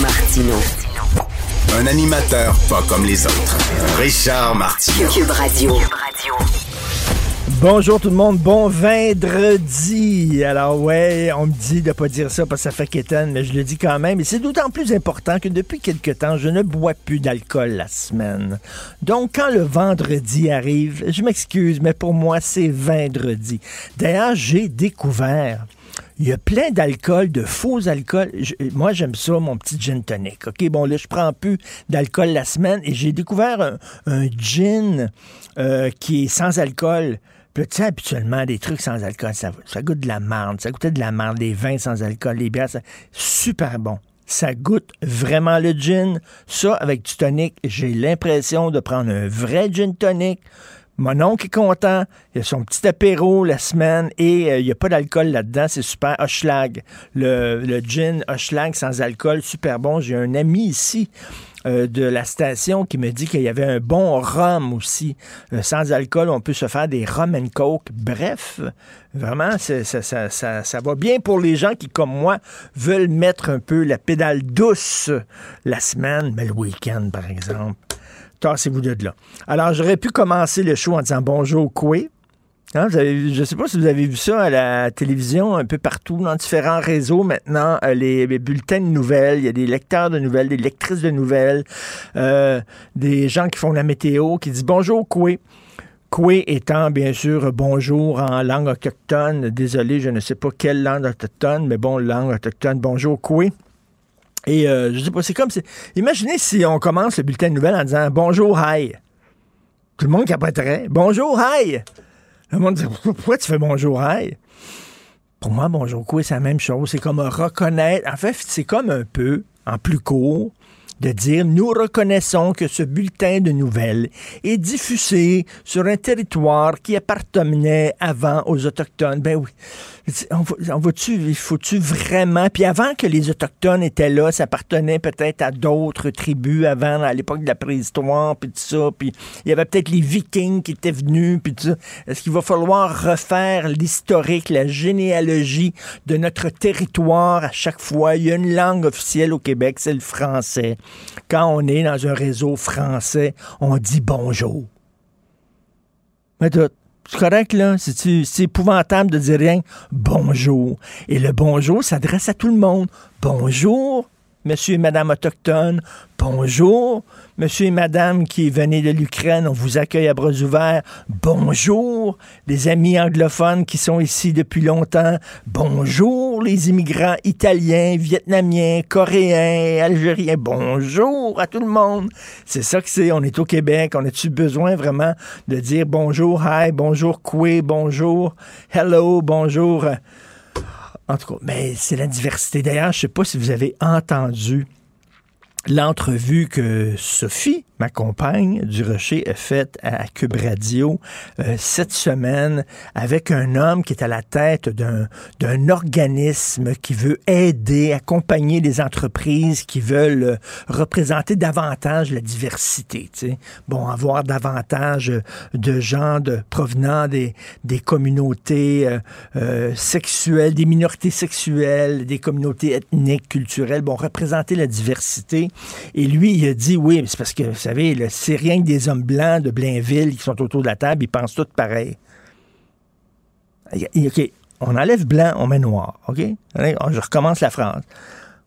Martino. Un animateur pas comme les autres. Richard Martineau. Cube Radio. Bonjour tout le monde, bon vendredi. Alors ouais, on me dit de pas dire ça parce que ça fait quétaine, mais je le dis quand même. Et c'est d'autant plus important que depuis quelque temps, je ne bois plus d'alcool la semaine. Donc quand le vendredi arrive, je m'excuse, mais pour moi c'est vendredi. D'ailleurs, j'ai découvert il y a plein d'alcool, de faux alcool. Je- moi, j'aime ça, mon petit gin tonic. OK, bon, là, je prends plus d'alcool la semaine et j'ai découvert un, gin euh, qui est sans alcool. Tu sais, habituellement, des trucs sans alcool, ça, ça goûte de la marde. Ça goûtait de la marde, les vins sans alcool, les bières, super bon. Ça goûte vraiment le gin. Ça, avec du tonic, j'ai l'impression de prendre un vrai gin tonic. Mon oncle est content. Il a son petit apéro la semaine et euh, il n'y a pas d'alcool là-dedans. C'est super. Hochelag. Le, le gin Hochelag sans alcool, super bon. J'ai un ami ici euh, de la station qui me dit qu'il y avait un bon rhum aussi. Euh, sans alcool, on peut se faire des rum and coke. Bref, vraiment, ça, ça, ça, ça va bien pour les gens qui, comme moi, veulent mettre un peu la pédale douce la semaine, mais le week-end, par exemple. Tassez-vous de là. Alors, j'aurais pu commencer le show en disant bonjour, Coué. Hein, je ne sais pas si vous avez vu ça à la télévision, un peu partout, dans différents réseaux maintenant, euh, les, bulletins de nouvelles, il y a des lecteurs de nouvelles, des lectrices de nouvelles, euh, des gens qui font la météo, qui disent bonjour, Coué. Coué étant, bien sûr, bonjour en langue autochtone. Désolé, je ne sais pas quelle langue autochtone, mais bon, langue autochtone, bonjour, Coué. Et euh, je sais pas, c'est comme si. Imaginez si on commence le bulletin de nouvelles en disant bonjour, hi. Tout le monde capoterait. Bonjour, hi. Le monde dit pourquoi tu fais bonjour, hi? Pour moi, bonjour, quoi, c'est la même chose. C'est comme reconnaître. En fait, c'est comme un peu, en plus court, de dire nous reconnaissons que ce bulletin de nouvelles est diffusé sur un territoire qui appartenait avant aux Autochtones. Ben oui. On va- on va-tu, faut-tu vraiment. Puis avant que les Autochtones étaient là, ça appartenait peut-être à d'autres tribus avant, à l'époque de la préhistoire, puis tout ça. Puis il y avait peut-être les Vikings qui étaient venus, puis tout ça. Est-ce qu'il va falloir refaire l'historique, la généalogie de notre territoire à chaque fois? Il y a une langue officielle au Québec, c'est le français. Quand on est dans un réseau français, on dit bonjour. Mais. C'est correct, là? C'est épouvantable de dire rien? Bonjour. Et le bonjour s'adresse à tout le monde. Bonjour, monsieur et madame autochtone. Bonjour, monsieur et madame qui venez de l'Ukraine. On vous accueille à bras ouverts. Bonjour, les amis anglophones qui sont ici depuis longtemps. Bonjour, les immigrants italiens, vietnamiens, coréens, algériens. Bonjour à tout le monde. C'est ça que c'est. On est au Québec. On a-tu besoin vraiment de dire bonjour, hi, bonjour, quoi, bonjour, hello, bonjour. En tout cas, mais c'est la diversité. D'ailleurs, je sais pas si vous avez entendu l'entrevue que Sophie, ma compagne du Rocher, a faite à Cube Radio euh, cette semaine avec un homme qui est à la tête d'un organisme qui veut aider, accompagner les entreprises qui veulent euh, représenter davantage la diversité. tu sais. Bon, avoir davantage de gens de, provenant des, des communautés euh, euh, sexuelles, des minorités sexuelles, des communautés ethniques, culturelles. Bon, représenter la diversité. Et lui, il a dit, oui, c'est parce que, savez, là, c'est rien que des hommes blancs de Blainville qui sont autour de la table, ils pensent tous pareil. OK, on enlève blanc, on met noir, OK? Je recommence la phrase.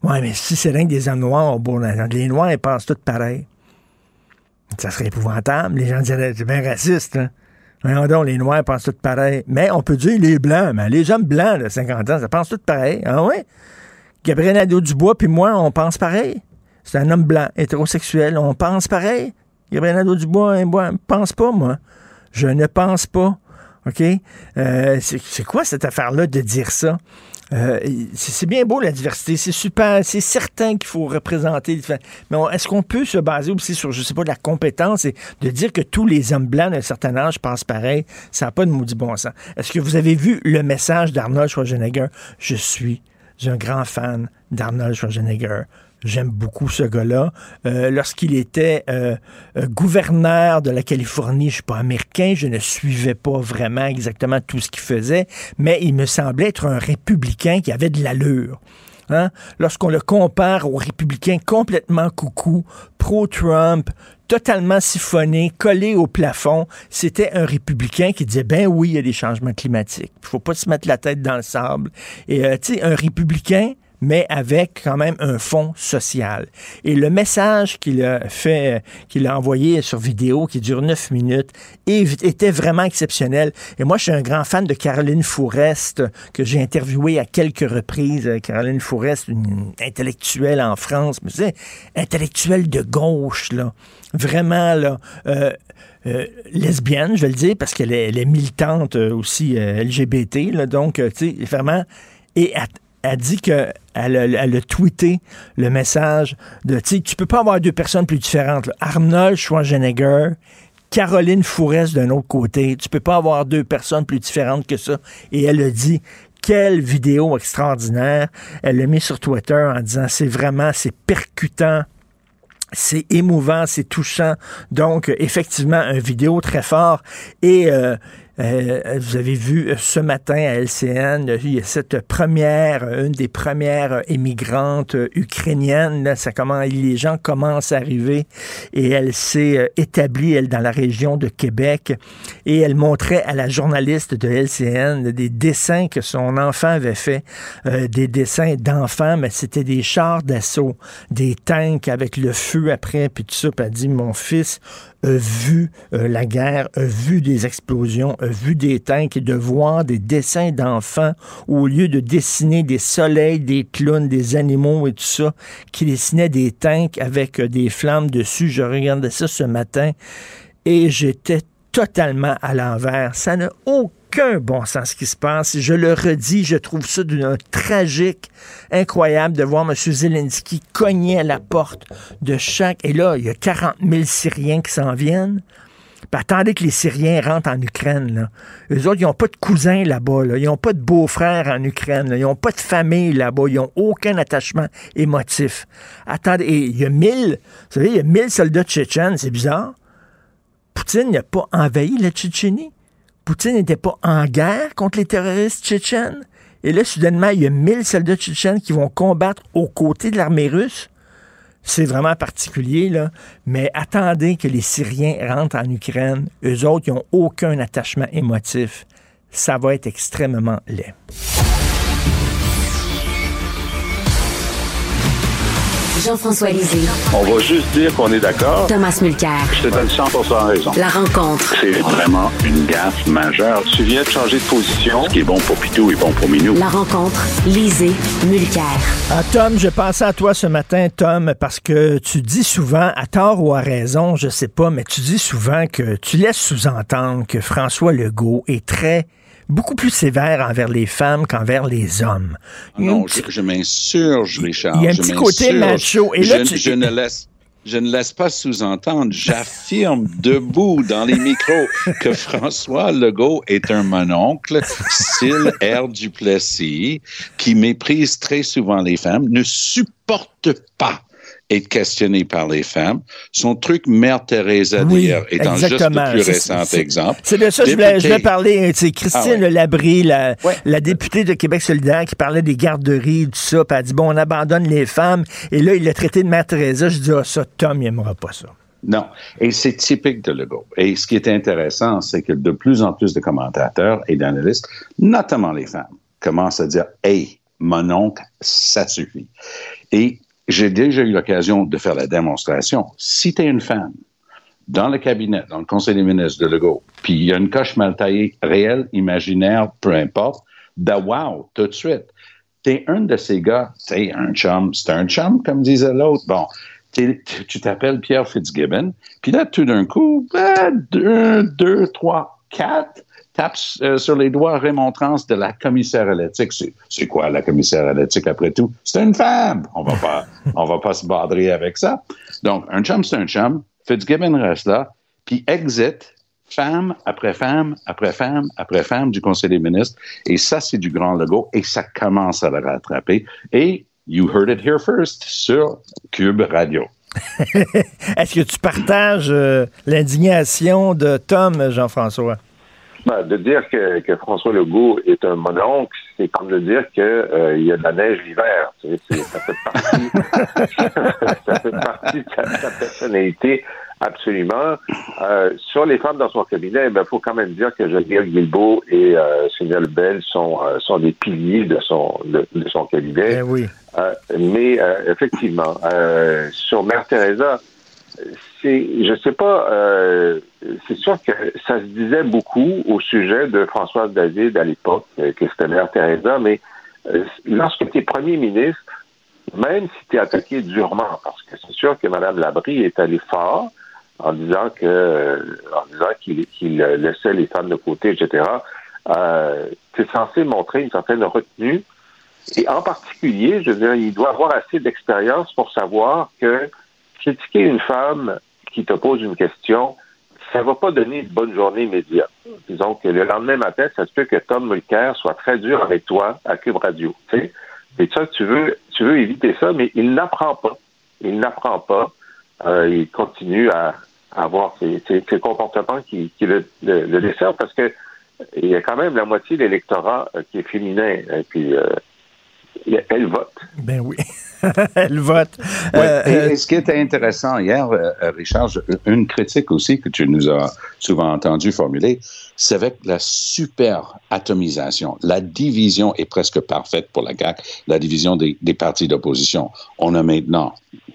Ouais, mais si c'est rien que des hommes noirs, bon, les noirs, ils pensent tous pareil. Ça serait épouvantable. Les gens diraient, c'est bien raciste, hein? Voyons donc, les Noirs pensent tous pareil. Mais on peut dire les Blancs, mais les hommes blancs de 50 ans, ça pense tous pareil. Ah ouais? Gabriel Nadeau-Dubois puis moi, on pense pareil? C'est un homme blanc, hétérosexuel, on pense pareil? Gabriel Nadeau-Dubois, hein, moi, pense pas, moi. Je ne pense pas. OK? Euh, c'est quoi cette affaire-là de dire ça? euh, c'est bien beau la diversité, c'est super, c'est certain qu'il faut représenter. Mais est-ce qu'on peut se baser aussi sur, je sais pas, de la compétence et de dire que tous les hommes blancs d'un certain âge pensent pareil, ça n'a pas de maudit bon sens. Est-ce que vous avez vu le message d'Arnold Schwarzenegger? Je suis un grand fan d'Arnold Schwarzenegger. J'aime beaucoup ce gars-là. Euh, lorsqu'il était euh, euh, gouverneur de la Californie, je suis pas américain, je ne suivais pas vraiment exactement tout ce qu'il faisait, mais il me semblait être un républicain qui avait de l'allure. Hein? Lorsqu'on le compare aux républicains complètement coucou, pro-Trump, totalement siphonné, collé au plafond, c'était un républicain qui disait ben oui, il y a des changements climatiques. Il faut pas se mettre la tête dans le sable. Et tu sais, un républicain mais avec quand même un fond social. Et le message qu'il a fait, qu'il a envoyé sur vidéo, qui dure neuf minutes, était vraiment exceptionnel. Et moi, je suis un grand fan de Caroline Fourest, que j'ai interviewé à quelques reprises. Caroline Fourest, une intellectuelle en France, mais c'est intellectuelle de gauche, là. Vraiment, là. Euh, euh, lesbienne, je vais le dire, parce qu'elle est, militante euh, aussi LGBT, là, donc, tu sais, vraiment, et a dit que elle a, tweeté le message de tu peux pas avoir deux personnes plus différentes. Arnold Schwarzenegger, Caroline Fourest d'un autre côté. Tu peux pas avoir deux personnes plus différentes que ça. Et elle a dit quelle vidéo extraordinaire. Elle l'a mis sur Twitter en disant c'est vraiment, c'est percutant. C'est émouvant, c'est touchant. Donc, effectivement, une vidéo très fort. Et euh, euh, vous avez vu euh, ce matin à LCN, il y a cette première, euh, une des premières émigrantes ukrainiennes. ça les gens commencent à arriver et elle s'est établie, elle, dans la région de Québec. Et elle montrait à la journaliste de LCN des dessins que son enfant avait fait, des dessins d'enfants, mais c'était des chars d'assaut, des tanks avec le feu après, puis tout ça. Puis elle dit, mon fils a vu la guerre, a vu des explosions, a vu des tanks et de voir des dessins d'enfants au lieu de dessiner des soleils, des clowns, des animaux et tout ça, qui dessinaient des tanks avec euh, des flammes dessus. Je regardais ça ce matin et j'étais totalement à l'envers. Ça n'a aucun bon sens ce qui se passe. Je le redis, je trouve ça d'une tragique, incroyable de voir M. Zelensky cogner à la porte de chaque... Et là, il y a 40 000 Syriens qui s'en viennent. Attendez que les Syriens rentrent en Ukraine. Là. Eux autres, ils n'ont pas de cousins là-bas. Ils n'ont pas de beaux-frères en Ukraine. Ils n'ont pas de famille là-bas. Ils n'ont aucun attachement émotif. Attendez, il y a 1000, vous savez, il y a 1000 soldats tchétchènes. C'est bizarre. Poutine n'a pas envahi la Tchétchénie. Poutine n'était pas en guerre contre les terroristes tchétchènes. Et là, soudainement, il y a 1000 soldats tchétchènes qui vont combattre aux côtés de l'armée russe. C'est vraiment particulier, là. Mais attendez que les Syriens rentrent en Ukraine. Eux autres, ils n'ont aucun attachement émotif. Ça va être extrêmement laid. Jean-François Lisée. On va juste dire qu'on est d'accord. Thomas Mulcair. Je te donne 100 raison. La rencontre. C'est vraiment une gaffe majeure. Tu viens de changer de position. Ce qui est bon pour Pitou est bon pour Minou. La rencontre. Lisée. Mulcair. Ah, Tom, je pensais à toi ce matin, Tom, parce que tu dis souvent, à tort ou à raison, je sais pas, mais tu dis souvent que tu laisses sous-entendre que François Legault est très beaucoup plus sévère envers les femmes qu'envers les hommes. Non, je, m'insurge, Richard. Il y a un petit côté macho. Et là, je, je ne laisse je ne laisse pas sous-entendre, j'affirme debout dans les micros que François Legault est un mononcle, style R. Duplessis, qui méprise très souvent les femmes, ne supporte pas être questionné par les femmes. Son truc Mère Teresa d'hier est étant juste le plus récent exemple. C'est de ça que je voulais, parler. C'est Christine ah Labrie, la, la, députée de Québec solidaire, qui parlait des garderies, tout ça, puis elle dit, bon, on abandonne les femmes. Et là, il l'a traité de Mère Teresa. Je dis, ah, ça, Tom, il n'aimera pas ça. Non. Et c'est typique de Legault. Et ce qui est intéressant, c'est que de plus en plus de commentateurs et d'analystes, notamment les femmes, commencent à dire, hey, mon oncle, ça suffit. Et j'ai déjà eu l'occasion de faire la démonstration. Si tu es une femme dans le cabinet, dans le Conseil des ministres de Legault, puis il y a une coche mal taillée, réelle, imaginaire, peu importe, ben wow, tout de suite. T'es un de ces gars, t'es un chum, c'est un chum, comme disait l'autre. Bon, tu t'appelles Pierre Fitzgibbon, puis là, tout d'un coup, ben, deux, deux, trois, quatre, tape euh, sur les doigts remontrances de la commissaire à l'éthique. C'est quoi la commissaire à l'éthique après tout? C'est une femme! On va pas, on va pas se badrer avec ça. Donc, un chum, c'est un chum. Fitzgibbon reste là, puis exit femme après femme après femme après femme du Conseil des ministres. Et ça, c'est du grand logo et ça commence à le rattraper. Et you heard it here first sur Cube Radio. Est-ce que tu partages euh, l'indignation de Tom, Jean-François? Ben, de dire que, que, François Legault est un mononcle, c'est comme de dire qu'il euh, y a de la neige l'hiver. Ça fait partie, ça fait partie de sa, personnalité, absolument. Euh, sur les femmes dans son cabinet, il ben, faut quand même dire que Geneviève Guilbeault et euh, Belle Bell sont, euh, sont des piliers de son, de, son cabinet. Eh oui. Euh, mais effectivement, sur Mère Teresa, c'est, je sais pas, euh, c'est sûr que ça se disait beaucoup au sujet de Françoise David à l'époque, euh, que c'était Mère Teresa, mais euh, lorsque tu es premier ministre, même si tu es attaqué durement, parce que c'est sûr que Mme Labrie est allée fort en disant que, en disant qu'il, qu'il laissait les femmes de côté, etc. Euh, tu es censé montrer une certaine retenue. Et en particulier, je veux dire, il doit avoir assez d'expérience pour savoir que critiquer une femme qui te pose une question, ça va pas donner une bonne journée immédiate. Disons que le lendemain matin, ça se peut que Tom Mulcair soit très dur avec toi à Cube Radio. sais. Et ça, tu veux, tu veux éviter ça, mais il n'apprend pas. Il n'apprend pas. Euh, il continue à, avoir ces, comportements qui, le, le, parce que il y a quand même la moitié de l'électorat euh, qui est féminin. Et puis, euh, elle vote. Ben oui. elle vote. Euh, et, ce qui était intéressant hier, euh, Richard, une critique aussi que tu nous as souvent entendu formuler, c'est avec la super atomisation. La division est presque parfaite pour la CAQ, la division des, partis d'opposition. On a maintenant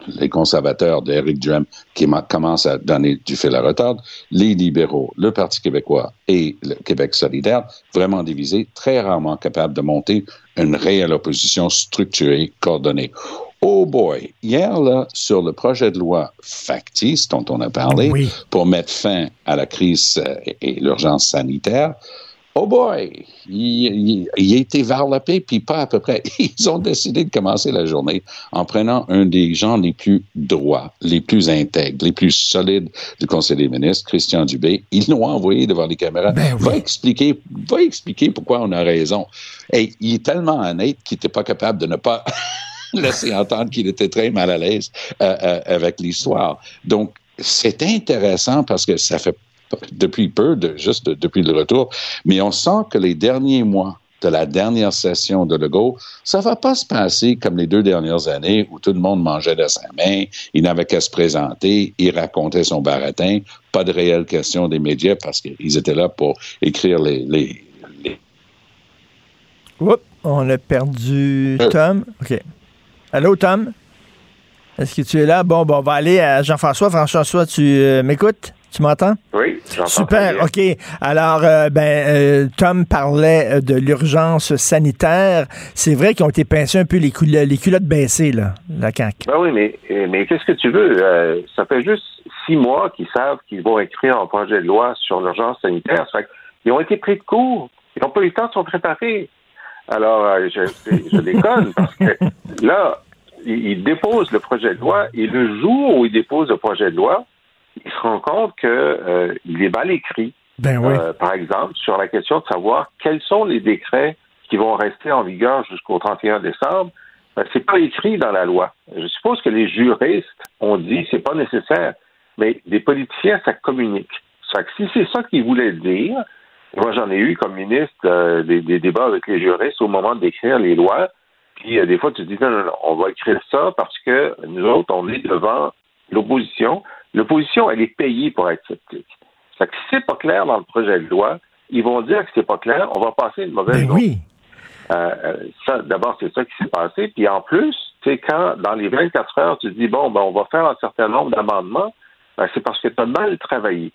les conservateurs d'Éric Duhem qui commencent à donner du fil à retordre, les libéraux, le Parti québécois et le Québec solidaire, vraiment divisés, très rarement capables de monter une réelle opposition structurée, coordonnée. Oh boy, hier, là, sur le projet de loi factice dont on a parlé pour mettre fin à la crise euh, et l'urgence sanitaire, oh boy, il, a été varlopé, puis pas à peu près. Ils ont décidé de commencer la journée en prenant un des gens les plus droits, les plus intègres, les plus solides du Conseil des ministres, Christian Dubé. Ils l'ont envoyé devant les caméras. Ben va, expliquer, va expliquer pourquoi on a raison. Et il est tellement honnête qu'il n'était pas capable de ne pas laisser entendre qu'il était très mal à l'aise euh, euh, avec l'histoire. Donc, c'est intéressant parce que ça fait depuis peu, de, juste depuis le retour, mais on sent que les derniers mois de la dernière session de Legault, ça va pas se passer comme les deux dernières années où tout le monde mangeait de sa main, il n'avait qu'à se présenter, il racontait son baratin, pas de réelle question des médias parce qu'ils étaient là pour écrire les... les, Oups, on a perdu euh. Tom. OK. Allô, Tom? Est-ce que tu es là? Bon, bon, on va aller à Jean-François. Jean-François, tu euh, m'écoutes? Tu m'entends? Oui, Super, OK. Alors, euh, ben, euh, Tom parlait de l'urgence sanitaire. C'est vrai qu'ils ont été pincés un peu les, les culottes baissées, là, la CAQ. Ben oui, mais, mais qu'est-ce que tu veux? ça fait juste six mois qu'ils savent qu'ils vont écrire un projet de loi sur l'urgence sanitaire. ils ont été pris de court. Ils n'ont pas eu le temps de se préparer. Alors, je, je déconne parce que là, il dépose le projet de loi et le jour où il dépose le projet de loi, il se rend compte qu'il euh, est mal écrit. Ben oui. Euh, par exemple, sur la question de savoir quels sont les décrets qui vont rester en vigueur jusqu'au 31 décembre. Ben, c'est pas écrit dans la loi. Je suppose que les juristes ont dit c'est pas nécessaire, mais les politiciens ça communique. Ça si c'est ça qu'ils voulaient dire, moi j'en ai eu comme ministre euh, des, des, débats avec les juristes au moment d'écrire les lois. Puis des fois, tu te dis, non, non, non, on va écrire ça parce que nous autres, on est devant l'opposition. L'opposition, elle est payée pour être sceptique. Ça que si c'est pas clair dans le projet de loi, ils vont dire que c'est pas clair, on va passer une mauvaise ben oui. Euh, euh, ça, d'abord, c'est ça qui s'est passé. Puis en plus, c'est quand dans les 24 heures, tu dis bon, ben on va faire un certain nombre d'amendements, ben, c'est parce que tu as mal travaillé.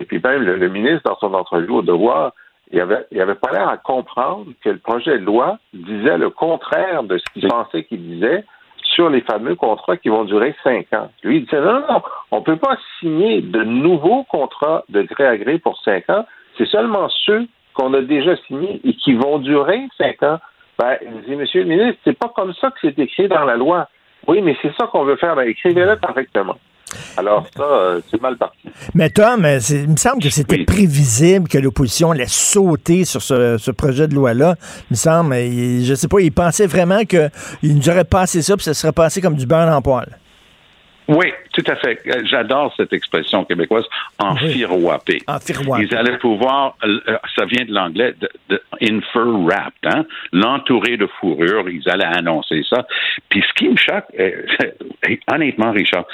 Et puis même le, ministre, dans son entrevue au devoir, il avait, il avait pas l'air à comprendre que le projet de loi disait le contraire de ce qu'il pensait qu'il disait sur les fameux contrats qui vont durer cinq ans. Lui, il disait non, non, on ne peut pas signer de nouveaux contrats de gré à gré pour cinq ans. c'est seulement ceux qu'on a déjà signés et qui vont durer cinq ans. Ben, je dis, Monsieur le ministre, c'est pas comme ça que c'est écrit dans la loi. Oui, mais c'est ça qu'on veut faire. Ben, écrivez-le correctement. Alors ça, euh, c'est mal parti. Mais Tom, euh, il me semble que c'était Oui. prévisible que l'opposition allait sauter sur ce, ce projet de loi-là. Il me semble, il- je sais pas, ils pensaient vraiment qu'il nous aurait passé ça, puis ça serait passé comme du beurre en poil. Oui, tout à fait. Euh, J'adore cette expression québécoise, enfiroiper. Enfiroiper. Ils allaient pouvoir, ça vient de l'anglais, de, de infer wrapped, hein? l'entourer de fourrure, ils allaient annoncer ça. Puis ce qui me choque, honnêtement, Richard,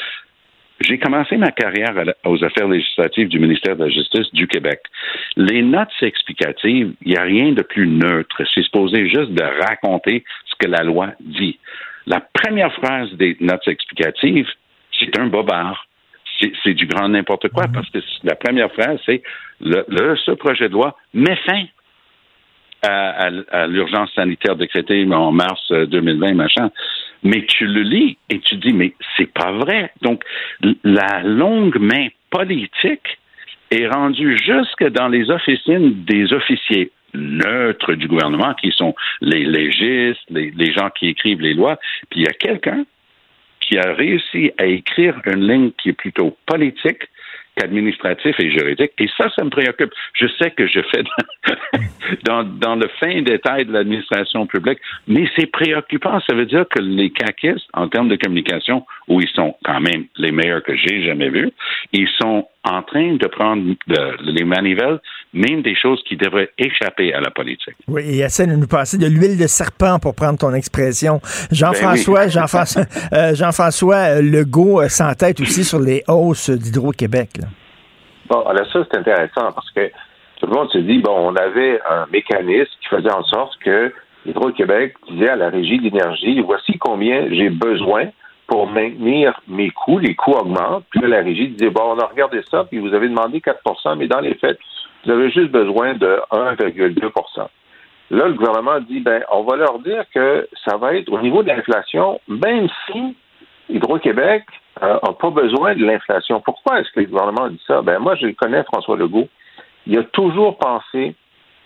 j'ai commencé ma carrière aux affaires législatives du ministère de la Justice du Québec. Les notes explicatives, il n'y a rien de plus neutre. C'est supposé juste de raconter ce que la loi dit. La première phrase des notes explicatives, c'est un bobard. C'est du grand n'importe quoi parce que la première phrase, c'est le, le- ce projet de loi met fin à, à- l'urgence sanitaire décrétée en mars euh, 2020, machin. Mais tu le lis et tu dis, mais c'est pas vrai. Donc, la longue main politique est rendue jusque dans les officines des officiers neutres du gouvernement, qui sont les légistes, les gens qui écrivent les lois. Puis il y a quelqu'un qui a réussi à écrire une ligne qui est plutôt politique qu'administratif et juridique. Et ça, ça me préoccupe. Je sais que je fais dans, dans le fin détail de l'administration publique, mais c'est préoccupant. Ça veut dire que les caquistes, en termes de communication, où ils sont quand même les meilleurs que j'ai jamais vus, ils sont en train de prendre de- les manivelles, même des choses qui devraient échapper à la politique. Oui, et essaie de nous passer de l'huile de serpent pour prendre ton expression. Jean-François, Ben oui. Jean-François, euh, Jean-François euh, Legault euh, s'entête aussi sur les hausses d'Hydro-Québec. là. Bon, alors ça, c'est intéressant parce que tout le monde se dit, bon, on avait un mécanisme qui faisait en sorte que Hydro-Québec disait à la régie d'énergie, voici combien j'ai besoin pour maintenir mes coûts, les coûts augmentent. Puis là, la régie disait, bon, on a regardé ça, puis vous avez demandé 4% mais dans les faits, vous avez juste besoin de 1,2% Là, le gouvernement dit, ben, on va leur dire que ça va être au niveau de l'inflation, même si Hydro-Québec n'a pas besoin de l'inflation. Pourquoi est-ce que le gouvernement dit ça? Ben, moi, je connais, François Legault. Il a toujours pensé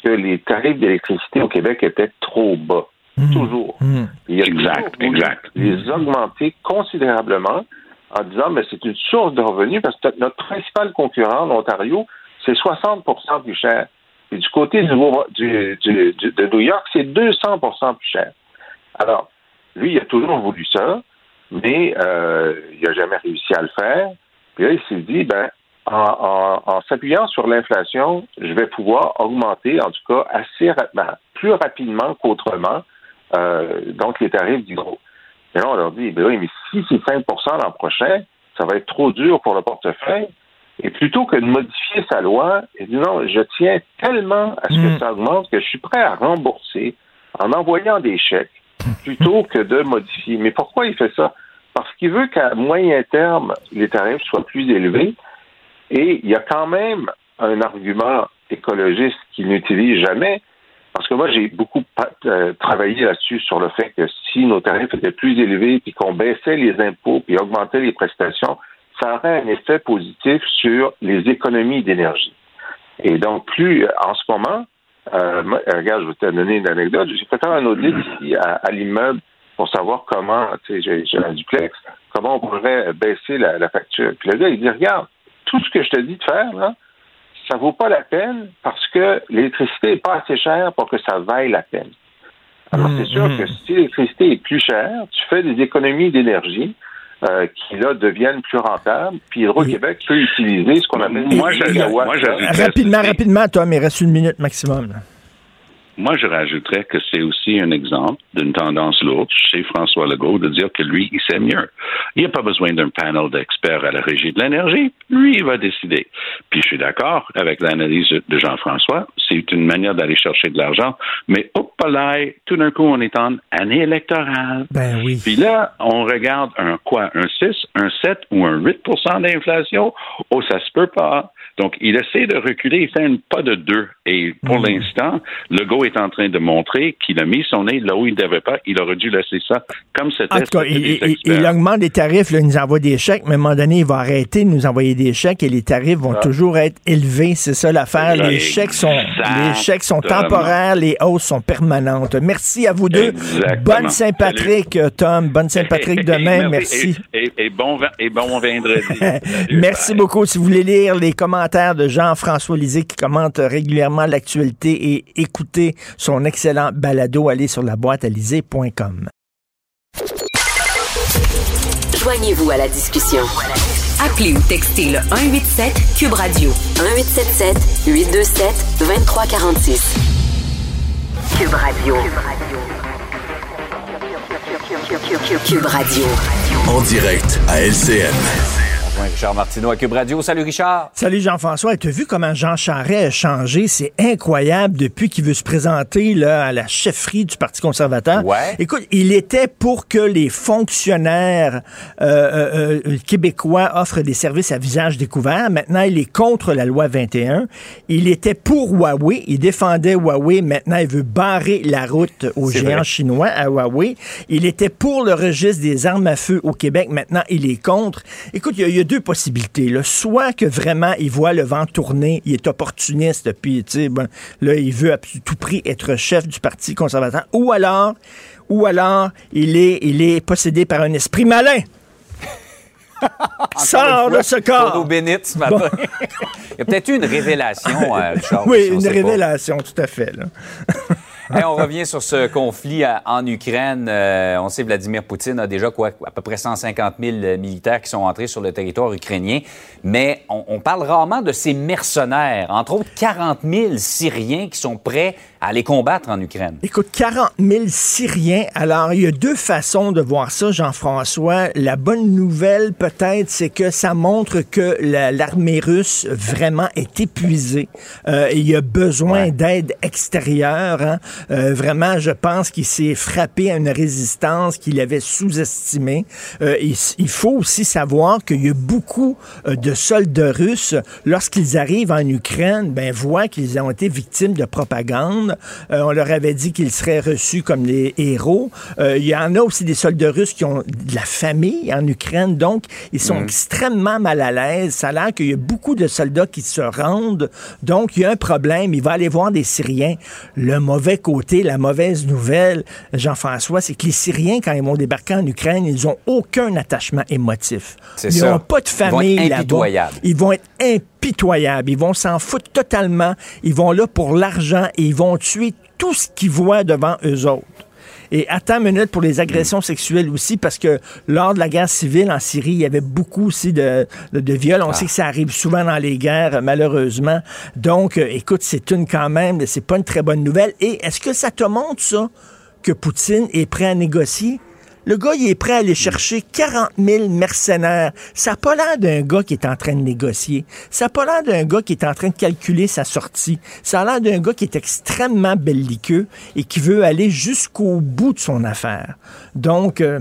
que les tarifs d'électricité au Québec étaient trop bas. Toujours. Hmm. Il a Exact, toujours voulu exact. les augmenter considérablement en disant, mais c'est une source de revenus parce que notre principal concurrent, l'Ontario, c'est 60% plus cher. Et du côté du, du- du- du- de New York, c'est 200% plus cher. Alors, lui, il a toujours voulu ça, mais euh, il n'a jamais réussi à le faire. Puis là, il s'est dit, ben, en, en- en s'appuyant sur l'inflation, je vais pouvoir augmenter, en tout cas, assez rapidement, plus rapidement qu'autrement, euh, donc les tarifs d'hydro. Et là, on leur dit, ben oui, mais si c'est 5% l'an prochain, ça va être trop dur pour le portefeuille. Et plutôt que de modifier sa loi, il dit non, je tiens tellement à ce que Mm. ça augmente que je suis prêt à rembourser en envoyant des chèques plutôt que de modifier. Mais pourquoi il fait ça? Parce qu'il veut qu'à moyen terme, les tarifs soient plus élevés. Et il y a quand même un argument écologiste qu'il n'utilise jamais. Parce que moi, j'ai beaucoup euh, travaillé là-dessus sur le fait que si nos tarifs étaient plus élevés, puis qu'on baissait les impôts, puis augmentait les prestations, ça aurait un effet positif sur les économies d'énergie. Et donc, plus euh, en ce moment, euh, euh, regarde, je vais te donner une anecdote. J'ai fait un audit ici à, l'immeuble pour savoir comment, tu sais, j'ai j'ai un duplex, comment on pourrait baisser la, la facture. Puis le gars, il dit, regarde, tout ce que je te dis de faire, là, ça vaut pas la peine parce que l'électricité n'est pas assez chère pour que ça vaille la peine. Alors, c'est sûr que si l'électricité est plus chère, tu fais des économies d'énergie euh, qui, là, deviennent plus rentables, puis Hydro-Québec peut utiliser ce qu'on appelle Moi, moi, Rapidement, rapidement, Tom, il reste une minute maximum. là. Moi, je rajouterais que c'est aussi un exemple d'une tendance lourde chez François Legault de dire que lui, il sait mieux. Il n'y a pas besoin d'un panel d'experts à la régie de l'énergie. Lui, il va décider. Puis je suis d'accord avec l'analyse de Jean-François. C'est une manière d'aller chercher de l'argent. Mais hop là, tout d'un coup, on est en année électorale. Ben oui. Puis là, on regarde un quoi? Un 6, un 7 ou un 8% d'inflation? Oh, ça se peut pas. Donc, il essaie de reculer, il fait un pas de deux. Et pour Mhm. l'instant, Legault est en train de montrer qu'il a mis son nez là où il ne devait pas. Il aurait dû laisser ça comme c'était. En tout cas, il, augmente les tarifs, là, il nous envoie des chèques, mais à un moment donné, il va arrêter de nous envoyer des chèques et les tarifs vont toujours être élevés. C'est ça l'affaire. Les chèques sont, les chèques sont Exactement. temporaires, les hausses sont permanentes. Merci à vous deux. Exactement. Bonne Saint-Patrick, euh, Tom. Bonne Saint-Patrick demain. Merci. Et, et- et bon, et bon vendredi. Merci bye. beaucoup. Si vous voulez lire les commentaires de Jean-François Lisée qui commente régulièrement l'actualité et écouter son excellent balado, allez sur la boîte à lisée.com. Joignez-vous à la discussion. Appelez ou textez le 187 Cube Radio 1877 827 2346. Cube Radio. Cube Radio. En direct à LCN. Rejoint Richard Martineau à Cube Radio. Salut Richard. Salut Jean-François. Tu as vu comment Jean Charest a changé? C'est incroyable depuis qu'il veut se présenter là, à la chefferie du Parti conservateur. Ouais. Écoute, il était pour que les fonctionnaires euh, euh, euh, québécois offrent des services à visage découvert. Maintenant, il est contre la loi 21. Il était pour Huawei. Il défendait Huawei. Maintenant, il veut barrer la route aux géants vrai. chinois, à Huawei. Il était pour le registre des armes à feu au Québec. Maintenant, il est contre. Écoute, il y a- il y, a deux possibilités. Là. Soit que vraiment, il voit le vent tourner, il est opportuniste, puis, tu sais, ben, là, il veut à tout prix être chef du Parti conservateur. Ou alors, ou alors, il est, il est possédé par un esprit malin. Sors de ce corps! bénites ce matin. Il y a peut-être eu une révélation, euh, Richard. Oui, si une pas. révélation, tout à fait. Là. On revient sur ce conflit en Ukraine. Euh, on sait Vladimir Poutine a déjà quoi, à peu près 150 000 militaires qui sont entrés sur le territoire ukrainien. Mais on, on parle rarement de ces mercenaires, entre autres 40 000 Syriens qui sont prêts à aller combattre en Ukraine. Écoute, 40 000 Syriens. Alors, il y a deux façons de voir ça, Jean-François. La bonne nouvelle, peut-être, c'est que ça montre que la- l'armée russe vraiment est épuisée. Euh, il y a besoin Ouais. d'aide extérieure. hein. Euh, vraiment, je pense qu'il s'est frappé à une résistance qu'il avait sous-estimée. Euh, il, il faut aussi savoir qu'il y a beaucoup euh, de soldats russes, lorsqu'ils arrivent en Ukraine, ben, voient qu'ils ont été victimes de propagande. Euh, on leur avait dit qu'ils seraient reçus comme des héros. Euh, il y en a aussi des soldats russes qui ont de la famille en Ukraine, donc ils sont extrêmement mal à l'aise. Ça a l'air qu'il y a beaucoup de soldats qui se rendent, donc il y a un problème. Il va aller voir des Syriens. Le mauvais côté, la mauvaise nouvelle, Jean-François, c'est que les Syriens, quand ils vont débarquer en Ukraine, ils n'ont aucun attachement émotif. Ils n'ont pas de famille là-bas. Ils vont être impitoyables. Ils vont s'en foutre totalement. Ils vont là pour l'argent et ils vont tuer tout ce qu'ils voient devant eux autres. Et attends une minute pour les agressions sexuelles aussi, parce que lors de la guerre civile en Syrie, il y avait beaucoup aussi de, de, de viols. On sait que ça arrive souvent dans les guerres, malheureusement. Donc, euh, écoute, c'est une quand même, c'est pas une très bonne nouvelle. Et est-ce que ça te montre ça, que Poutine est prêt à négocier? Le gars, il est prêt à aller chercher 40 000 mercenaires. Ça n'a pas l'air d'un gars qui est en train de négocier. Ça n'a pas l'air d'un gars qui est en train de calculer sa sortie. Ça a l'air d'un gars qui est extrêmement belliqueux et qui veut aller jusqu'au bout de son affaire. Donc, euh,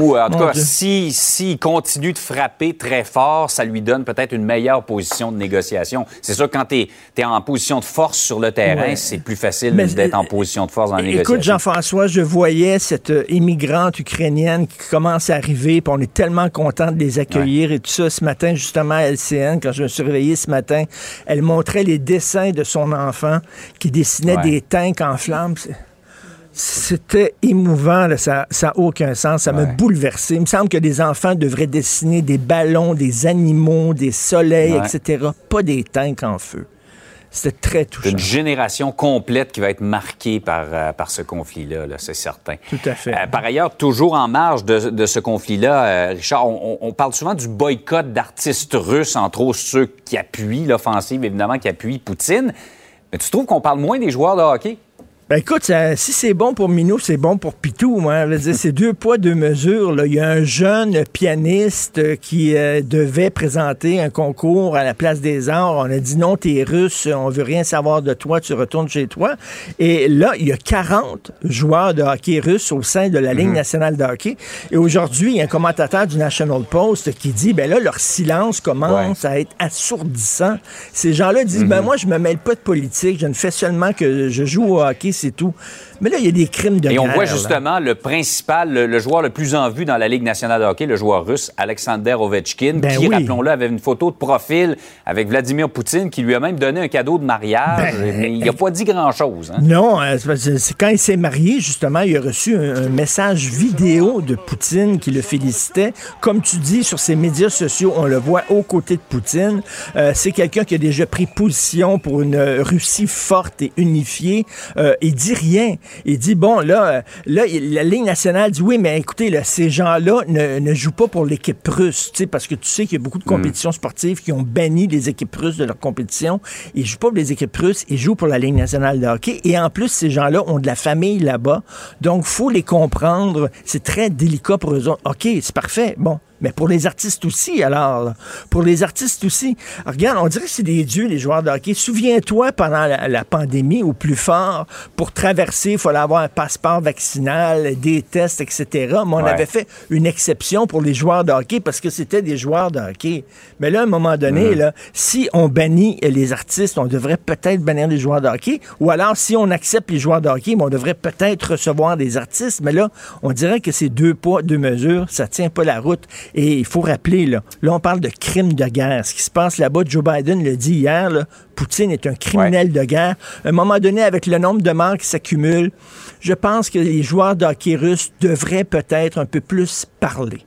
Ou en tout cas, si- s'il continue de frapper très fort, ça lui donne peut-être une meilleure position de négociation. C'est sûr que quand tu es, en position de force sur le terrain, Ouais. c'est plus facile d'être en position de force dans la négociation. Écoute, Jean-François, je voyais cette euh, immigrante ukrainienne qui commence à arriver, puis on est tellement content de les accueillir et tout ça. Ce matin, justement, à LCN, quand je me suis réveillé ce matin, elle montrait les dessins de son enfant qui dessinait Ouais. des tanks en flammes. C'était émouvant, là. ça n'a aucun sens, ça m'a Ouais. bouleversé. Il me semble que les enfants devraient dessiner des ballons, des animaux, des soleils, Ouais. etc., pas des tanks en feu. C'était très C'est touchant. une génération complète qui va être marquée par, euh, par ce conflit-là, là, c'est certain. Tout à fait. Euh, par ailleurs, toujours en marge de, de ce conflit-là, euh, Richard, on, on- on parle souvent du boycott d'artistes russes, entre autres ceux qui appuient l'offensive, évidemment, qui appuient Poutine. Mais tu trouves qu'on parle moins des joueurs de hockey? Ben écoute, ça- si c'est bon pour Minou, c'est bon pour Pitou. Dire, c'est deux poids, deux mesures. là. Il y a un jeune pianiste euh, qui euh, devait présenter un concours à la Place des Arts. On a dit non, t'es russe, on veut rien savoir de toi, tu retournes chez toi. Et là, il y a 40 joueurs de hockey russes au sein de la Ligue nationale de hockey. Et aujourd'hui, il y a un commentateur du National Post qui dit, ben là, leur silence commence à être assourdissant. Ces gens-là disent, ben moi, je me mêle pas de politique, je ne fais seulement que je joue au hockey, c'est tout. Mais là, il y a des crimes de Et on voit là. justement le principal, le, le joueur le plus en vue dans la Ligue nationale de hockey, le joueur russe Alexander Ovechkin, Ben qui, oui. rappelons-le, avait une photo de profil avec Vladimir Poutine, qui lui a même donné un cadeau de mariage. Ben, mais il n'a pas dit grand-chose. hein. Non, euh, c'est quand il s'est marié, justement, il a reçu un, un message vidéo de Poutine qui le félicitait. Comme tu dis, sur ses médias sociaux, on le voit aux côtés de Poutine. Euh, c'est quelqu'un qui a déjà pris position pour une euh, Russie forte et unifiée. Euh, il dit rien. Il dit, bon, là, euh, là la Ligue nationale dit, oui, mais écoutez, là, ces gens-là ne, ne jouent pas pour l'équipe russe, parce que tu sais qu'il y a beaucoup de compétitions sportives qui ont banni les équipes russes de leur compétition. Ils jouent pas pour les équipes russes, ils jouent pour la Ligue nationale de hockey. Et en plus, ces gens-là ont de la famille là-bas. Donc, faut les comprendre. C'est très délicat pour eux autres. OK, c'est parfait. Bon. Mais pour les artistes aussi, alors. là. Pour les artistes aussi. Regarde, on dirait que c'est des dieux, les joueurs de hockey. Souviens-toi, pendant la, la pandémie, au plus fort, pour traverser, il fallait avoir un passeport vaccinal, des tests, etc. Mais on Ouais. avait fait une exception pour les joueurs de hockey parce que c'était des joueurs de hockey. Mais là, à un moment donné, là, si on bannit les artistes, on devrait peut-être bannir les joueurs de hockey. Ou alors, si on accepte les joueurs de hockey, on devrait peut-être recevoir des artistes. Mais là, on dirait que c'est deux poids, deux mesures. Ça tient pas la route. Et il faut rappeler, là, là, on parle de crime de guerre. Ce qui se passe là-bas, Joe Biden le dit hier, là, Poutine est un criminel de guerre. À un moment donné, avec le nombre de morts qui s'accumulent, je pense que les joueurs de hockey russes devraient peut-être un peu plus parler.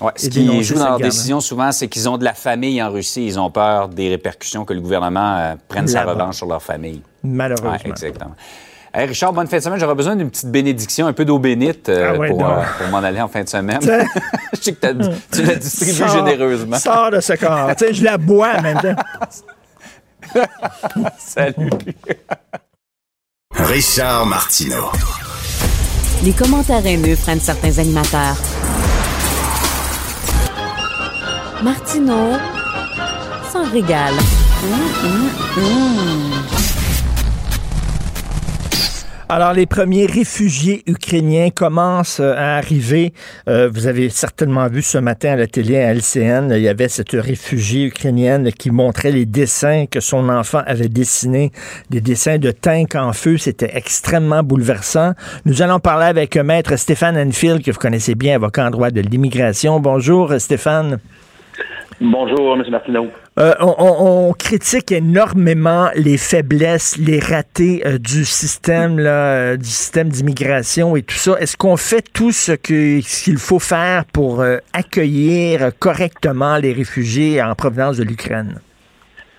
Ouais, ce qui joue dans leur décision souvent, c'est qu'ils ont de la famille en Russie. Ils ont peur des répercussions que le gouvernement euh, prenne sa revanche sur leur famille. Malheureusement. Ouais, exactement. Hey, Richard, bonne fin de semaine. J'aurais besoin d'une petite bénédiction, un peu d'eau bénite euh, Ah ouais, pour, euh, pour m'en aller en fin de semaine. Je sais que t'as- tu la distribues Sors- généreusement. Sors de ce corps. Tu sais, je la bois en même temps. Salut. Richard Martineau. Les commentaires haineux freinent certains animateurs. Martineau s'en régale. Alors, les premiers réfugiés ukrainiens commencent euh, à arriver. Euh, vous avez certainement vu ce matin à la télé, à LCN, il y avait cette réfugiée ukrainienne qui montrait les dessins que son enfant avait dessinés, des dessins de tanks en feu. C'était extrêmement bouleversant. Nous allons parler avec Maître Stéphane Enfield, que vous connaissez bien, avocat en droit de l'immigration. Bonjour, Stéphane. Bonjour, M. Martineau. Euh, on, critique énormément les faiblesses, les ratés euh, du système, euh, du système d'immigration et tout ça. Est-ce qu'on fait tout ce qu'il faut faire pour accueillir correctement les réfugiés en provenance de l'Ukraine?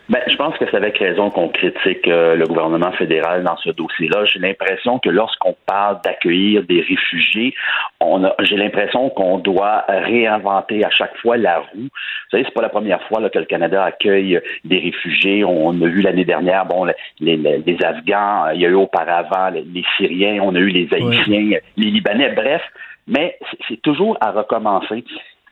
Ben, je pense que c'est avec raison qu'on critique euh, le gouvernement fédéral dans ce dossier-là. J'ai l'impression que lorsqu'on parle d'accueillir des réfugiés, on a, j'ai l'impression qu'on doit réinventer à chaque fois la roue. Vous savez, c'est pas la première fois là, que le Canada accueille des réfugiés. On a vu l'année dernière, bon, les, les- les Afghans, il y a eu auparavant les, les Syriens, on a eu les Haïtiens, les Libanais, bref. Mais c'est toujours à recommencer.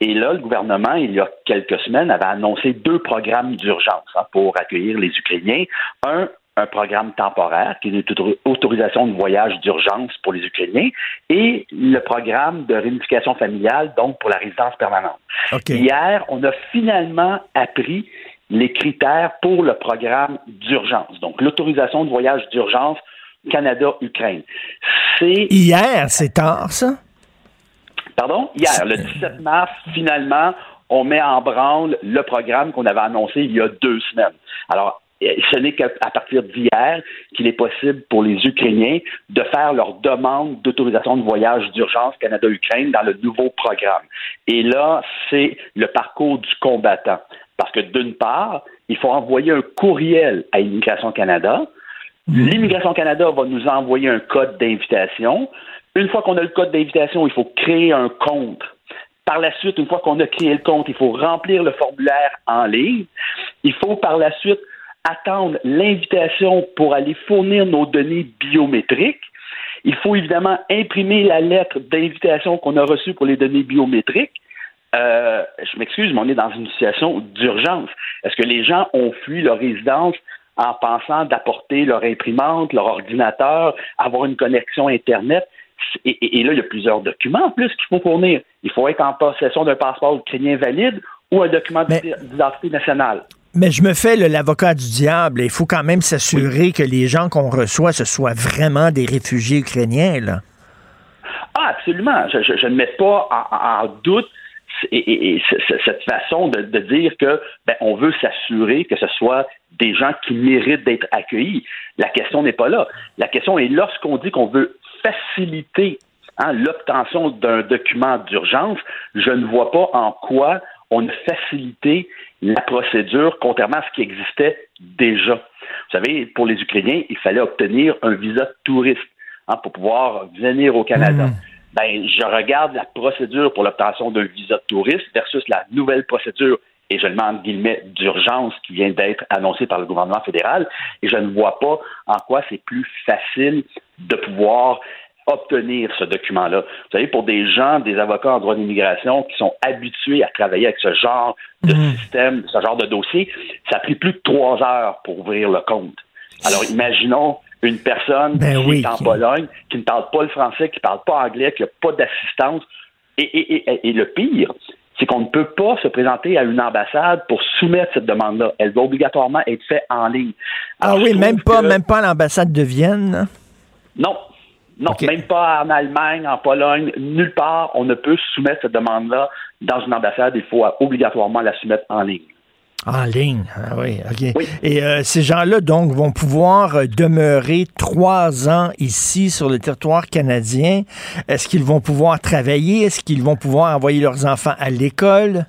Et là, le gouvernement, il y a quelques semaines, avait annoncé deux programmes d'urgence hein, pour accueillir les Ukrainiens. Un, un programme temporaire, qui est une autor- autorisation de voyage d'urgence pour les Ukrainiens, et le programme de réunification familiale, donc pour la résidence permanente. Hier, on a finalement appris les critères pour le programme d'urgence, donc l'autorisation de voyage d'urgence Canada-Ukraine. C'est Hier, c'est tard, ça? Pardon? Hier, le 17 mars, finalement, on met en branle le programme qu'on avait annoncé il y a deux semaines. Alors, eh, ce n'est qu'à partir d'hier qu'il est possible pour les Ukrainiens de faire leur demande d'autorisation de voyage d'urgence Canada-Ukraine dans le nouveau programme. Et là, c'est le parcours du combattant. Parce que d'une part, il faut envoyer un courriel à Immigration Canada. L'Immigration Canada va nous envoyer un code d'invitation. Une fois qu'on a le code d'invitation, il faut créer un compte. Par la suite, une fois qu'on a créé le compte, il faut remplir le formulaire en ligne. Il faut par la suite attendre l'invitation pour aller fournir nos données biométriques. Il faut évidemment imprimer la lettre d'invitation qu'on a reçue pour les données biométriques. Euh, je m'excuse, mais on est dans une situation d'urgence. Est-ce que les gens ont fui leur résidence en pensant d'apporter leur imprimante, leur ordinateur, avoir une connexion Internet? Et, là, il y a plusieurs documents en plus qu'il faut fournir. Il faut être en possession d'un passeport ukrainien valide ou un document d'identité nationale. Mais je me fais l'avocat du diable. Il faut quand même s'assurer que les gens qu'on reçoit, ce soient vraiment des réfugiés ukrainiens. Là. Ah, absolument. Je, ne mets pas en, doute et, cette façon de, dire que ben, on veut s'assurer que ce soit des gens qui méritent d'être accueillis. La question n'est pas là. La question est lorsqu'on dit qu'on veut faciliter hein, l'obtention d'un document d'urgence, je ne vois pas en quoi on a facilité la procédure, contrairement à ce qui existait déjà. Vous savez, pour les Ukrainiens, il fallait obtenir un visa de touriste hein, pour pouvoir venir au Canada. Hmm. Ben, je regarde la procédure pour l'obtention d'un visa de touriste versus la nouvelle procédure et je le mets en guillemets d'urgence qui vient d'être annoncée par le gouvernement fédéral, et je ne vois pas en quoi c'est plus facile de pouvoir obtenir ce document-là. Vous savez, pour des gens, des avocats en droit d'immigration qui sont habitués à travailler avec ce genre de mmh. système, ce genre de dossier, ça a pris plus de trois heures pour ouvrir le compte. Alors, imaginons une personne ben qui est en Pologne, qui ne parle pas le français, qui ne parle pas anglais, qui n'a pas d'assistance. Et, le pire, c'est qu'on ne peut pas se présenter à une ambassade pour soumettre cette demande-là. Elle doit obligatoirement être faite en ligne. ah oui, même pas, même pas à l'ambassade de Vienne. Non, non, même pas en Allemagne, en Pologne, nulle part, on ne peut soumettre cette demande-là dans une ambassade. Il faut obligatoirement la soumettre en ligne. En ligne, ah oui, OK. Et euh, ces gens-là, donc, vont pouvoir euh, demeurer trois ans ici sur le territoire canadien. Est-ce qu'ils vont pouvoir travailler? Est-ce qu'ils vont pouvoir envoyer leurs enfants à l'école?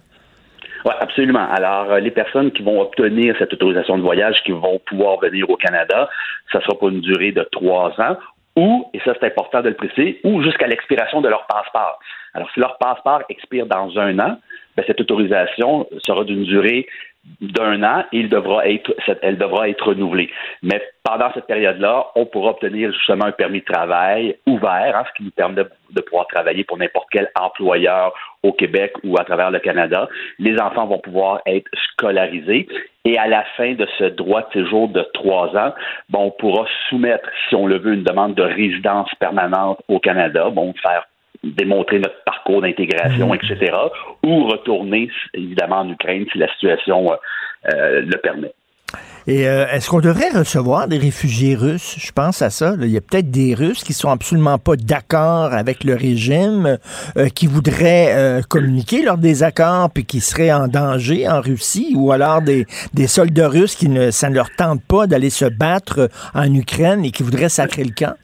Oui, absolument. Alors, euh, les personnes qui vont obtenir cette autorisation de voyage, qui vont pouvoir venir au Canada, ça sera pour une durée de trois ans ou, et ça c'est important de le préciser, ou jusqu'à l'expiration de leur passeport. Alors, si leur passeport expire dans un an, ben, cette autorisation sera d'une durée d'un an il devra être, elle devra être renouvelée. Mais pendant cette période-là, on pourra obtenir justement un permis de travail ouvert, hein, ce qui nous permet de, pouvoir travailler pour n'importe quel employeur au Québec ou à travers le Canada. Les enfants vont pouvoir être scolarisés et à la fin de ce droit de séjour de trois ans, bon, on pourra soumettre, si on le veut, une demande de résidence permanente au Canada, bon, faire démontrer notre parcours d'intégration, mmh. etc., ou retourner évidemment en Ukraine si la situation euh, euh, le permet. Et euh, est-ce qu'on devrait recevoir des réfugiés russes? Je pense à ça. Il y a peut-être des Russes qui sont absolument pas d'accord avec le régime, qui voudraient communiquer leur désaccord, puis qui seraient en danger en Russie, ou alors des, des soldats russes qui ne, ça ne leur tente pas d'aller se battre en Ukraine et qui voudraient sacrer le camp?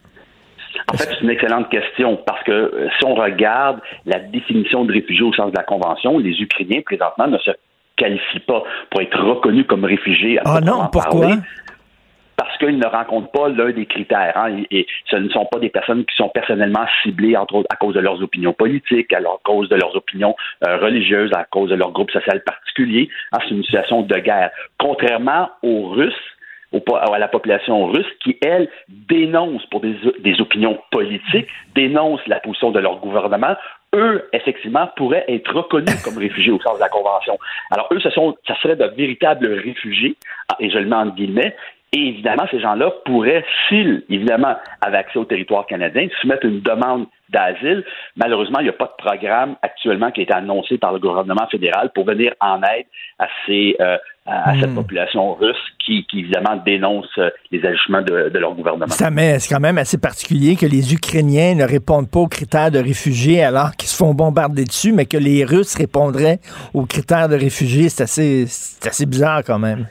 En fait, c'est une excellente question parce que euh, si on regarde la définition de réfugié au sens de la Convention, les Ukrainiens présentement ne se qualifient pas pour être reconnus comme réfugiés. Ah non, pourquoi? parce qu'ils ne rencontrent pas l'un des critères. Hein, et, ce ne sont pas des personnes qui sont personnellement ciblées, entre autres, à cause de leurs opinions politiques, à cause de leurs opinions euh, religieuses, à cause de leur groupe social particulier. Hein, c'est une situation de guerre. Contrairement aux Russes, à la population russe qui, elle, dénonce pour des, opinions politiques, dénonce la position de leur gouvernement, eux, effectivement, pourraient être reconnus comme réfugiés au sens de la Convention. Alors, eux, ce sont, ça serait de véritables réfugiés, ah, et je le mets en guillemets, et évidemment, ces gens-là pourraient, s'ils, évidemment, avaient accès au territoire canadien, soumettre une demande d'asile. Malheureusement, il n'y a pas de programme actuellement qui a été annoncé par le gouvernement fédéral pour venir en aide à, ces, euh, à, cette hmm. population russe qui, évidemment, dénonce euh, les agissements de, leur gouvernement. C'est quand même assez particulier que les Ukrainiens ne répondent pas aux critères de réfugiés alors qu'ils se font bombarder dessus, mais que les Russes répondraient aux critères de réfugiés. C'est assez, assez bizarre quand même.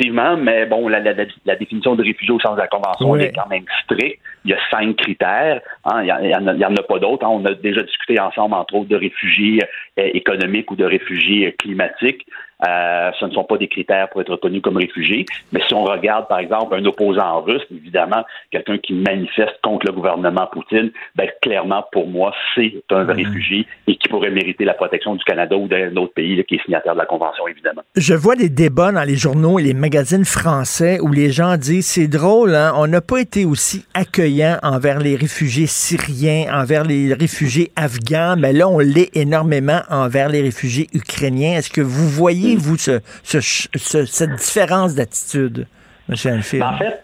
Euh, effectivement, mais bon, la, définition de réfugié au sens de la Convention est quand même stricte. Il y a cinq critères. Hein. il n'y en, a pas d'autres. Hein. On a déjà discuté ensemble, entre autres, de réfugiés euh, économiques ou de réfugiés climatiques. Euh, ce ne sont pas des critères pour être reconnu comme réfugié. Mais si on regarde, par exemple, un opposant russe, évidemment, quelqu'un qui manifeste contre le gouvernement Poutine, ben, clairement, pour moi, c'est un Mhm. réfugié et qui pourrait mériter la protection du Canada ou d'un autre pays là, qui est signataire de la Convention, évidemment. Je vois des débats dans les journaux et les magazines français où les gens disent c'est drôle, hein, on n'a pas été aussi accueillant envers les réfugiés syriens, envers les réfugiés afghans, mais là, on l'est énormément envers les réfugiés ukrainiens. Est-ce que vous voyez, vous, ce, ce- ce- cette différence d'attitude, M. Anfield? Ben, en fait,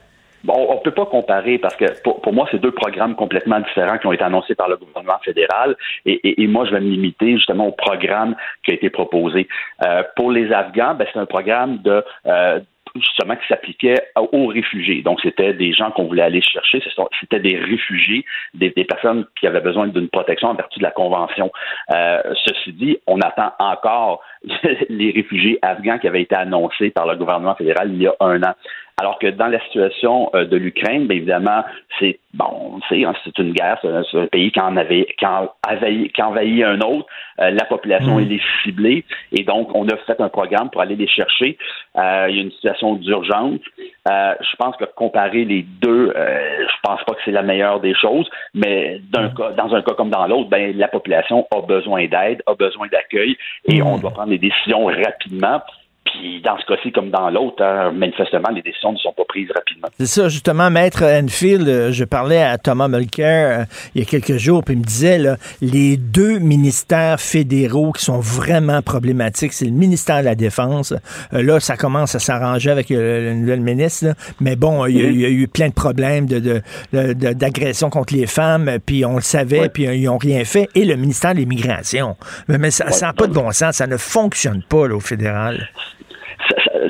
on ne peut pas comparer parce que pour, moi, c'est deux programmes complètement différents qui ont été annoncés par le gouvernement fédéral. Et, moi, je vais me limiter justement au programme qui a été proposé. Euh, pour les Afghans, ben, c'est un programme de euh, justement qui s'appliquait aux réfugiés. Donc, c'était des gens qu'on voulait aller chercher. C'était des réfugiés, des, des personnes qui avaient besoin d'une protection en vertu de la Convention. Euh, ceci dit, on attend encore les réfugiés afghans qui avaient été annoncés par le gouvernement fédéral il y a un an. Alors que dans la situation euh, de l'Ukraine, bien évidemment, c'est bon, hein, c'est une guerre, c'est un, pays qui en avait, qui en envahit, qui envahit un autre. Euh, la population elle est ciblée et donc on a fait un programme pour aller les chercher. Euh, il y a une situation d'urgence. Euh, je pense que comparer les deux, euh, je pense pas que c'est la meilleure des choses, mais d'un cas, dans un cas comme dans l'autre, ben la population a besoin d'aide, a besoin d'accueil et on doit prendre des décisions rapidement. Puis dans ce cas-ci, comme dans l'autre, hein, manifestement, les décisions ne sont pas prises rapidement. C'est ça, justement, Maître Enfield, euh, je parlais à Thomas Mulcair euh, il y a quelques jours, puis il me disait, là, les deux ministères fédéraux qui sont vraiment problématiques, c'est le ministère de la Défense. Euh, là, ça commence à s'arranger avec euh, le nouvel ministre, là. mais bon, il y, a, il y a eu plein de problèmes de, de- de- de- d'agression contre les femmes, puis on le savait, puis euh, ils n'ont rien fait. Et le ministère de l'Immigration. Mais, mais ça n'a pas de bon sens, ça ne fonctionne pas là, au fédéral.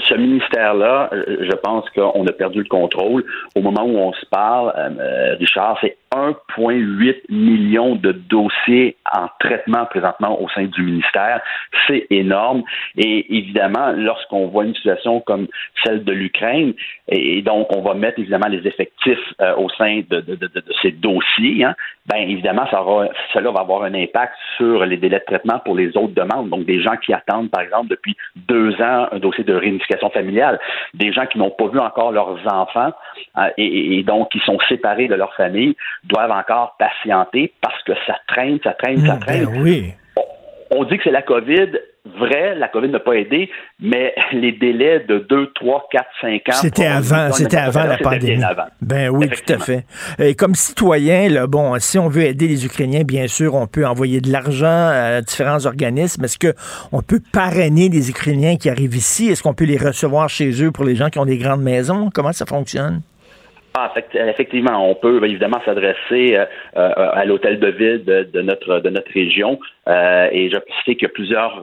Ce- ministère-là, euh, je pense qu'on a perdu le contrôle. Au moment où on se parle, euh, euh, Richard, c'est 1,8 million de dossiers en traitement présentement au sein du ministère. C'est énorme. Et évidemment, lorsqu'on voit une situation comme celle de l'Ukraine, et, et donc on va mettre évidemment les effectifs euh, au sein de, de- de- de ces dossiers, hein, ben évidemment, ça aura, cela va avoir un impact sur les délais de traitement pour les autres demandes. Donc, des gens qui attendent, par exemple, depuis deux ans un dossier de réunification familiale, des gens qui n'ont pas vu encore leurs enfants euh, et, et donc qui sont séparés de leur famille, doivent encore patienter parce que ça traîne, ça traîne, ça traîne. Ben oui. On dit que c'est la COVID. Vrai, la COVID n'a pas aidé, mais les délais de 2, 3, 4, 5 ans. C'était avant, c'était avant la pandémie. avant. Ben oui, tout à fait. Et comme citoyen, là, bon, si on veut aider les Ukrainiens, bien sûr, on peut envoyer de l'argent à différents organismes. Est-ce que on peut parrainer les Ukrainiens qui arrivent ici? Est-ce qu'on peut les recevoir chez eux pour les gens qui ont des grandes maisons? Comment ça fonctionne? Ah, effect- effectivement, on peut évidemment s'adresser euh, euh, à l'hôtel de ville de, notre de notre région. Euh, et je sais qu'il y a plusieurs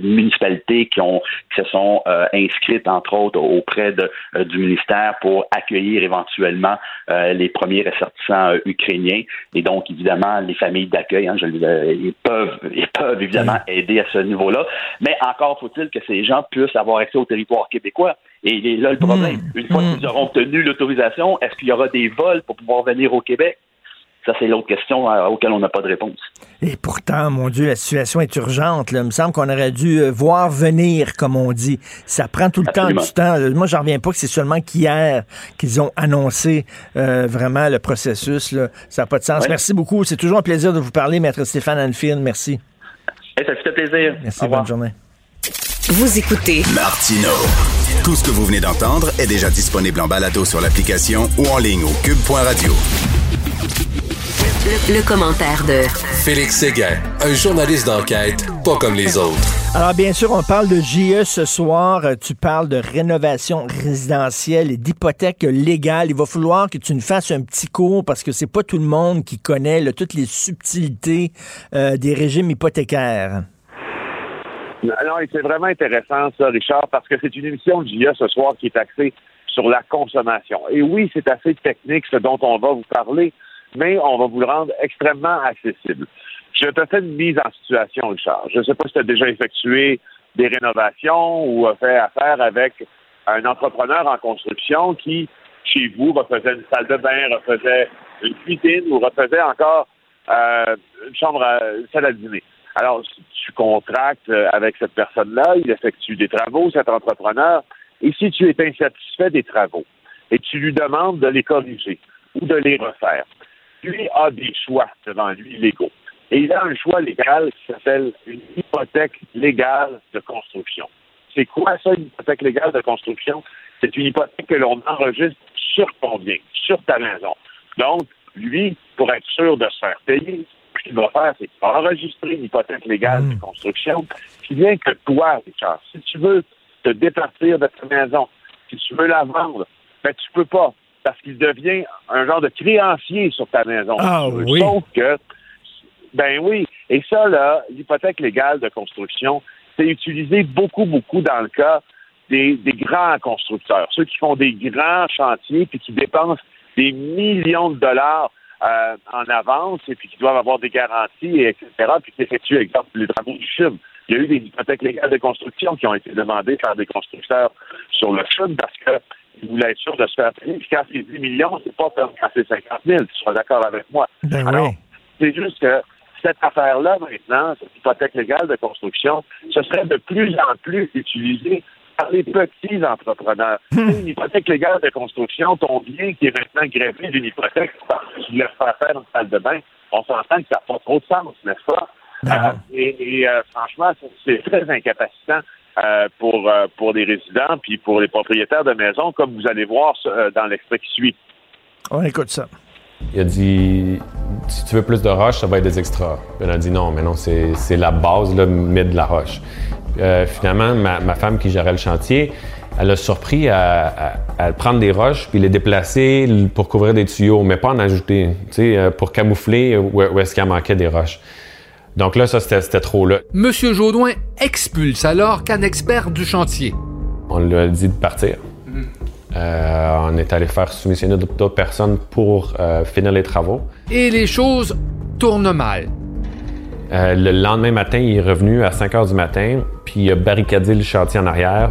municipalités qui ont qui se sont inscrites entre autres auprès de, du ministère pour accueillir éventuellement les premiers ressortissants ukrainiens. Et donc évidemment les familles d'accueil, hein, ils peuvent ils peuvent évidemment aider à ce niveau-là. Mais encore faut-il que ces gens puissent avoir accès au territoire québécois. Et il est là le problème. Une fois qu'ils auront obtenu l'autorisation, est-ce qu'il y aura des vols pour pouvoir venir au Québec? Ça, c'est l'autre question à- auquel on n'a pas de réponse. Et pourtant, mon Dieu, la situation est urgente. Là. Il me semble qu'on aurait dû euh, voir venir, comme on dit. Ça prend tout le Absolument. temps du temps. Moi, j'en reviens pas que c'est seulement qu'hier qu'ils ont annoncé euh, vraiment le processus. là. Ça n'a pas de sens. Merci beaucoup. C'est toujours un plaisir de vous parler, Maître Stéphane Anfield. Merci. Ça fait plaisir. Merci, Au revoir. bonne journée. Vous écoutez Martino. Tout ce que vous venez d'entendre est déjà disponible en balado sur l'application ou en ligne au cube.radio. le, le commentaire de Félix Séguin, un journaliste d'enquête pas comme les autres. Alors, bien sûr, on parle de JE ce soir. Tu parles de rénovation résidentielle et d'hypothèque légale. Il va falloir que tu nous fasses un petit cours parce que c'est pas tout le monde qui connaît là, toutes les subtilités euh, des régimes hypothécaires. Non, c'est vraiment intéressant, ça, Richard, parce que c'est une émission de ce soir qui est axée sur la consommation. Et oui, c'est assez technique ce dont on va vous parler, mais on va vous le rendre extrêmement accessible. Je te fais une mise en situation, Richard. Je ne sais pas si tu as déjà effectué des rénovations ou a fait affaire avec un entrepreneur en construction qui, chez vous, refaisait une salle de bain, refaisait une cuisine ou refaisait encore euh, une chambre, à, une salle à dîner. Alors, tu contractes euh, avec cette personne-là, il effectue des travaux, cet entrepreneur, et si tu es insatisfait des travaux et tu lui demandes de les corriger ou de les refaire, lui a des choix devant lui légaux. Et il a un choix légal qui s'appelle une hypothèque légale de construction. C'est quoi ça, une hypothèque légale de construction? C'est une hypothèque que l'on enregistre sur ton bien, sur ta maison. Donc, lui, pour être sûr de se faire payer, ce qu'il va faire, c'est enregistrer une hypothèque légale de construction qui vient que toi, Richard, si tu veux te départir de ta maison, si tu veux la vendre, ben tu peux pas, parce qu'il devient un genre de créancier sur ta maison. Ah oui. Sauf que, ben oui, et ça, là, l'hypothèque légale de construction, c'est utilisé beaucoup, beaucoup dans le cas des, des grands constructeurs, ceux qui font des grands chantiers puis qui dépensent des millions de dollars euh, en avance et puis qui doivent avoir des garanties, et etc., puis qui effectuent, exemple, les travaux du CHUM. Il y a eu des hypothèques légales de construction qui ont été demandées par des constructeurs sur le CHUM parce qu'ils voulaient être sûrs de se faire payer. Puis quand c'est 10 millions, c'est pas quand c'est 50 000. Tu seras d'accord avec moi. Ben Alors, oui. c'est juste que cette affaire-là, maintenant, cette hypothèque légale de construction, ce serait de plus en plus utilisé par les petits entrepreneurs. Une hypothèque légale de construction, ton bien qui est maintenant greffé d'une hypothèque parce que tu voulais faire faire une salle de bain, on s'entend que ça n'a pas trop de sens, n'est-ce pas? Euh, et et, euh, franchement, c'est très incapacitant euh, pour, euh, pour les résidents puis pour les propriétaires de maisons, comme vous allez voir euh, dans l'extrait qui suit. On écoute ça. Il a dit si tu veux plus de roche, ça va être des extras. Puis on a dit non, mais non, c'est c'est la base, là, mets de la roche. Euh, finalement, ma, ma femme qui gérait le chantier, elle a surpris à, à- à prendre des roches puis les déplacer pour couvrir des tuyaux, mais pas en ajouter, tu sais, euh, pour camoufler où, où est-ce qu'il manquait des roches. Donc là, ça, c'était trop là. Monsieur Jaudoin expulse alors qu'un expert du chantier. On lui a dit de partir. Euh, on est allé faire soumissionner d'autres personnes pour euh, finir les travaux. Et les choses tournent mal. Euh, le lendemain matin, il est revenu à 5 heures du matin, puis il a barricadé le chantier en arrière.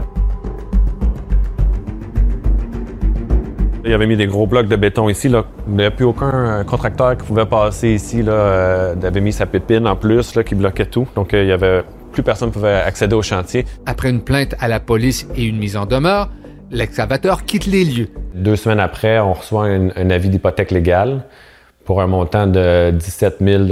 Il avait mis des gros blocs de béton ici. Là. Il n'y avait plus aucun euh, contracteur qui pouvait passer ici. Là. Euh, il avait mis sa pépine en plus là, qui bloquait tout. Donc, euh, il y avait plus personne ne pouvait accéder au chantier. Après une plainte à la police et une mise en demeure, l'excavateur quitte les lieux. Deux semaines après, on reçoit un, un avis d'hypothèque légale pour un montant de 17 000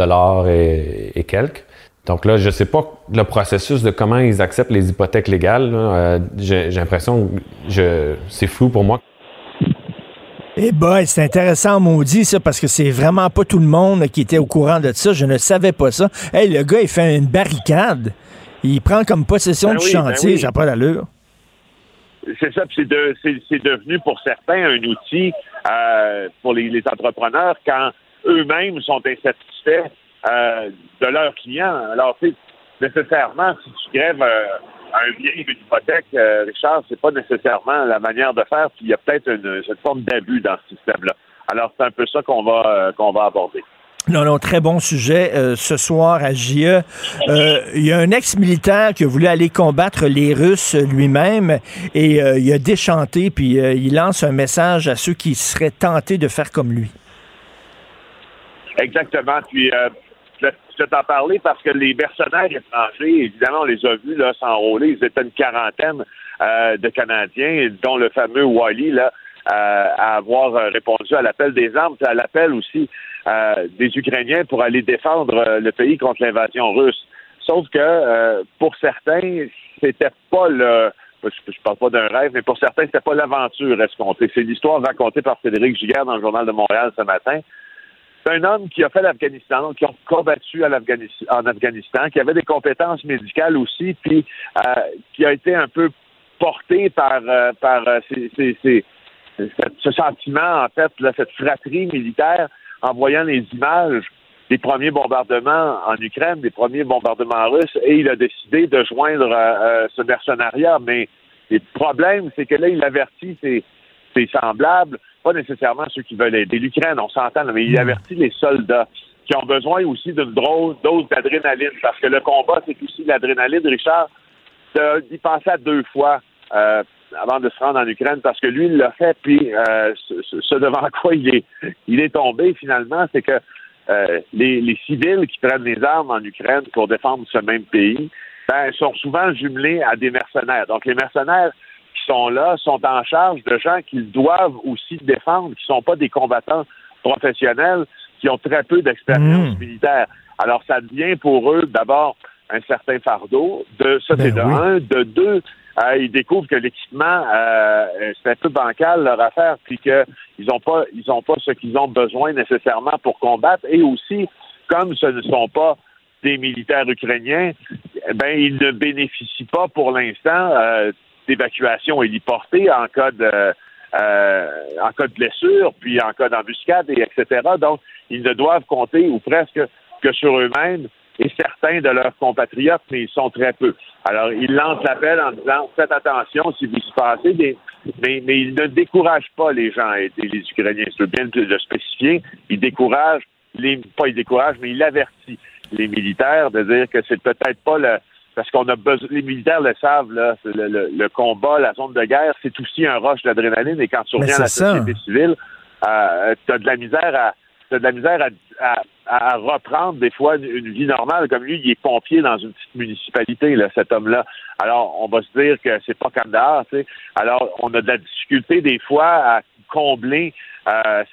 et, et quelques. Donc là, je ne sais pas le processus de comment ils acceptent les hypothèques légales. Euh, J'ai l'impression que je- c'est flou pour moi. Eh boy, c'est intéressant, maudit, ça, parce que c'est vraiment pas tout le monde qui était au courant de ça. Je ne savais pas ça. Hey, le gars, il fait une barricade. Il prend comme possession Ben du oui, ben chantier. oui. Ça n'a pas d'allure. C'est ça, puis c'est de- c'est- c'est devenu pour certains un outil euh, pour les, les entrepreneurs quand eux-mêmes sont insatisfaits euh, de leurs clients. Alors, tu sais, nécessairement, si tu grèves euh, un bien, une hypothèque, euh, Richard, c'est pas nécessairement la manière de faire, puis il y a peut-être une, forme d'abus dans ce système-là. Alors, c'est un peu ça qu'on va, euh, qu'on va aborder. Non, non, très bon sujet. Euh, ce soir à JE, euh, il y a un ex-militaire qui a voulu aller combattre les Russes lui-même et euh, il a déchanté, puis il lance un message à ceux qui seraient tentés de faire comme lui. Exactement. Puis, vais t'en parler parce que les mercenaires étrangers, évidemment, on les a vus là, s'enrôler. Ils étaient une quarantaine euh, de Canadiens, dont le fameux Wally, là, euh, à avoir euh, répondu à l'appel des armes, à l'appel aussi des Ukrainiens pour aller défendre le pays contre l'invasion russe. Sauf que pour certains, c'était pas le je, parle pas d'un rêve, mais pour certains, c'était pas l'aventure escomptée. C'est l'histoire racontée par Frédéric Giguère dans le Journal de Montréal ce matin. C'est un homme qui a fait l'Afghanistan, qui a combattu en Afghanistan, qui avait des compétences médicales aussi, puis euh, qui a été un peu porté par, euh, par euh, ce sentiment, en fait, là, cette fratrie militaire, en voyant les images des premiers bombardements en Ukraine, des premiers bombardements russes, et il a décidé de joindre euh, euh, ce mercenariat. Mais le problème, c'est que là, il avertit ses semblables, pas nécessairement ceux qui veulent aider l'Ukraine, on s'entend, mais il avertit les soldats qui ont besoin aussi d'une drôle dose d'adrénaline, parce que le combat, c'est aussi l'adrénaline, Richard, d'y penser à deux fois euh, avant de se rendre en Ukraine, parce que lui, il l'a fait, puis euh, ce devant quoi il est, il est tombé finalement, c'est que euh, les, les, civils qui prennent les armes en Ukraine pour défendre ce même pays, ben, sont souvent jumelés à des mercenaires. Donc, les mercenaires qui sont là sont en charge de gens qu'ils doivent aussi défendre, qui ne sont pas des combattants professionnels, qui ont très peu d'expérience Mmh. militaire. Alors, ça devient pour eux d'abord un certain fardeau. De ça, Ben c'est de oui. un. De deux, euh, ils découvrent que l'équipement, euh, c'est un peu bancal leur affaire, puis qu'ils n'ont pas, ils ont pas ce qu'ils ont besoin nécessairement pour combattre. Et aussi, comme ce ne sont pas des militaires ukrainiens, eh ben ils ne bénéficient pas pour l'instant euh, d'évacuation héliportée en cas de euh, en cas de blessure, puis en cas d'embuscade, et etc. Donc, ils ne doivent compter, ou presque, que sur eux-mêmes et certains de leurs compatriotes, mais ils sont très peu. Alors, ils lancent l'appel en disant faites attention si vous y passez, mais, mais ils ne découragent pas les gens à aider les Ukrainiens. C'est bien de le spécifier. Ils découragent, les... pas ils découragent, mais ils avertissent les militaires de dire que c'est peut-être pas le. Parce qu'on a besoin. Les militaires le savent, là, le, le- le combat, la zone de guerre, c'est aussi un rush d'adrénaline. Et quand tu reviens à la ça. société civile, euh, tu as de la misère à. t'as de la misère à, à- à reprendre des fois une, vie normale. Comme lui, il est pompier dans une petite municipalité, là, cet homme-là. Alors, on va se dire que c'est pas dehors, tu sais. Alors, on a de la difficulté des fois à combler euh,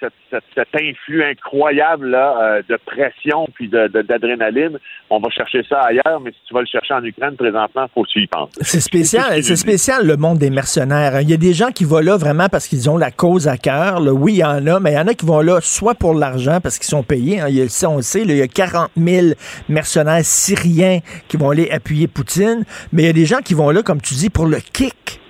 cet influx incroyable là, euh, de pression puis de- de- d'adrénaline. On va chercher ça ailleurs, mais si tu vas le chercher en Ukraine présentement, faut que tu y penses. C'est spécial, c'est spécial le monde des mercenaires. Il y a des gens qui vont là vraiment parce qu'ils ont la cause à cœur. Oui, il y en a, mais il y en a qui vont là soit pour l'argent parce qu'ils sont payés. hein. Il y a, on le sait, là, il y a 40 000 mercenaires syriens qui vont aller appuyer Poutine. Mais il y a des gens qui vont là, comme tu dis, pour le kick.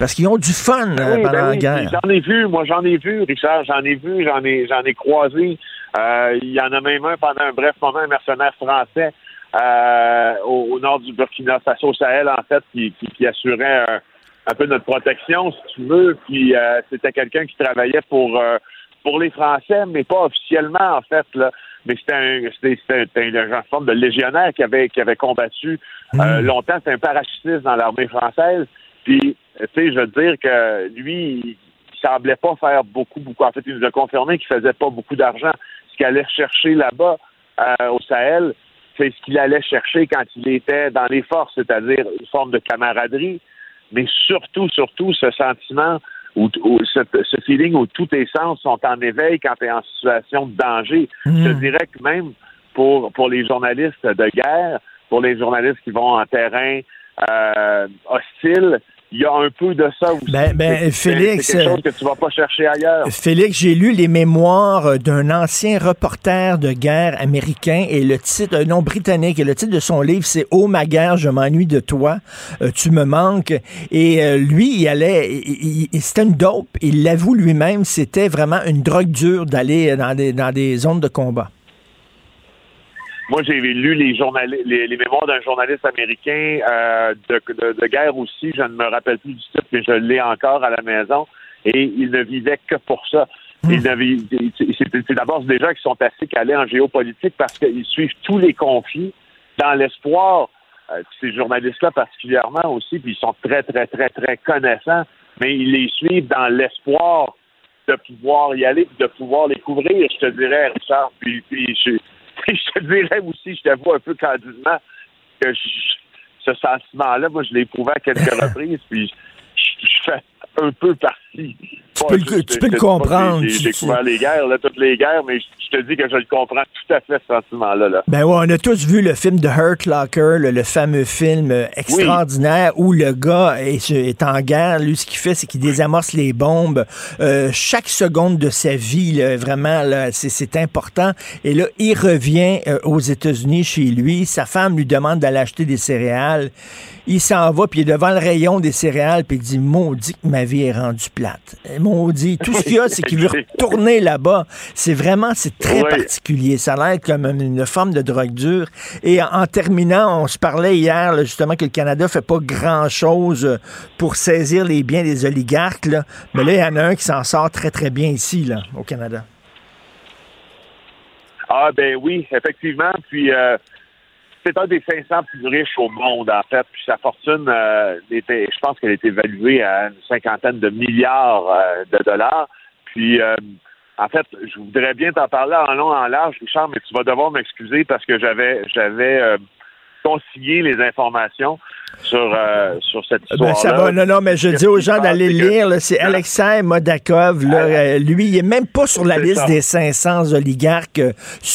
Parce qu'ils ont du fun euh, Oui, pendant ben la guerre. J'en ai vu, moi j'en ai vu, Richard, j'en ai vu, j'en ai j'en ai croisé. Euh, il y en a même un pendant un bref moment, un mercenaire français euh, au, au nord du Burkina Faso, au Sahel, en fait, qui, qui, qui assurait un, un peu notre protection, si tu veux. Puis euh, c'était quelqu'un qui travaillait pour pour les Français, mais pas officiellement, en fait, là. Mais c'était un, c'était, c'était un, un genre de forme de légionnaire qui avait, qui avait combattu euh, longtemps. C'était un parachutiste dans l'armée française. Puis, tu sais, je veux dire que lui, il semblait pas faire beaucoup, beaucoup. En fait, il nous a confirmé qu'il faisait pas beaucoup d'argent. Ce qu'il allait chercher là-bas, euh, au Sahel, c'est ce qu'il allait chercher quand il était dans les forces, c'est-à-dire une forme de camaraderie, mais surtout, surtout, ce sentiment où, où ce, ce feeling où tous tes sens sont en éveil quand tu es en situation de danger. Je te dirais que même pour, pour les journalistes de guerre, pour les journalistes qui vont en terrain euh, hostile, il y a un peu de ça aussi. Ben- ben, Félix, C'est quelque euh, chose que tu vas pas chercher ailleurs. Félix, j'ai lu les mémoires d'un ancien reporter de guerre américain et le titre, euh, non britannique, et le titre de son livre, c'est Oh ma guerre, je m'ennuie de toi, Euh, tu me manques. Et euh, lui, il allait, il- il- il- c'était une dope. Il l'avoue lui-même, c'était vraiment une drogue dure d'aller dans des, dans des zones de combat. Moi, j'ai lu les, les, les mémoires d'un journaliste américain euh, de, de- de guerre aussi. Je ne me rappelle plus du titre, mais je l'ai encore à la maison. Et il ne vivait que pour ça. Vit- c'est d'abord des gens qui sont assez calés en géopolitique parce qu'ils suivent tous les conflits dans l'espoir, euh, ces journalistes-là particulièrement aussi, puis ils sont très, très, très, très connaissants, mais ils les suivent dans l'espoir de pouvoir y aller, de pouvoir les couvrir, je te dirais, Richard. Puis, puis je, je te dirais aussi, je t'avoue un peu candidement, que je- ce sentiment-là, moi, je l'ai éprouvé à quelques reprises, puis je, je fais un peu partie. Tu peux le- tu peux le comprendre. J'ai Tu- j'ai couvert les guerres, là, toutes les guerres, mais je, te dis que je le comprends tout à fait, ce sentiment-là. Là. Ben ouais, on a tous vu le film de Hurt Locker, le, le fameux film euh, extraordinaire où le gars est, est en guerre. Lui, ce qu'il fait, c'est qu'il désamorce les bombes. Euh, chaque seconde de sa vie, là, vraiment, là, c'est, c'est important. Et là, il revient euh, aux États-Unis chez lui. Sa femme lui demande d'aller acheter des céréales. Il s'en va, puis il est devant le rayon des céréales, puis il dit Maudit que ma vie est rendue plate. Maudit. Tout ce qu'il y a, c'est qu'il veut retourner là-bas. C'est vraiment, c'est très particulier. Ça a l'air comme une forme de drogue dure. Et en, en terminant, on se parlait hier, là, justement, que le Canada fait pas grand-chose pour saisir les biens des oligarques. là. Mais là, il y en a un qui s'en sort très, très bien ici, là, au Canada. Ah ben oui, effectivement. Puis euh, c'est un des 500 plus riches au monde, en fait. Puis sa fortune, euh, était, je pense qu'elle est évaluée à une cinquantaine de milliards euh, de dollars. Puis euh, En fait, je voudrais bien t'en parler en long, en large, Richard, mais tu vas devoir m'excuser parce que j'avais j'avais consigné les informations sur, euh, sur cette histoire. Ben, ça va, non, non, mais je dis aux gens d'aller lire. là, C'est Alexei Modakov. Là, euh, lui, il est même pas sur la liste ça. des 500 oligarques euh,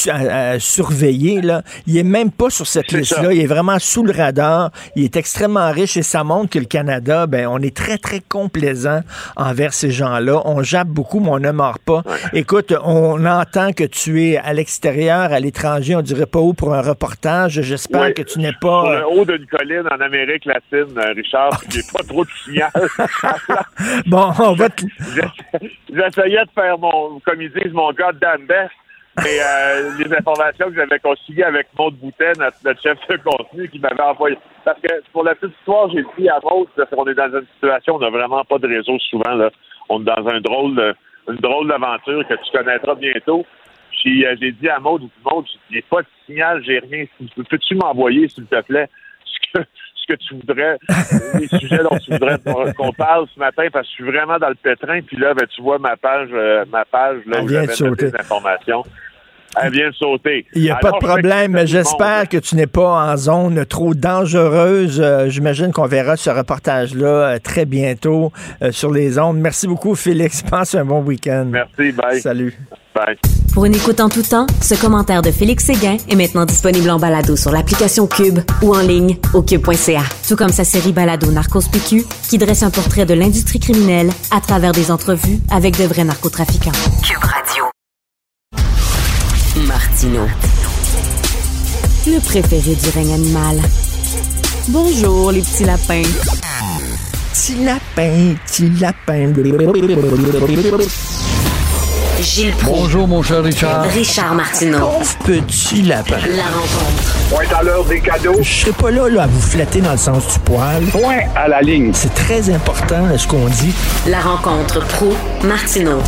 euh, surveillés. Là. Il est même pas sur cette liste-là. Il est vraiment sous le radar. Il est extrêmement riche et ça montre que le Canada, ben, on est très, très complaisant envers ces gens-là. On jappe beaucoup, mais on ne mord pas. Écoute, on entend que tu es à l'extérieur, à l'étranger, on dirait pas où pour un reportage. J'espère que tu n'es Sur pas... le haut d'une colline en Amérique latine, euh, Richard, a pas trop de signal. Bon, on va te... J'essa- J'essayais de faire mon, comme ils disent, mon gars Dan best. Et euh, les informations que j'avais consignées avec Maud Boutet, notre, notre chef de contenu, qui m'avait envoyé. Parce que pour la petite histoire, j'ai dit à Maud là, qu'on est dans une situation où on n'a vraiment pas de réseau souvent. Là. On est dans un drôle de, une drôle d'aventure que tu connaîtras bientôt. Puis euh, j'ai dit à Maud, Maud, j'ai pas de signal, j'ai rien. Peux-tu m'envoyer, s'il te plaît, ce que, ce que tu voudrais, les sujets dont tu voudrais qu'on- parle ce matin, parce que je suis vraiment dans le pétrin. Puis là, ben, tu vois ma page, euh, ma page là, Elle où j'avais de noté sauter. les informations. Elle vient de sauter. Il n'y a pas de problème, mais j'espère que tu n'es pas en zone trop dangereuse. Euh, J'imagine qu'on verra ce reportage-là euh, très bientôt euh, sur les ondes. Merci beaucoup, Félix. Passe un bon week-end. Merci, bye. Salut. Bye. Pour une écoute en tout temps, ce commentaire de Félix Séguin est maintenant disponible en balado sur l'application Cube ou en ligne au cube.ca. Tout comme sa série balado Narcos PQ qui dresse un portrait de l'industrie criminelle à travers des entrevues avec de vrais narcotrafiquants. Cube Radio. Martino. Le préféré du règne animal. Bonjour les petits lapins. Petit lapin, petit lapin. Gilles Proulx. Bonjour, mon cher Richard. Richard Martineau. Pauvre petit lapin. La rencontre. Point à l'heure des cadeaux. Je serai pas là, là à vous flatter dans le sens du poil. Point à la ligne. C'est très important ce qu'on dit. La rencontre pro martineau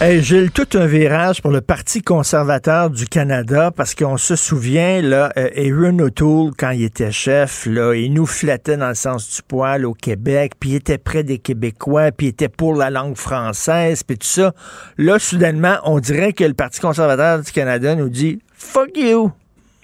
Hey, Gilles, tout un virage pour le Parti conservateur du Canada parce qu'on se souvient, là, euh, Aaron O'Toole, quand il était chef, là, il nous flattait dans le sens du poil au Québec, puis il était près des Québécois, puis il était pour la langue française, puis tout ça. Là, soudainement, on dirait que le Parti conservateur du Canada nous dit « fuck you ».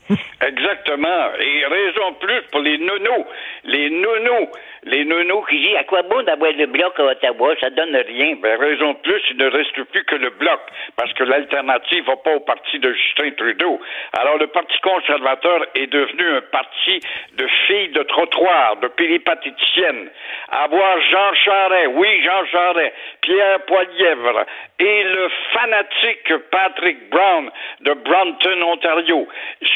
Exactement. Et raison plus pour les nounous. Les nounous. Les nounous qui disent à quoi bon d'avoir le bloc à Ottawa, ça donne rien. Ben, raison de plus, il ne reste plus que le bloc, parce que l'alternative va pas au parti de Justin Trudeau. Alors, le Parti conservateur est devenu un parti de filles de trottoir, de péripatéticiennes. Avoir Jean Charest, oui, Jean Charest, Pierre Poilièvre et le fanatique Patrick Brown de Brampton, Ontario.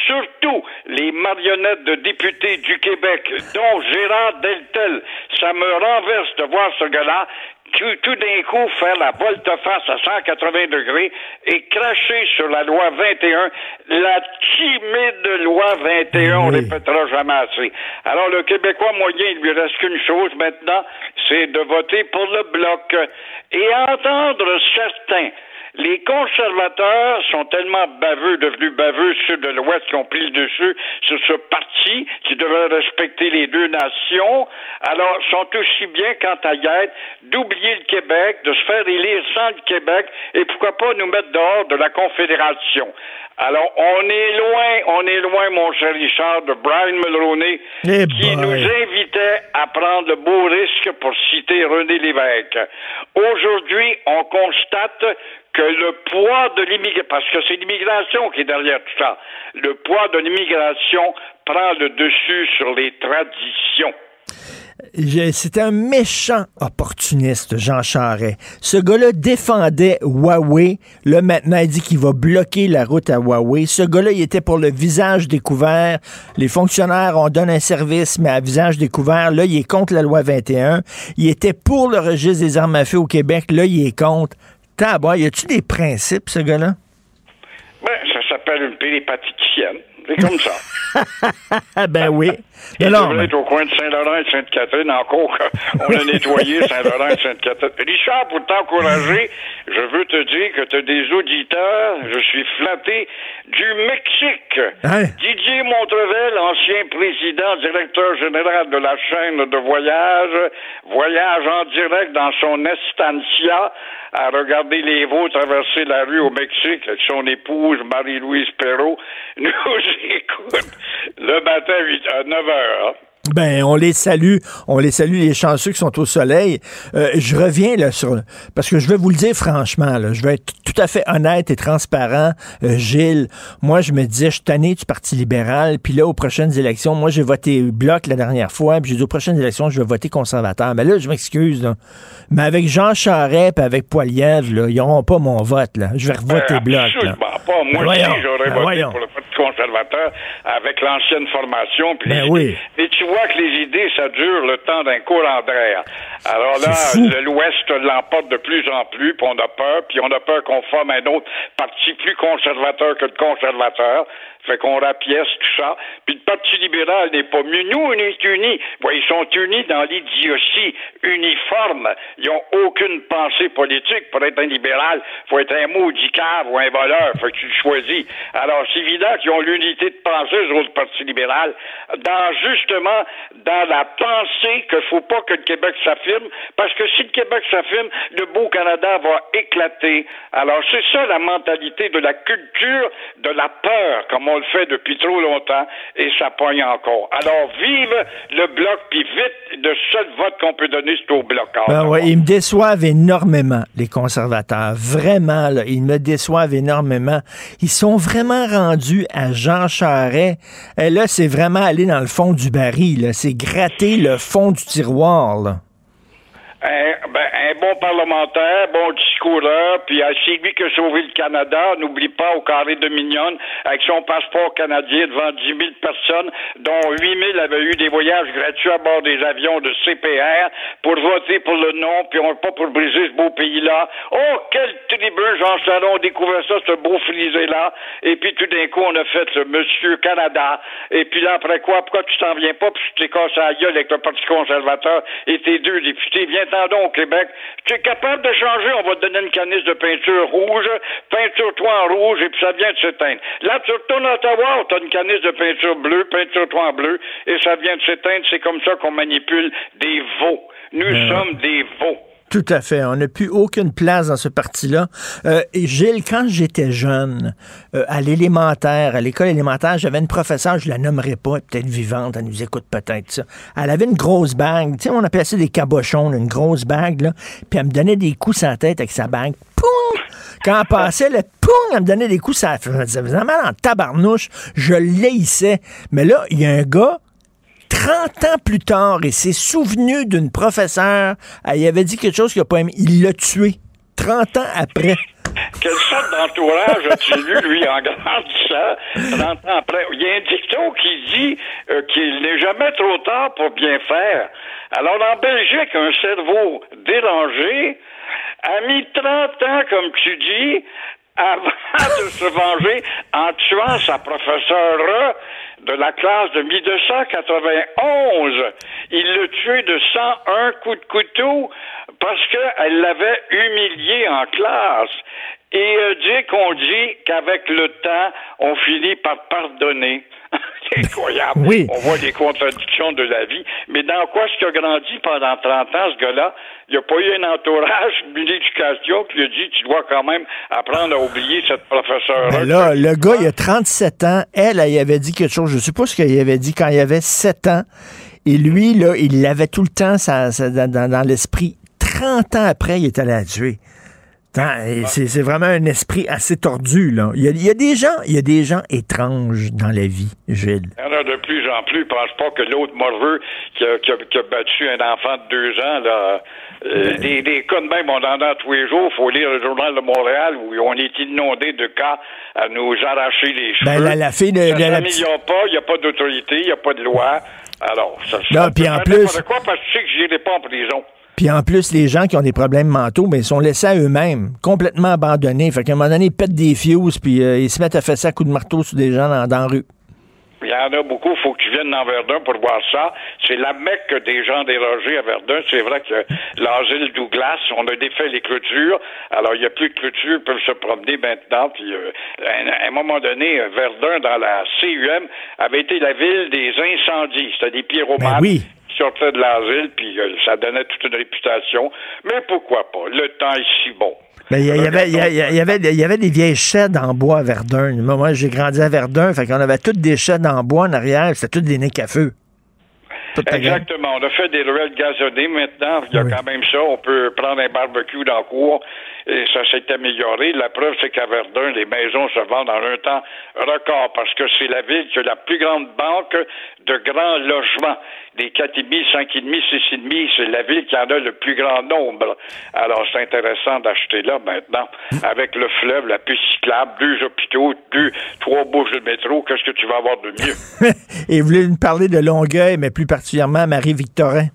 Surtout les marionnettes de députés du Québec, dont Gérard Deltel. Ça me renverse de voir ce gars-là tout, tout d'un coup faire la volte-face à 180 degrés et cracher sur la loi 21, la timide loi 21, on Oui. répétera jamais assez. Alors le Québécois moyen, il lui reste qu'une chose maintenant, c'est de voter pour le bloc et entendre certains les conservateurs sont tellement baveux, devenus baveux ceux de l'Ouest qui ont pris le dessus sur ce parti qui devrait respecter les deux nations. Alors, sont aussi bien, quant à d'oublier le Québec, de se faire élire sans le Québec et pourquoi pas nous mettre dehors de la Confédération. Alors, on est loin, on est loin, mon cher Richard, de Brian Mulroney, Eh qui boy. nous invitait à prendre le beau risque pour citer René Lévesque. Aujourd'hui, on constate que le poids de l'immigration, parce que c'est l'immigration qui est derrière tout ça, le poids de l'immigration prend le dessus sur les traditions. C'était un méchant opportuniste, Jean Charest. Ce gars-là défendait Huawei. Là, maintenant, il dit qu'il va bloquer la route à Huawei. Ce gars-là, il était pour le visage découvert. Les fonctionnaires, on donne un service, mais à visage découvert. Là, il est contre la loi 21. Il était pour le registre des armes à feu au Québec. Là, il est contre. Tabac, y a-tu des principes, ce gars-là? Ben, ça s'appelle une péripatéticienne. C'est comme ça. Ah, ben oui. Mais non, mais- au coin de Saint-Laurent et Sainte-Catherine, encore qu'on a nettoyé Saint-Laurent et Sainte-Catherine. Richard, pour t'encourager, je veux te dire que tu as des auditeurs, je suis flatté, du Mexique. Hein? Didier Montrevel, ancien président, directeur général de la chaîne de voyage, voyage en direct dans son estancia à regarder les veaux traverser la rue au Mexique avec son épouse Marie-Louise Perrault nous écoute le matin à 9 heures. Ben, on les salue. On les salue, les chanceux qui sont au soleil. Euh, je reviens là sur... Parce que je vais vous le dire franchement, là, je vais être tout à fait honnête et transparent. Euh, Gilles, moi, je me disais, je suis tanné du Parti libéral. Puis là, aux prochaines élections, moi, j'ai voté Bloc la dernière fois. Puis j'ai dit, aux prochaines élections, je vais voter conservateur. Mais là, je m'excuse. là. Mais avec Jean Charest et avec Poilievre, là, ils n'auront pas mon vote. Là. Je vais revoter Ben, Bloc. là. Pas. Moi Ben voyons, aussi, j'aurais ben voté voyons. pour le Parti conservateur avec l'ancienne formation. Puis Ben les oui. idées. Mais tu vois que les idées, ça dure le temps d'un courant d'air. Alors là, l'Ouest l'emporte de plus en plus, puis on a peur, puis on a peur qu'on forme un autre parti plus conservateur que le conservateur. Fait qu'on rapièce tout ça. Puis le Parti libéral n'est pas mieux. Nous, on est unis. Ils sont unis dans l'idiotie uniforme. Ils ont aucune pensée politique. Pour être un libéral, faut être un maudit ou un voleur. Fait que tu le choisis. Alors, c'est évident qu'ils ont l'unité de pensée, eux autres, Parti libéral, dans justement, dans la pensée qu'il faut pas que le Québec s'affirme, parce que si le Québec s'affirme, le beau Canada va éclater. Alors, c'est ça la mentalité de la culture de la peur, on le fait depuis trop longtemps, et ça pogne encore. Alors, vive le bloc, puis vite, le seul vote qu'on peut donner, c'est au bloc. Ben ouais, ils me déçoivent énormément, les conservateurs. Vraiment, là, ils me déçoivent énormément. Ils sont vraiment rendus à Jean Charest. Et là, c'est vraiment aller dans le fond du baril. C'est gratter le fond du tiroir. Un, ben, un bon parlementaire, bon discoureur, puis c'est lui qui a sauvé le Canada. N'oublie pas au carré de Mignonne, avec son passeport canadien devant 10 000 personnes, dont 8 000 avaient eu des voyages gratuits à bord des avions de CPR pour voter pour le non, puis on pas pour briser ce beau pays-là. Oh, quel tribun, Jean Charon, on découvert ça, ce beau frisé-là. Et puis tout d'un coup, on a fait ce Monsieur Canada. Et puis là, après quoi, pourquoi tu t'en viens pas, puis tu t'es cassé la gueule avec le Parti conservateur et tes deux députés? Viens-t'en donc au Québec. Tu es capable de changer, on va te donner une canisse de peinture rouge, peinture-toi en rouge, et puis ça vient de s'éteindre. Là, tu retournes à Ottawa, tu as une canisse de peinture bleue, peinture-toi en bleu, et ça vient de s'éteindre. C'est comme ça qu'on manipule des veaux. Nous Ben, sommes des veaux. Tout à fait. On n'a plus aucune place dans ce parti-là. Euh, et Gilles, quand j'étais jeune, euh, à l'élémentaire, à l'école élémentaire, j'avais une professeure, je la nommerai pas, elle peut-être vivante, elle nous écoute peut-être ça. Elle avait une grosse bague, tu sais, on appelait ça des cabochons, une grosse bague, là, puis elle me donnait des coups sur la tête avec sa bague. Poum! Quand elle passait, le poum, elle me donnait des coups, ça faisait mal en tabarnouche. Je l'haïssais. Mais là, il y a un gars 30 ans plus tard, il s'est souvenu d'une professeure, elle avait dit quelque chose qu'il n'a pas aimé, il l'a tué. 30 ans après. Quelle sorte d'entourage as-tu eu, lui, en grandissant, 30 ans après? Il y a un dicton qui dit euh, qu'il n'est jamais trop tard pour bien faire. Alors, en Belgique, un cerveau dérangé a mis 30 ans, comme tu dis, avant de se venger en tuant sa professeure de la classe de 1991. Il l'a tué de 101 coups de couteau parce qu'elle l'avait humilié en classe. Et euh, Dieu qu'on dit qu'avec le temps, on finit par pardonner. C'est incroyable. Oui. On voit les contradictions de la vie. Mais dans quoi est-ce qu'il a grandi pendant 30 ans, ce gars-là? Il n'a pas eu un entourage, une éducation qui lui a dit, tu dois quand même apprendre à oublier cette professeure-là. Ben là, le gars, il a 37 ans. Elle, elle, avait dit quelque chose. Je sais pas ce qu'il avait dit quand il avait 7 ans. Et lui, là, il l'avait tout le temps ça, ça, dans, dans- dans l'esprit. 30 ans après, il est allé la tuer. Et C'est vraiment un esprit assez tordu, là. Il y, a, il y a des gens, il y a des gens étranges dans la vie, Gilles. Il y en a de plus en plus. Pense pas que l'autre morveux qui a, qui, a, qui a battu un enfant de deux ans, là, euh, des, des cas de même, on en a tous les jours. faut lire le journal de Montréal où on est inondé de cas à nous arracher les cheveux. Ben, la- la fille de- ça de la s'améliore pas, il n'y a pas d'autorité, il n'y a pas de loi. Alors, ça, Non, ça puis en plus- quoi parce que tu sais que j'irai pas en prison. Puis en plus, les gens qui ont des problèmes mentaux, ben, ils sont laissés à eux-mêmes, complètement abandonnés. Fait qu'à un moment donné, ils pètent des fuses, puis euh, ils se mettent à faire ça à coups de marteau sur des gens dans, dans la rue. Il y en a beaucoup, faut que tu viennes dans Verdun pour voir ça. C'est la mecque des gens dérogés à Verdun. C'est vrai que l'asile Douglas, on a défait les clôtures. Alors, il n'y a plus de clôtures, ils peuvent se promener maintenant. Puis, euh, à, un- à un moment donné, euh, Verdun, dans la CUM, avait été la ville des incendies. C'était des pyromanes Ben oui. Sortait de l'asile, puis euh, ça donnait toute une réputation. Mais pourquoi pas? Le temps est si bon. Mais il y, avait, il, y avait, y avait des vieilles sheds en bois à Verdun. Moi, j'ai grandi à Verdun, fait qu'on avait toutes des sheds en bois en arrière, c'était toutes des niques à feu. Exactement. On a fait des ruelles gazonnées maintenant. Il y a quand même ça. On peut prendre un barbecue dans le cours et ça s'est amélioré. La preuve, c'est qu'à Verdun, les maisons se vendent en un temps record parce que c'est la ville qui a la plus grande banque de grands logements. Les 4,5, 5,5, 6,5, c'est la ville qui en a le plus grand nombre. Alors, c'est intéressant d'acheter là maintenant, avec le fleuve, la piste cyclable, deux hôpitaux, deux, trois bouches de métro. Qu'est-ce que tu vas avoir de mieux? et vous voulez nous parler de Longueuil, mais plus particulièrement Marie-Victorin?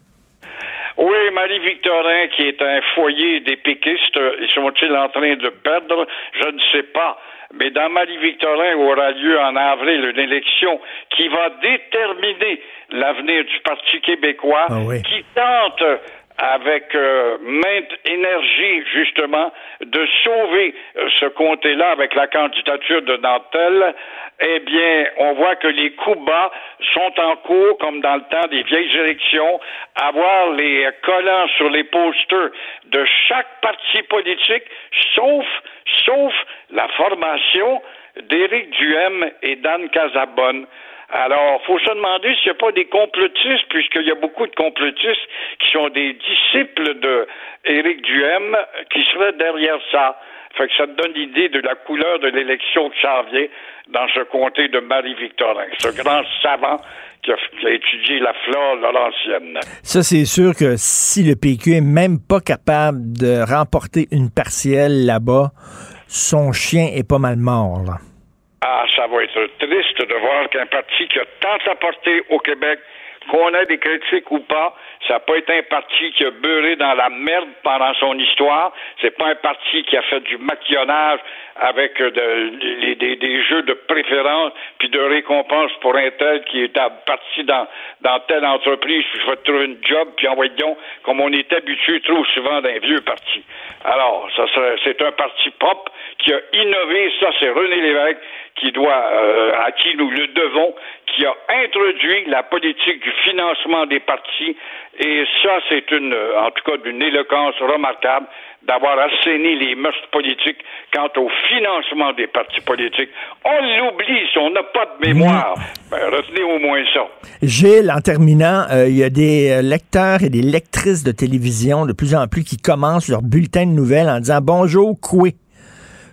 Oui, Marie-Victorin, qui est un foyer des péquistes, ils sont-ils en train de perdre? Je ne sais pas. Mais dans Marie-Victorin aura lieu en avril une élection qui va déterminer l'avenir du Parti québécois, ah qui tente avec euh, mainte énergie, justement, de sauver euh, ce comté-là avec la candidature de Nantel, eh bien, on voit que les coups bas sont en cours, comme dans le temps des vieilles élections, avoir les collants sur les posters de chaque parti politique, sauf, sauf la formation d'Éric Duhem et d'Anne Casabonne. Alors, faut se demander s'il n'y a pas des complotistes, puisqu'il y a beaucoup de complotistes qui sont des disciples de Éric qui seraient derrière ça. Fait que ça te donne l'idée de la couleur de l'élection de janvier dans ce comté de Marie-Victorin, ce grand savant qui a, étudié la flore laurentienne. Ça, c'est sûr que si le PQ est même pas capable de remporter une partielle là-bas, son chien est pas mal mort, là. Ah, ça va être triste de voir qu'un parti qui a tant apporté au Québec, qu'on ait des critiques ou pas, ça n'a pas été un parti qui a beurré dans la merde pendant son histoire. C'est pas un parti qui a fait du maquillonnage avec euh, de, des, jeux de préférence puis de récompense pour un tel qui est parti dans, dans telle entreprise, puis je trouver une job, puis envoyons, comme on est habitué trop souvent d'un vieux parti. Alors, ça c'est un parti propre qui a innové, ça c'est René Lévesque qui doit, euh, à qui nous le devons, qui a introduit la politique du financement des partis, et ça, c'est une, en tout cas, d'une éloquence remarquable d'avoir assaini les mœurs politiques quant au financement des partis politiques. On l'oublie si on n'a pas de mémoire. Ben, retenez au moins ça. Gilles, en terminant, euh, il y a des euh, lecteurs et des lectrices de télévision de plus en plus qui commencent leur bulletin de nouvelles en disant bonjour, Coué.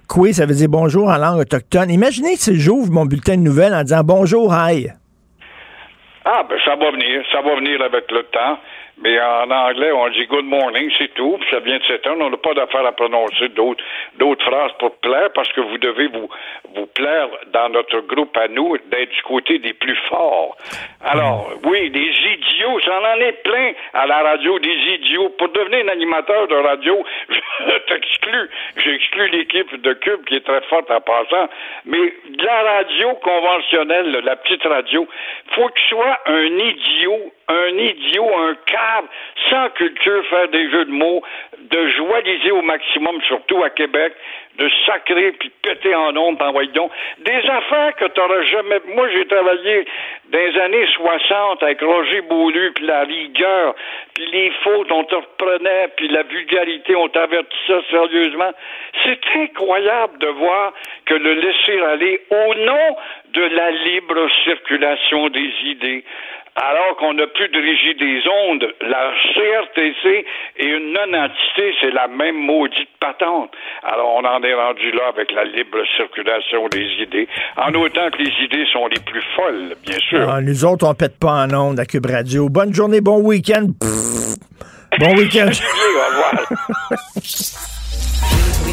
Coué, ça veut dire bonjour en langue autochtone. Imaginez si j'ouvre mon bulletin de nouvelles en disant bonjour, aïe. Ah, ben ça va venir, ça va venir avec le temps. Mais en anglais, on dit good morning, c'est tout, puis ça vient de s'éteindre. On n'a pas d'affaire à prononcer d'autres, d'autres phrases pour plaire, parce que vous devez vous, vous plaire dans notre groupe à nous d'être du côté des plus forts. Alors, oui, des idiots, j'en en ai plein à la radio, des idiots. Pour devenir un animateur de radio, je t'exclus. J'exclus l'équipe de Cube qui est très forte en passant. Mais la radio conventionnelle, la petite radio, faut que tu sois un idiot un idiot, un cave, sans culture, faire des jeux de mots, de joaliser au maximum, surtout à Québec, de sacrer puis péter en ondes, en donc. Des affaires que tu n'auras jamais. Moi, j'ai travaillé dans les années 60 avec Roger Beaulieu, puis la rigueur, puis les fautes, on te reprenait, puis la vulgarité, on t'avertit ça sérieusement. C'est incroyable de voir que le laisser aller au nom de la libre circulation des idées, alors qu'on n'a plus de régie des ondes. La CRTC est une non-entité, c'est la même maudite patente. Alors on en est rendu là avec la libre circulation des idées, en autant que les idées sont les plus folles, bien sûr. Ah, nous autres, on pète pas en ondes à Cube Radio. Bonne journée, bon week-end. Bon week-end. au revoir.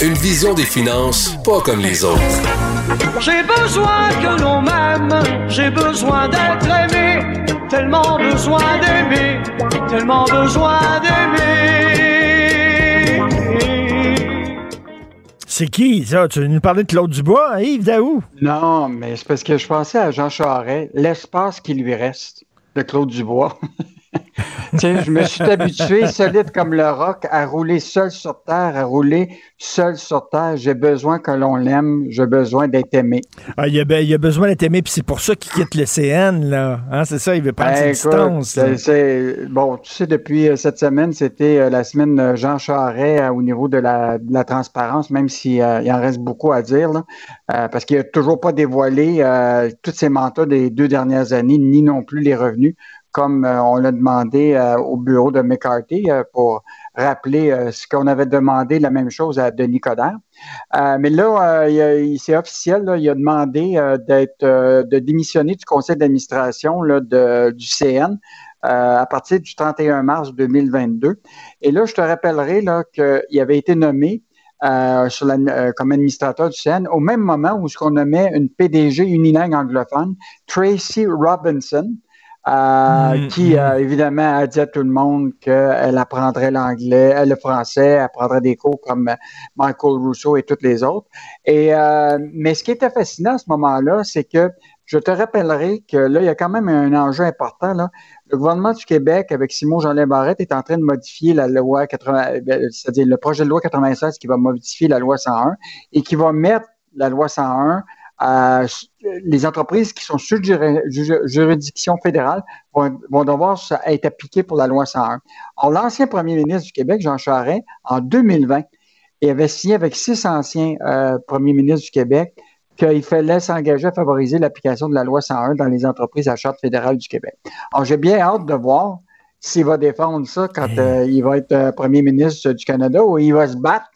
Une vision des finances pas comme les autres. J'ai besoin que l'on m'aime, j'ai besoin d'être aimé, tellement besoin d'aimer, tellement besoin d'aimer. C'est qui, ça? Tu nous parlais de Claude Dubois, hein, Yves Daou? Non, mais c'est parce que je pensais à Jean Charest, l'espace qui lui reste de Claude Dubois. je me suis habitué, solide comme le roc, à rouler seul sur terre, à rouler seul sur terre. J'ai besoin que l'on l'aime, j'ai besoin d'être aimé. Ah, il, a, il, a, besoin d'être aimé, puis c'est pour ça qu'il quitte le CN, là. Hein, c'est ça, il veut prendre ben, ses distances. bon, tu sais, depuis euh, cette semaine, c'était euh, la semaine Jean Charest au niveau de la, de la transparence, même s'il il en reste beaucoup à dire, là, parce qu'il n'a toujours pas dévoilé toutes ses mentors des deux dernières années, ni non plus les revenus comme euh, on l'a demandé euh, au bureau de McCarthy euh, pour rappeler ce qu'on avait demandé la même chose à Denis Coderre. mais là, c'est officiel, il a demandé de démissionner du conseil d'administration du CN à partir du 31 mars 2022. Et là, je te rappellerai qu'il avait été nommé comme administrateur du CN au même moment où ce qu'on nommait une PDG unilingue anglophone, Tracy Robinson, euh, mm, qui, mm. évidemment, a dit à tout le monde qu'elle apprendrait l'anglais, euh, le français, elle apprendrait des cours comme Michael Rousseau et toutes les autres. Et, euh, mais ce qui était fascinant à ce moment-là, c'est que je te rappellerai que là, il y a quand même un enjeu important. Là. Le gouvernement du Québec, avec Simon jean Barrette, est en train de modifier la loi 80, c'est-à-dire le projet de loi 96 qui va modifier la loi 101 et qui va mettre la loi 101 les entreprises qui sont sous juridiction fédérale vont, devoir être appliquées pour la loi 101. Or, l'ancien premier ministre du Québec, Jean Charest, en 2020, il avait signé avec six anciens euh, premiers ministres du Québec qu'il fallait s'engager à favoriser l'application de la loi 101 dans les entreprises à charte fédérale du Québec. Alors, j'ai bien hâte de voir s'il va défendre ça quand euh, il va être euh, premier ministre du Canada ou il va se battre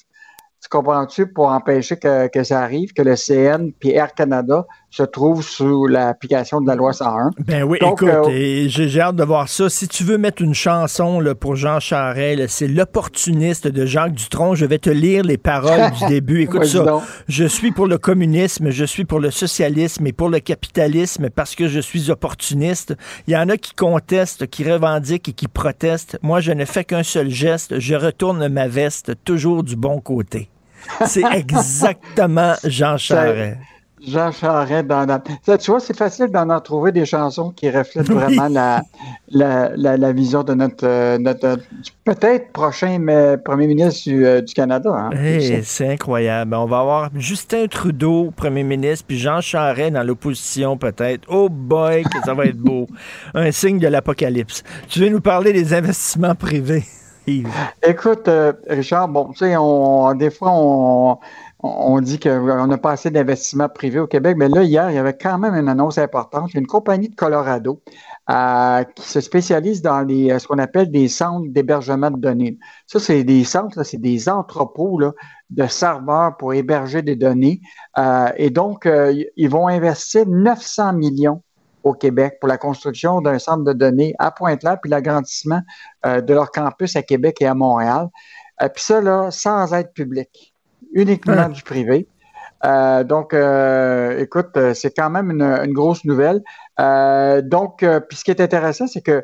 tu comprends-tu, pour empêcher que, que, ça arrive, que le CN puis Air Canada se trouvent sous l'application de la loi 101. Ben oui, écoute, euh, j'ai hâte de voir ça. Si tu veux mettre une chanson là, pour Jean Charest, c'est l'opportuniste de Jacques Dutronc. Je vais te lire les paroles du début. Écoute ça. Je suis pour le communisme, je suis pour le socialisme et pour le capitalisme parce que je suis opportuniste. Il y en a qui contestent, qui revendiquent et qui protestent. Moi, je ne fais qu'un seul geste. Je retourne ma veste toujours du bon côté. C'est exactement Jean Charest. Jean Charest dans, Tu vois, c'est facile d'en trouver des chansons qui reflètent vraiment la, la, vision de notre, euh, notre peut-être prochain premier ministre du, euh, Canada. Hein, c'est incroyable. On va avoir Justin Trudeau, premier ministre, puis Jean Charest dans l'opposition peut-être. Oh boy, que ça va être beau. Un signe de l'apocalypse. Tu veux nous parler des investissements privés? Écoute, euh, Richard, bon, tu sais, on, des fois, on, on dit qu'on n'a pas assez d'investissement privé au Québec, mais là, hier, il y avait quand même une annonce importante. Une compagnie de Colorado euh, qui se spécialise dans euh, ce qu'on appelle des centres d'hébergement de données. Ça, c'est des centres, c'est des entrepôts de serveurs pour héberger des données. et donc, ils vont investir 900 millions au Québec pour la construction d'un centre de données à Pointe-Claire, puis l'agrandissement euh, de leur campus à Québec et à Montréal. Euh, puis ça, sans aide publique, uniquement du privé. Euh, donc, écoute, c'est quand même une, grosse nouvelle. donc, puis ce qui est intéressant, c'est que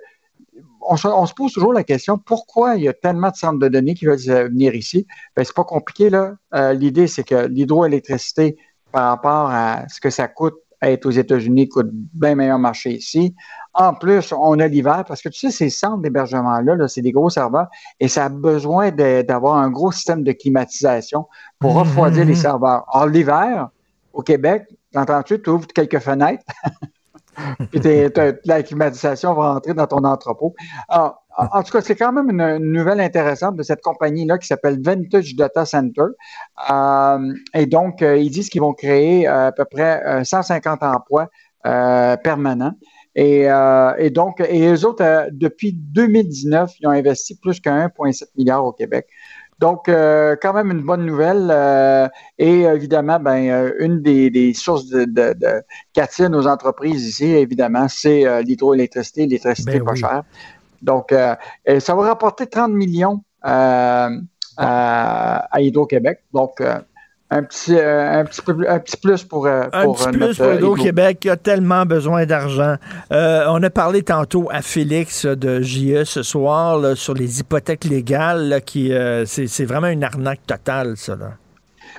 on se, pose toujours la question pourquoi il y a tellement de centres de données qui veulent venir ici? Ben, c'est pas compliqué là. L'idée, c'est que l'hydroélectricité, par rapport à ce que ça coûte être aux États-Unis coûte bien meilleur marché ici. En plus, on a l'hiver parce que tu sais, ces centres d'hébergement-là, c'est des gros serveurs et ça a besoin d'avoir un gros système de climatisation pour refroidir les serveurs. Or, l'hiver, au Québec, t'entends-tu, tu ouvres quelques fenêtres, puis la climatisation va rentrer dans ton entrepôt. Alors, en tout cas, c'est quand même une, nouvelle intéressante de cette compagnie-là qui s'appelle Vintage Data Center. Euh, et donc, euh, ils disent qu'ils vont créer euh, à peu près 150 emplois permanents. Et, donc, et eux autres, depuis 2019, ils ont investi plus qu'un 1,7 milliard au Québec. Donc, quand même une bonne nouvelle. et évidemment, ben, une des, sources de, de, de nos entreprises ici, évidemment, c'est l'hydroélectricité, l'électricité ben pas chère. Donc, euh, ça va rapporter 30 millions euh, à Hydro-Québec. Donc, euh, un petit, un, petit un petit plus pour, un petit plus pour Hydro-Québec qui a tellement besoin d'argent. on a parlé tantôt à Félix de JE ce soir sur les hypothèques légales. qui c'est, vraiment une arnaque totale, ça. Là.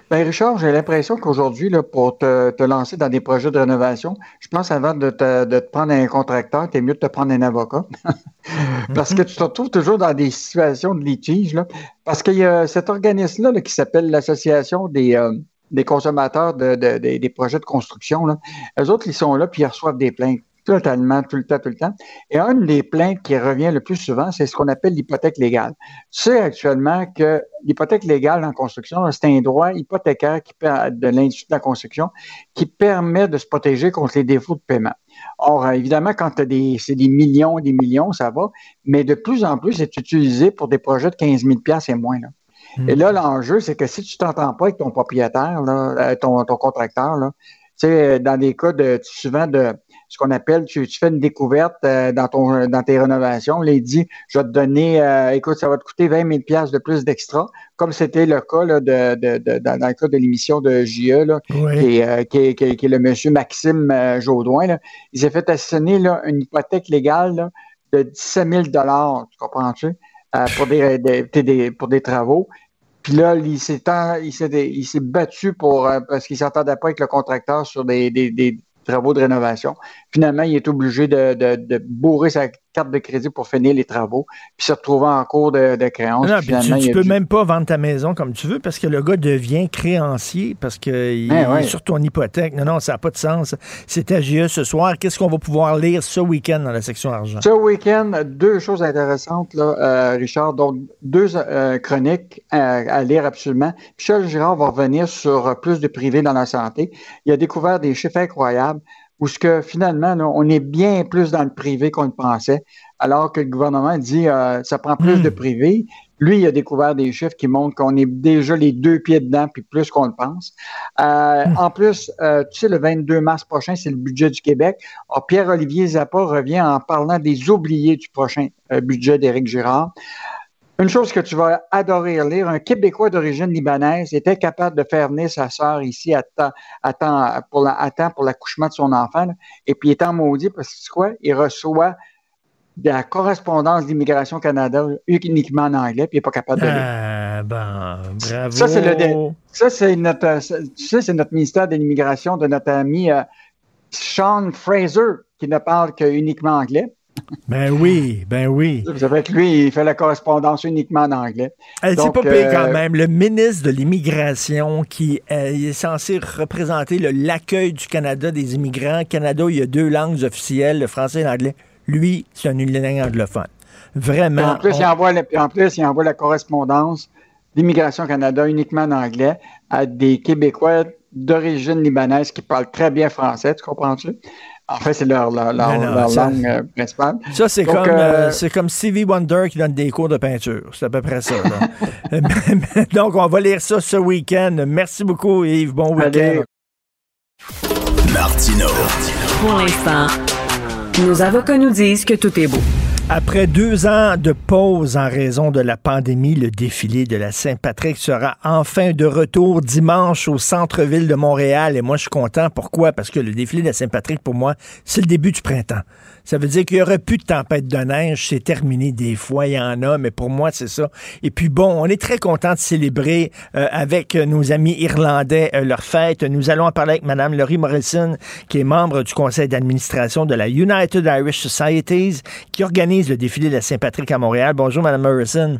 Ben Richard, j'ai l'impression qu'aujourd'hui, pour te, te, lancer dans des projets de rénovation, je pense avant de te, de te prendre un contracteur, c'est mieux de te prendre un avocat. Parce que tu te retrouves toujours dans des situations de litige. Là. Parce qu'il y a cet organisme-là qui s'appelle l'Association des, euh, des consommateurs de, de, des projets de construction. Là. Eux autres, ils sont là puis ils reçoivent des plaintes totalement, tout le temps, tout le temps. Et une des plaintes qui revient le plus souvent, c'est ce qu'on appelle l'hypothèque légale. Tu sais actuellement que l'hypothèque légale en construction, c'est un droit hypothécaire qui, de l'industrie de la construction qui permet de se protéger contre les défauts de paiement. Or, évidemment, quand tu des, c'est des millions des millions, ça va, mais de plus en plus, c'est utilisé pour des projets de 15 000 et moins. Là. Hmm. Et là, l'enjeu, c'est que si tu t'entends pas avec ton propriétaire, là, euh, ton, ton contracteur, là, tu sais, dans des cas de souvent de ce qu'on appelle, tu, fais une découverte euh, dans ton dans tes rénovations. Là, il dit, je vais te donner, euh, écoute, ça va te coûter 20 000 pièces de plus d'extra, comme c'était le cas là, de, de, de, dans, le cas de l'émission de JE, là, qui, est, euh, qui, qui, est, le monsieur Maxime Jaudoin. Là. Il s'est fait assigner là, une hypothèque légale là, de 17 000 tu comprends-tu, pour des, des, pour des travaux. Puis là, il s'est il s'est battu pour parce qu'il s'entendait pas avec le contracteur sur des, des, des travaux de rénovation. Finalement, il est obligé de, de, bourrer sa carte de crédit pour finir les travaux, puis se retrouver en cours de, de créance. Non, puis tu, peux même pas vendre ta maison comme tu veux parce que le gars devient créancier parce qu'il eh est sur ton hypothèque. Non, non, ça n'a pas de sens. C'est AGE ce soir. Qu'est-ce qu'on va pouvoir lire ce week-end dans la section argent? Ce week-end, deux choses intéressantes, là, euh, Richard. Donc, deux euh, chroniques à, lire absolument. Michel Girard va revenir sur plus de privé dans la santé. Il a découvert des chiffres incroyables où ce que finalement, on est bien plus dans le privé qu'on le pensait, alors que le gouvernement dit euh, ça prend plus de hmm. privé. Lui, il a découvert des chiffres qui montrent qu'on est déjà les deux pieds dedans, puis plus qu'on le pense. Euh, hmm. En plus, euh, tu sais, le 22 mars prochain, c'est le budget du Québec. Pierre-Olivier Zappa revient en parlant des oubliés du prochain budget d'Éric Girard. Une chose que tu vas adorer lire, un Québécois d'origine libanaise était capable de faire venir sa sœur ici à temps, à temps pour, pour l'accouchement de son enfant, et puis en maudit parce que quoi? Il reçoit de la correspondance d'Immigration Canada uniquement en anglais, puis il n'est pas capable de lire. Ah, ben, bravo. Ça, c'est, le, ça, c'est notre, ça, c'est notre ministère de l'Immigration de notre ami euh, Sean Fraser, qui ne parle que uniquement anglais. Ben oui, ben oui. Vous savez que lui, il fait la correspondance uniquement en anglais. c'est pas payé quand euh, même. Le ministre de l'Immigration qui euh, est censé représenter l'accueil du Canada des immigrants. Canada, il y a deux langues officielles, le français et l'anglais. Lui, c'est un langue anglophone. Vraiment. En plus, il envoie en plus, il envoie la correspondance d'Immigration Canada uniquement en anglais à des Québécois d'origine libanaise qui parlent très bien français, tu comprends-tu? En fait, c'est leur, leur, langue euh, principale. Ça, c'est comme, euh, c'est comme Stevie Wonder qui donne des cours de peinture. C'est à peu près ça. Donc, on va lire ça ce week-end. Merci beaucoup, Yves. Bon week-end. Martino. Pour l'instant, nos avocats nous disent que tout est beau. Après deux ans de pause en raison de la pandémie, le défilé de la Saint-Patrick sera enfin de retour dimanche au centre-ville de Montréal. Et moi, je suis content. Pourquoi? Parce que le défilé de la Saint-Patrick, pour moi, c'est le début du printemps. Ça veut dire qu'il n'y aurait plus de tempête de neige. C'est terminé des fois, il y en a, mais pour moi, c'est ça. Et puis bon, on est très content de célébrer euh, avec nos amis irlandais euh, leur fête. Nous allons en parler avec Mme Laurie Morrison, qui est membre du conseil d'administration de la United Irish Societies, qui organise le défilé de la Saint-Patrick à Montréal. Bonjour, Mme Morrison.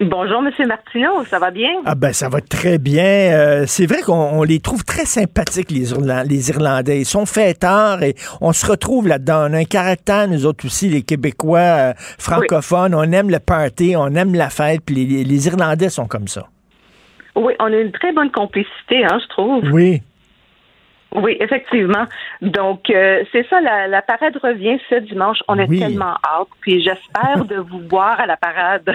Bonjour, M. Martineau, ça va bien? Ah ben ça va très bien. Euh, c'est vrai qu'on les trouve très sympathiques, les, les Irlandais. Ils sont fêtards et on se retrouve là-dedans. On a un caractère, nous autres aussi, les Québécois euh, francophones. On aime le party, on aime la fête, puis les, les, Irlandais sont comme ça. Oui, on a une très bonne complicité, hein, je trouve. Oui. Oui, effectivement. Donc, euh, c'est ça, la, parade revient ce dimanche. On est tellement hâte. Puis j'espère de vous voir à la parade.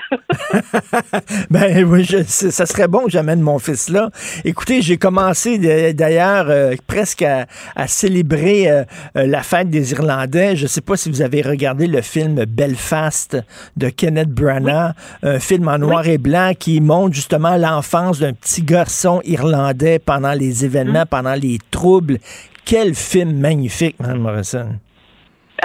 ben oui, ça serait bon que j'amène mon fils là. Écoutez, j'ai commencé d'ailleurs euh, presque à, célébrer euh, la fête des Irlandais. Je ne sais pas si vous avez regardé le film Belfast de Kenneth Branagh, un film en noir et blanc qui montre justement l'enfance d'un petit garçon irlandais pendant les événements, hum. pendant les troubles quel film magnifique, Mme Morrison.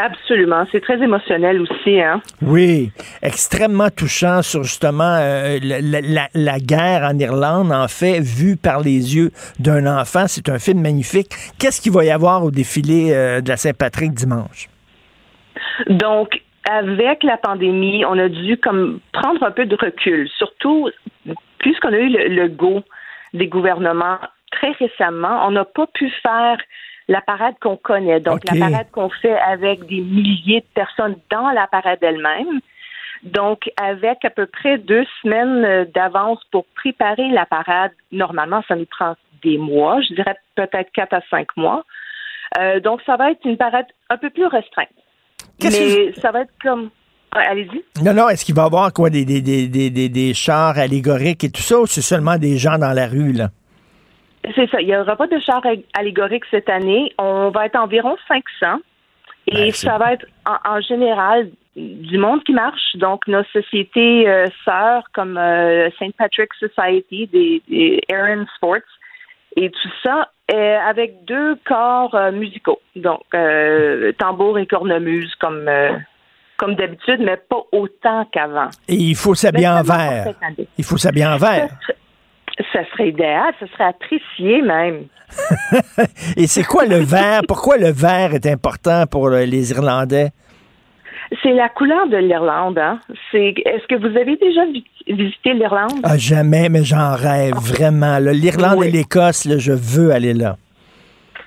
Absolument. C'est très émotionnel aussi. Hein? Oui, extrêmement touchant sur justement euh, la, la, la, guerre en Irlande, en fait, vue par les yeux d'un enfant. C'est un film magnifique. Qu'est-ce qu'il va y avoir au défilé euh, de la Saint-Patrick dimanche? Donc, avec la pandémie, on a dû comme prendre un peu de recul, surtout puisqu'on a eu le, le go des gouvernements très récemment, on n'a pas pu faire la parade qu'on connaît, donc la parade qu'on fait avec des milliers de personnes dans la parade elle-même. Donc, avec à peu près deux semaines d'avance pour préparer la parade, normalement, ça nous prend des mois, je dirais peut-être quatre à cinq mois. Euh, donc, ça va être une parade un peu plus restreinte. Mais ça va être comme. Allez-y. Non, non, est-ce qu'il va y avoir quoi, des, des, des, des, des chars allégoriques et tout ça, ou c'est seulement des gens dans la rue, là? C'est ça. Il n'y aura pas de chars allégoriques cette année. On va être environ 500. Et ben, ça va être en, général du monde qui marche. Donc, nos sociétés euh, sœurs comme euh, St. Patrick's Society, des, des Aaron Sports et tout ça, euh, avec deux corps musicaux. Donc, tambour et cornemuse comme comme d'habitude, mais pas autant qu'avant. Et il faut s'habiller en vert. Il faut s'habiller en vert. Ça serait idéal, ça serait apprécié même. Et c'est quoi le vert? Pourquoi le vert est important pour les Irlandais? C'est la couleur de l'Irlande. Hein? C'est, est-ce que vous avez déjà visité l'Irlande? Ah, jamais, mais j'en rêve vraiment. L'Irlande et l'Écosse, je veux aller là.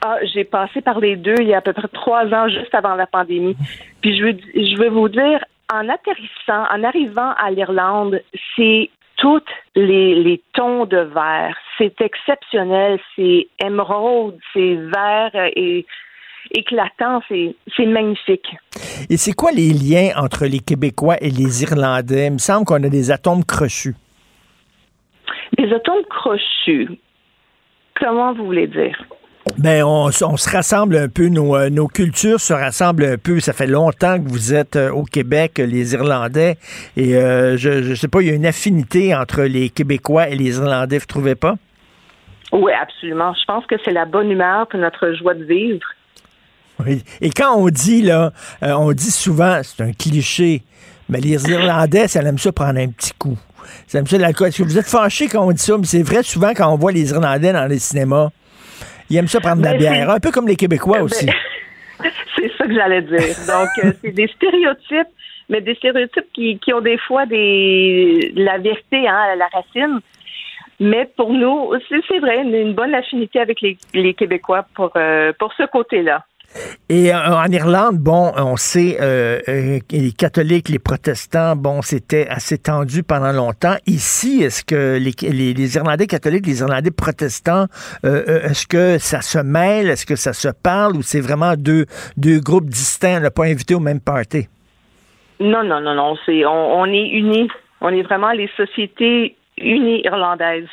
Ah, j'ai passé par les deux il y a à peu près trois ans, juste avant la pandémie. Puis je veux, je veux vous dire, en atterrissant, en arrivant à l'Irlande, c'est tous les, tons de vert. C'est exceptionnel. C'est émeraude, c'est vert et éclatant. C'est magnifique. Et c'est quoi les liens entre les Québécois et les Irlandais? Il me semble qu'on a des atomes crochus. Des atomes crochus. Comment vous voulez dire? Ben, on, se rassemble un peu, euh, nos, cultures se rassemblent un peu. Ça fait longtemps que vous êtes euh, au Québec, les Irlandais, et euh, je ne sais pas, il y a une affinité entre les Québécois et les Irlandais, vous ne trouvez pas? Oui, absolument. Je pense que c'est la bonne humeur pour notre joie de vivre. Oui. Et quand on dit, là, on dit souvent, c'est un cliché, mais les Irlandais, ça aime ça prendre un petit coup. Ça aime ça l'alcool. Est-ce que vous êtes fâché quand on dit ça? Mais c'est vrai, souvent, quand on voit les Irlandais dans les cinémas, ils aiment ça prendre de la bière, un peu comme les Québécois ben, aussi. c'est ça que j'allais dire. Donc, euh, c'est des stéréotypes, mais des stéréotypes qui, qui ont des fois des la vérité, hein, la racine. Mais pour nous, c'est vrai, une, bonne affinité avec les, les Québécois pour, euh, pour ce côté-là. Et euh, en Irlande, bon, on sait, euh, euh, les catholiques, les protestants, bon, c'était assez tendu pendant longtemps. Ici, est-ce que les, Irlandais catholiques, les Irlandais protestants, est-ce que ça se mêle, est-ce que ça se parle? Ou c'est vraiment deux, deux groupes distincts, pas invités au même party? Non, non, non, non, c'est, on, est unis. On est vraiment les sociétés unies irlandaises.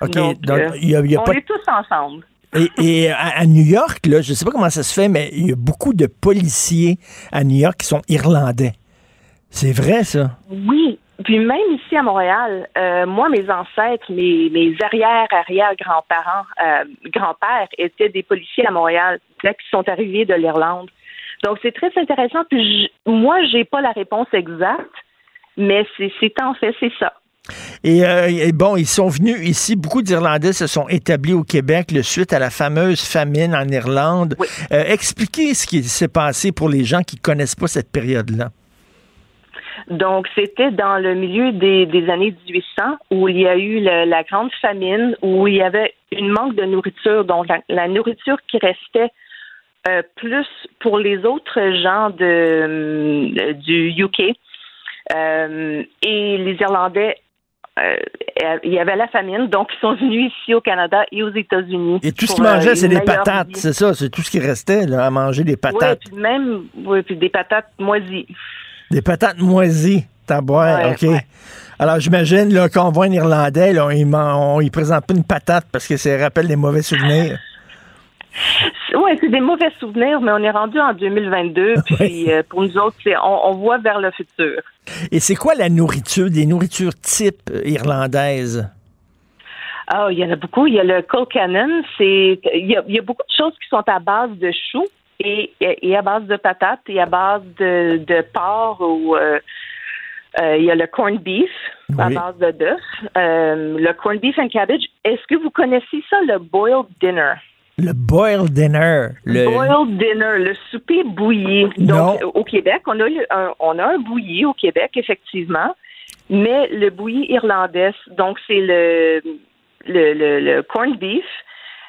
OK, donc, y a, on est tous ensemble. Et, à, New York, là, je ne sais pas comment ça se fait, mais il y a beaucoup de policiers à New York qui sont irlandais. C'est vrai, ça? Oui. Puis même ici à Montréal, euh, moi, mes ancêtres, mes, mes arrière-arrière-grands-parents, euh, grands-pères étaient des policiers à Montréal, là, qui sont arrivés de l'Irlande. Donc, c'est très intéressant. Puis moi, j'ai pas la réponse exacte, mais c'est en fait, c'est ça. Euh, et, bon, ils sont venus ici, beaucoup d'Irlandais se sont établis au Québec le suite à la fameuse famine en Irlande. Euh, expliquez ce qui s'est passé pour les gens qui ne connaissent pas cette période-là. Donc, c'était dans le milieu des, années 1800 où il y a eu la grande famine, où il y avait une manque de nourriture. Donc, la, nourriture qui restait euh, plus pour les autres gens de, du UK. et les Irlandais euh, il y avait la famine, donc ils sont venus ici au Canada et aux États-Unis. Et tout ce qu'ils mangeaient, euh, c'est des patates, c'est ça, c'est tout ce qui restait là, à manger des patates. Oui, puis même, oui, puis des patates moisies. Des patates moisies, t'as boire, ok. Alors j'imagine là quand on voit un Irlandais, là, on, ne présente pas une patate parce que ça rappelle des mauvais souvenirs. Oui, c'est des mauvais souvenirs, mais on est rendu en 2022, puis euh, pour nous autres, on, on voit vers le futur. Et c'est quoi la nourriture, des nourritures type irlandaises? Ah, il y en a beaucoup. Il y a le colcannon. C'est, il y a, beaucoup de choses qui sont à base de choux. et, et à base de patates et à base de, de porc ou euh, euh, il y a le corned beef à base de d'œufs, euh, le corned beef and cabbage. Est-ce que vous connaissez ça, le boiled dinner? Le boiled dinner. Le... Boiled dinner, le souper bouilli. Donc, Non. au Québec, on a, le- un, on a un bouilli au Québec, effectivement, mais le bouilli irlandais, donc c'est le, le, le, le corned beef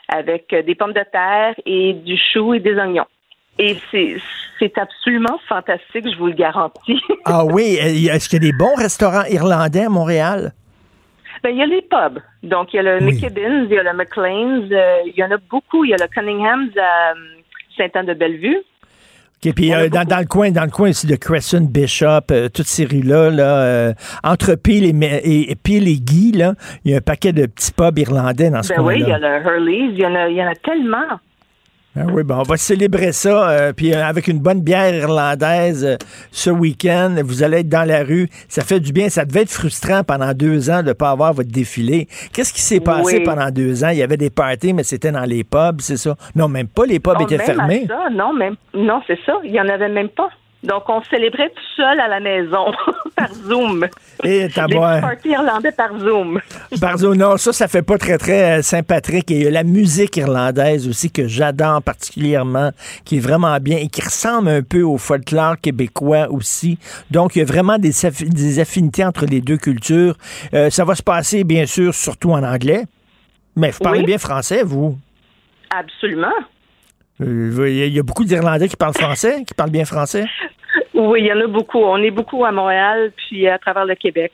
avec des pommes de terre et du chou et des oignons. Et c'est absolument fantastique, je vous le garantis. Ah oui, est-ce qu'il y a des bons restaurants irlandais à Montréal? Ben, il y a les pubs. Donc, il y a le McKibbin's, il y a le McLean's, euh, il y en a beaucoup. Il y a le Cunningham's à euh, Saint-Anne-de-Bellevue. OK, puis euh, dans, dans le coin, dans le coin aussi de Crescent, Bishop, euh, toutes ces rues-là, là, entre Peel et, Me- et, et Peel et Guy, là, il y a un paquet de petits pubs irlandais dans ce Ben oui, il y coin-là. a le Hurley's, il y en a, il y en a tellement. Ah oui, ben on va célébrer ça, euh, puis euh, avec une bonne bière irlandaise euh, ce week-end, vous allez être dans la rue, ça fait du bien, ça devait être frustrant pendant deux ans de ne pas avoir votre défilé. Qu'est-ce qui s'est passé Oui. pendant deux ans? Il y avait des parties, mais c'était dans les pubs, c'est ça? Non, même pas, les pubs étaient fermés. ça, non, même, non, c'est ça. Il n'y en avait même pas. Donc, on célébrait tout seul à la maison, par Zoom. Et t'as Les parties irlandais par Zoom. Pardon, non, ça, ça fait pas très, très euh, Saint-Patrick. Et il y a la musique irlandaise aussi que j'adore particulièrement, qui est vraiment bien et qui ressemble un peu au folklore québécois aussi. Donc, il y a vraiment des, affi- des affinités entre les deux cultures. Euh, ça va se passer, bien sûr, surtout en anglais. Mais vous parlez Oui. bien français, vous? Absolument. Euh, Il y a- beaucoup d'Irlandais qui parlent français, qui parlent bien français. Oui, il y en a beaucoup. On est beaucoup à Montréal, puis à travers le Québec.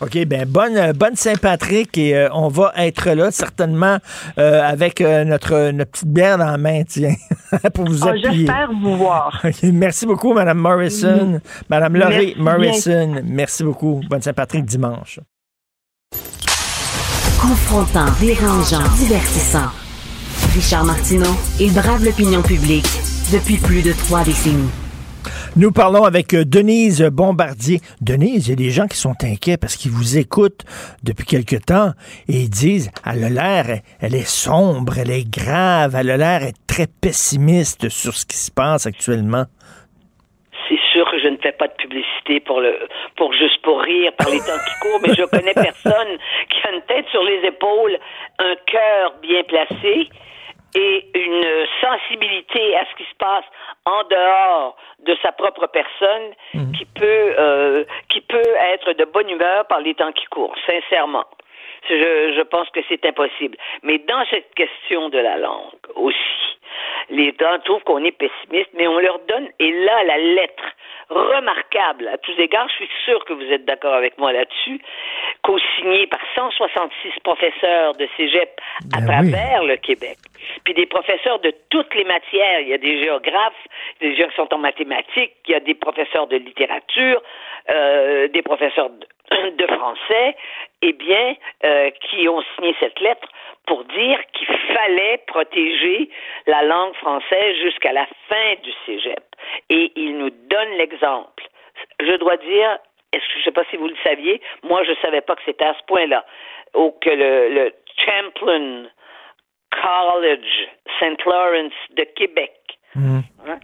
OK, ben bonne, bonne Saint-Patrick et euh, on va être là certainement euh, avec euh, notre, notre petite bière dans la main, tiens, pour vous Ah, appuyer. J'espère vous voir. Merci beaucoup, Mme Morrison. Mme Laurie Merci Morrison, merci beaucoup. Bonne Saint-Patrick dimanche. Confrontant, dérangeant, divertissant. Richard Martineau, il brave l'opinion publique depuis plus de trois décennies. Nous parlons avec euh, Denise Bombardier. Denise, il y a des gens qui sont inquiets parce qu'ils vous écoutent depuis quelque temps et ils disent, elle a l'air, elle est sombre, elle est grave, elle a l'air très pessimiste sur ce qui se passe actuellement. C'est sûr que je ne fais pas de publicité pour le pour juste pour rire par les temps qui courent, mais je connais personne qui a une tête sur les épaules, un cœur bien placé et une sensibilité à ce qui se passe en dehors de sa propre personne qui peut euh, qui peut être de bonne humeur par les temps qui courent, sincèrement. Je, je pense que c'est impossible. Mais dans cette question de la langue aussi, les gens trouvent qu'on est pessimiste, mais on leur donne, et là, la lettre remarquable. À tous égards, je suis sûr que vous êtes d'accord avec moi là-dessus, co-signée par 166 professeurs de cégep à travers le Québec, puis des professeurs de toutes les matières. Il y a des géographes, des gens qui sont en mathématiques, il y a des professeurs de littérature, euh, des professeurs de, de français, eh bien, euh, qui ont signé cette lettre pour dire qu'il fallait protéger la langue française jusqu'à la fin du cégep. Et ils nous donnent l'exemple. Je dois dire, est-ce que je ne sais pas si vous le saviez, moi je ne savais pas que c'était à ce point-là, ou que le, le Champlain College St. Lawrence de Québec, hein,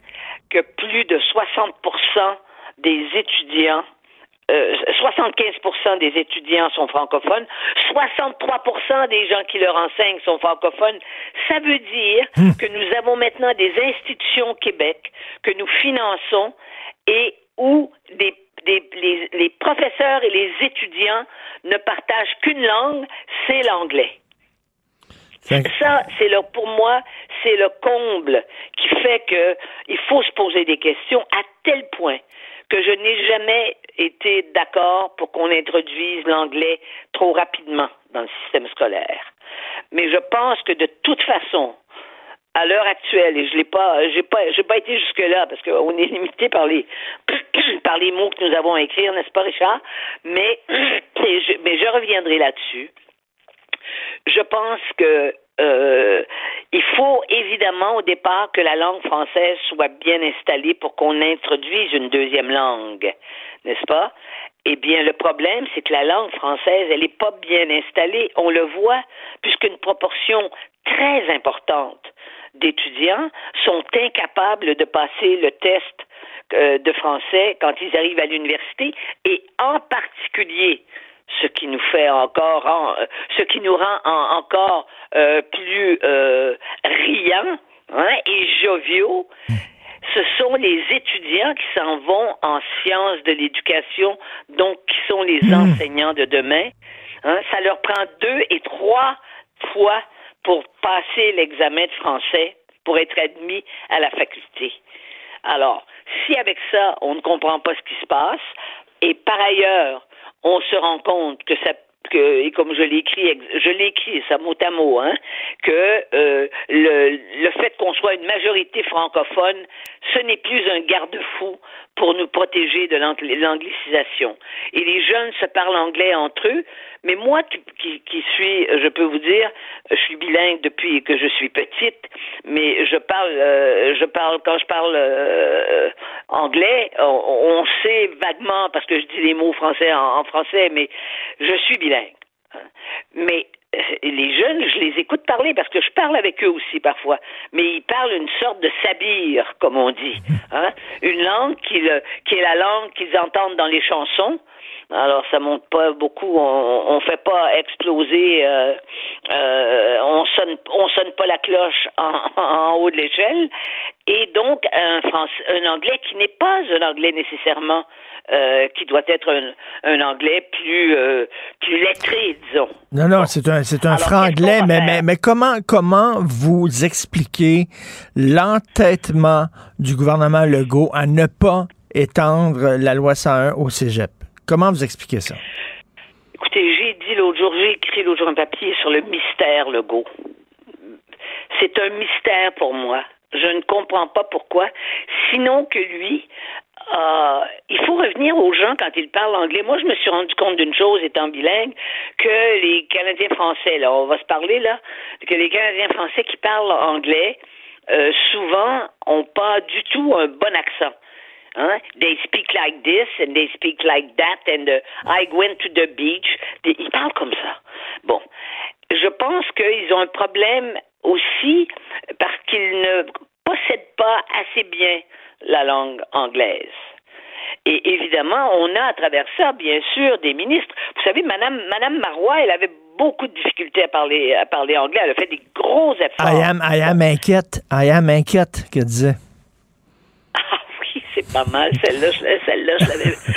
que plus de 60% des étudiants euh, 75% des étudiants sont francophones, 63% des gens qui leur enseignent sont francophones. Ça veut dire que nous avons maintenant des institutions au Québec que nous finançons et où des, des- les, les professeurs et les étudiants ne partagent qu'une langue, c'est l'anglais. Ça, c'est le, pour moi, c'est le comble qui fait que il faut se poser des questions à tel point que je n'ai jamais été d'accord pour qu'on introduise l'anglais trop rapidement dans le système scolaire. Mais je pense que de toute façon, à l'heure actuelle, et je l'ai pas, pas, pas été jusque là parce qu'on est limité par les par les mots que nous avons à écrire, n'est-ce pas, Richard? Mais mais je reviendrai là-dessus. Je pense que euh, il faut évidemment au départ que la langue française soit bien installée pour qu'on introduise une deuxième langue, n'est-ce pas? Eh bien, le problème, c'est que la langue française, elle n'est pas bien installée. On le voit, puisqu'une proportion très importante d'étudiants sont incapables de passer le test euh, de français quand ils arrivent à l'université et en particulier ce qui nous fait encore en- ce qui nous rend en- encore euh, plus euh, riants hein, et joviaux ce sont les étudiants qui s'en vont en sciences de l'éducation, donc qui sont les enseignants de demain. Hein, ça leur prend deux et trois fois pour passer l'examen de français, pour être admis à la faculté. Alors, si avec ça, on ne comprend pas ce qui se passe, et par ailleurs, on se rend compte que ça que, et comme je l'ai écrit, je l'ai écrit, ça mot à mot, hein, que euh, le, le fait qu'on soit une majorité francophone, ce n'est plus un garde-fou pour nous protéger de l'angli- l'anglicisation. Et les jeunes se parlent anglais entre eux, mais moi qui, qui, qui suis, je peux vous dire, je suis bilingue depuis que je suis petite, mais je parle, euh, je parle quand je parle euh, anglais, on, on sait vaguement parce que je dis les mots français en, en français, mais je suis bilingue. Mais les jeunes, je les écoute parler parce que je parle avec eux aussi parfois, mais ils parlent une sorte de sabir, comme on dit, hein? une langue qui, le- qui est la langue qu'ils entendent dans les chansons. Alors ça monte pas beaucoup, on, on fait pas exploser, euh, euh, on sonne, on sonne pas la cloche en, en haut de l'échelle, et donc un français, un anglais qui n'est pas un anglais nécessairement, euh, qui doit être un, un anglais plus plus lettré, disons. Non, non, c'est un, c'est un Alors, franglais, mais, mais, mais comment, comment vous expliquez l'entêtement du gouvernement Legault à ne pas étendre la loi 101 au cégep? Comment vous expliquez ça? Écoutez, j'ai dit l'autre jour, j'ai écrit l'autre jour un papier sur le mystère Legault. C'est un mystère pour moi. Je ne comprends pas pourquoi. Sinon que lui, euh, il faut revenir aux gens quand ils parlent anglais. Moi, je me suis rendu compte d'une chose, étant bilingue, que les Canadiens français, là, on va se parler là, que les Canadiens français qui parlent anglais, euh, souvent, ont pas du tout un bon accent. Hein? They speak like this and they speak like that and uh, I went to the beach. Ils parlent comme ça. Bon, je pense qu'ils ont un problème aussi parce qu'ils ne possèdent pas assez bien la langue anglaise. Et évidemment, on a à travers ça, bien sûr, des ministres. Vous savez, Madame, Madame Marois, elle avait beaucoup de difficultés à parler, à parler anglais. Elle a fait des gros efforts. I am, I am inquiète. I am inquiète, que disait. Oui, c'est pas mal. Celle-là, celle-là,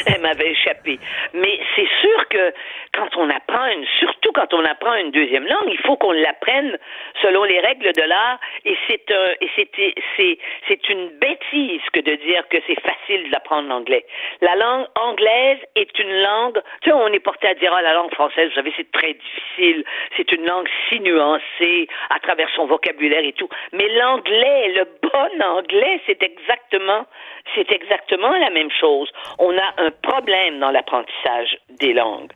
elle m'avait échappé. Mais c'est sûr que quand on apprend une, surtout quand on apprend une deuxième langue, il faut qu'on l'apprenne selon les règles de l'art. Et c'est un, et c'était, c'est, c'est une bêtise que de dire que c'est facile d'apprendre l'anglais. La langue anglaise est une langue, tu sais, on est porté à dire, ah, la langue française, vous savez, c'est très difficile. C'est une langue si nuancée à travers son vocabulaire et tout. Mais l'anglais, le bon anglais, c'est exactement, c'est exactement la même chose. On a un problème dans l'apprentissage des langues.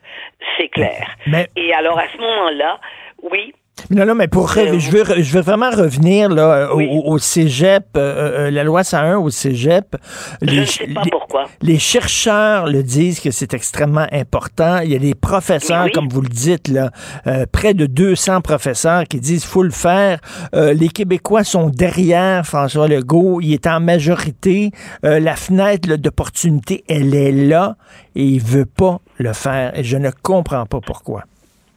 C'est clair. Mais- Et alors, à ce moment-là, oui, Non, non, mais pour je, veux, je veux vraiment revenir là, au, au cégep, euh, euh, la loi 101 au cégep. Les, ne sais pas les- pourquoi. les chercheurs le disent que c'est extrêmement important. Il y a des professeurs, comme vous le dites, là, euh, près de 200 professeurs qui disent faut le faire. Euh, les Québécois sont derrière François Legault. Il est en majorité. Euh, la fenêtre d'opportunité, elle est là et il veut pas le faire. Et je ne comprends pas pourquoi.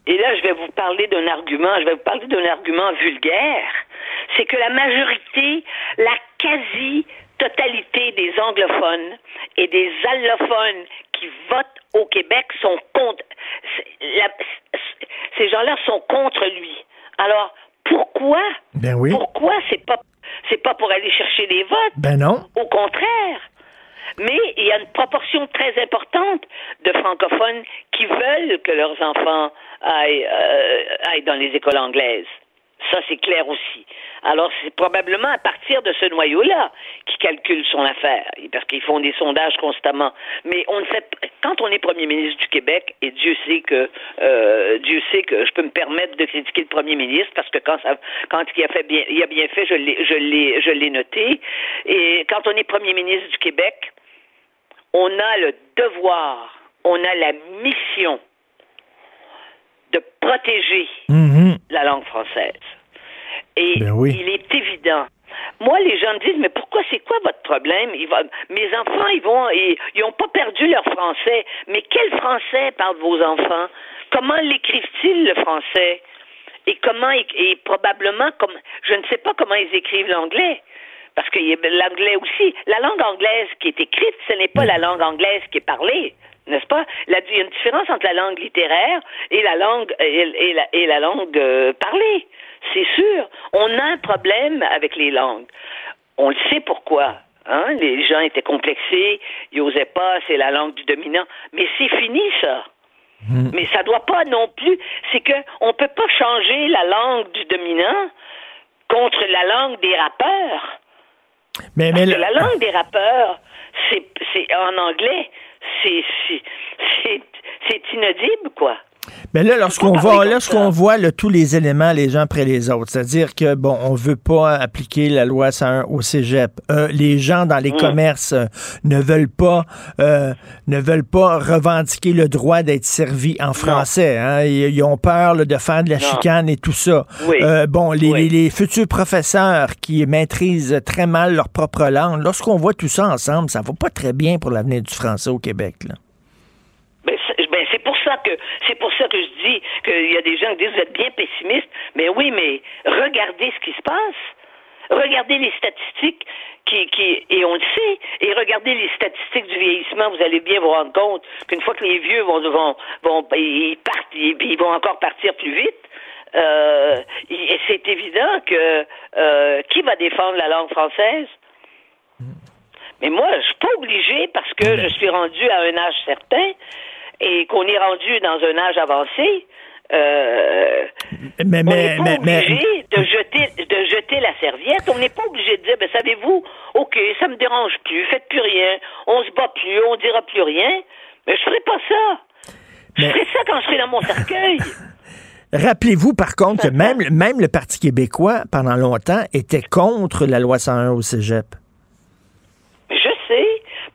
Et là, je vais vous parler d'un argument, je vais vous parler d'un argument vulgaire. C'est que la majorité, la quasi-totalité des anglophones et des allophones qui votent au Québec sont contre. la- ces gens-là sont contre lui. Alors, pourquoi? Ben oui. Pourquoi c'est pas, c'est pas pour aller chercher des votes? Ben non. Au contraire. Mais il y a une proportion très importante de francophones qui veulent que leurs enfants aillent, euh, aillent dans les écoles anglaises. Ça, c'est clair aussi. Alors, c'est probablement à partir de ce noyau-là qu'ils calculent son affaire, parce qu'ils font des sondages constamment. Mais on ne fait, quand on est premier ministre du Québec, et Dieu sait que, euh, Dieu sait que je peux me permettre de critiquer le premier ministre, parce que quand ça, quand il a fait bien, il a bien fait, je l'ai, je l'ai, je l'ai noté. Et quand on est premier ministre du Québec, on a le devoir, on a la mission de protéger Mhm. la langue française. Et Ben oui. il est évident gens me disent, mais pourquoi, c'est quoi votre problème? Ils vont- mes enfants, ils vont, ils, ils ont pas perdu leur français. Mais quel français parlent vos enfants? Comment l'écrivent-ils, le français? Et comment, et probablement, comme, je ne sais pas comment ils écrivent l'anglais. Parce que l'anglais aussi. La langue anglaise qui est écrite, ce n'est pas la langue anglaise qui est parlée. N'est-ce pas? La- Il y a une différence entre la langue littéraire et la langue, et, et la, et la langue euh, parlée. C'est sûr. On a un problème avec les langues. On le sait pourquoi. Hein? Les gens étaient complexés, ils n'osaient pas, c'est la langue du dominant. Mais c'est fini, ça. Mais ça doit pas non plus. C'est que on peut pas changer la langue du dominant contre la langue des rappeurs. Mais, mais Parce le- que la langue des rappeurs, c'est, c'est en anglais, c'est, c'est, c'est, inaudible, quoi. Mais là, lorsqu'on voit, lorsqu'on voit là, tous les éléments les uns après les autres, c'est-à-dire que bon, on veut pas appliquer la loi 101 au cégep. Euh, les gens dans les Mm. commerces euh, ne veulent pas euh, ne veulent pas revendiquer le droit d'être servi en français. Hein? Ils, ils ont peur là, de faire de la Non. chicane et tout ça. Oui. Euh, bon, les, Oui. les- les futurs professeurs qui maîtrisent très mal leur propre langue, lorsqu'on voit tout ça ensemble, ça va pas très bien pour l'avenir du français au Québec. Là. Ben, c'est, ben, c'est pour ça que c'est pour ça que je dis qu'il y a des gens qui disent vous êtes bien pessimiste. Mais oui, mais regardez ce qui se passe. Regardez les statistiques qui, qui et on le sait. Et regardez les statistiques du vieillissement. Vous allez bien vous rendre compte qu'une fois que les vieux vont vont vont ils partent, ils, ils vont encore partir plus vite. Euh, et c'est évident que euh, qui va défendre la langue française? Mais moi, je suis pas obligée parce que je suis rendu à un âge certain et qu'on est rendu dans un âge avancé. Euh, Mais, on n'est pas mais- obligé de jeter de jeter la serviette. On n'est pas obligé de dire, ben savez-vous, ok, ça me dérange plus, faites plus rien, on se bat plus, on dira plus rien. Mais je ferai pas ça. Je ferai ça quand je serai dans mon cercueil. Rappelez-vous, par contre, que même, même le Parti québécois, pendant longtemps, était contre la loi 101 au cégep.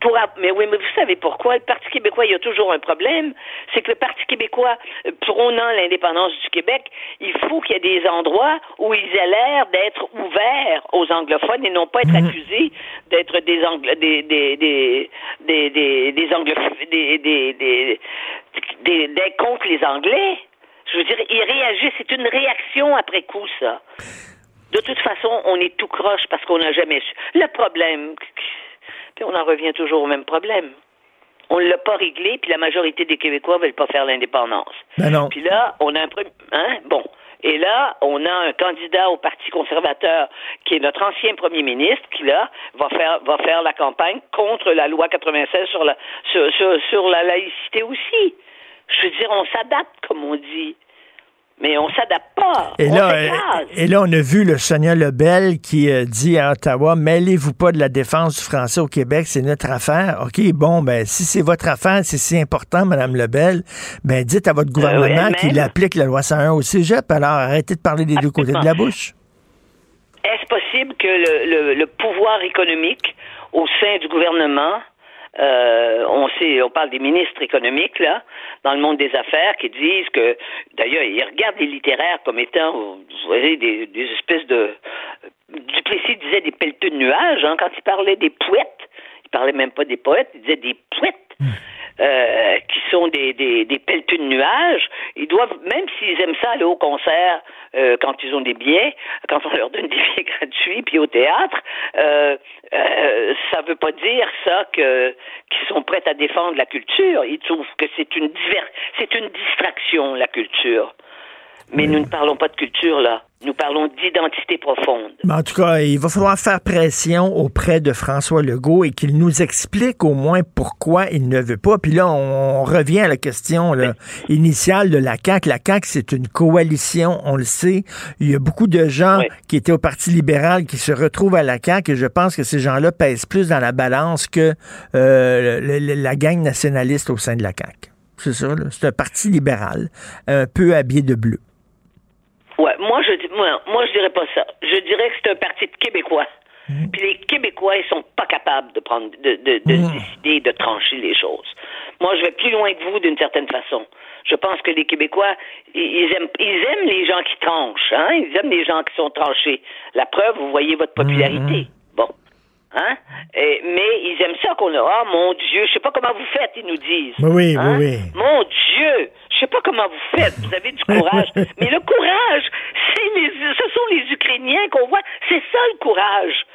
Pour, mais oui, mais vous savez pourquoi? Le Parti québécois, il y a toujours un problème. C'est que le Parti québécois, euh, prônant l'indépendance du Québec, il faut qu'il y ait des endroits où ils aient l'air d'être ouverts aux anglophones et non pas être accusés d'être des anglo des des des des des, des anglophones des des des des- d'être contre les Anglais. Je veux dire, ils réagissent. C'est une réaction après coup, ça. De toute façon, on est tout croche parce qu'on n'a jamais su. Le problème, puis on en revient toujours au même problème. On ne l'a pas réglé, puis la majorité des Québécois ne veulent pas faire l'indépendance. Ben non. Puis là, on a un premier... Hein? Bon. Et là, on a un candidat au Parti conservateur qui est notre ancien premier ministre qui, là, va faire, va faire la campagne contre la loi 96 sur la, sur, sur, sur la laïcité aussi. Je veux dire, on s'adapte, comme on dit. Mais on s'adapte pas. Et on là, euh, et là, on a vu le Sonia Lebel qui euh, dit à Ottawa, mêlez-vous pas de la défense du français au Québec, c'est notre affaire. OK, bon, ben, si c'est votre affaire, c'est si important, Madame Lebel, ben, dites à votre gouvernement elle-même. qu'il applique la loi 101 au cégep. Alors, arrêtez de parler des deux côtés de la bouche. Est-ce possible que le, le- le pouvoir économique au sein du gouvernement, euh, on parle des ministres économiques là, dans le monde des affaires, qui disent que, d'ailleurs, ils regardent les littéraires comme étant, vous voyez, des, espèces de Duplessis disait des pelleteux de nuages hein, quand il parlait des poètes. Il parlait même pas des poètes, il disait des poètes. Euh, qui sont des, des, des de nuages, ils doivent, même s'ils aiment ça, aller au concert euh, quand ils ont des billets, quand on leur donne des billets gratuits, puis au théâtre, euh, euh, ça veut pas dire ça que qu'ils sont prêts à défendre la culture. Ils trouvent que c'est une diver c'est une distraction la culture. Mais nous ne parlons pas de culture là. Nous parlons d'identité profonde. Mais en tout cas, il va falloir faire pression auprès de François Legault et qu'il nous explique au moins pourquoi il ne veut pas. Puis là, on revient à la question là, initiale de la CAQ. La CAQ, c'est une coalition, on le sait. Il y a beaucoup de gens qui étaient au Parti libéral qui se retrouvent à la CAQ et je pense que ces gens-là pèsent plus dans la balance que euh, le- le- la gang nationaliste au sein de la CAQ. C'est ça, là. c'est un parti libéral, un peu habillé de bleu. Ouais, moi je moi, moi je dirais pas ça. Je dirais que c'est un parti de Québécois. Puis les Québécois, ils sont pas capables de prendre de, de, de décider, de trancher les choses. Moi, je vais plus loin que vous d'une certaine façon. Je pense que les Québécois, ils ils aiment, ils aiment les gens qui tranchent, hein. Ils aiment les gens qui sont tranchés. La preuve, vous voyez votre popularité. Bon. Hein? Et- mais ils aiment ça qu'on a. Ah, mon Dieu, je sais pas comment vous faites, ils nous disent. Oui, oui, Hein? oui. Mon Dieu, je sais pas comment vous faites. Vous avez du courage. mais le courage, c'est les, ce sont les Ukrainiens qu'on voit. C'est ça le courage.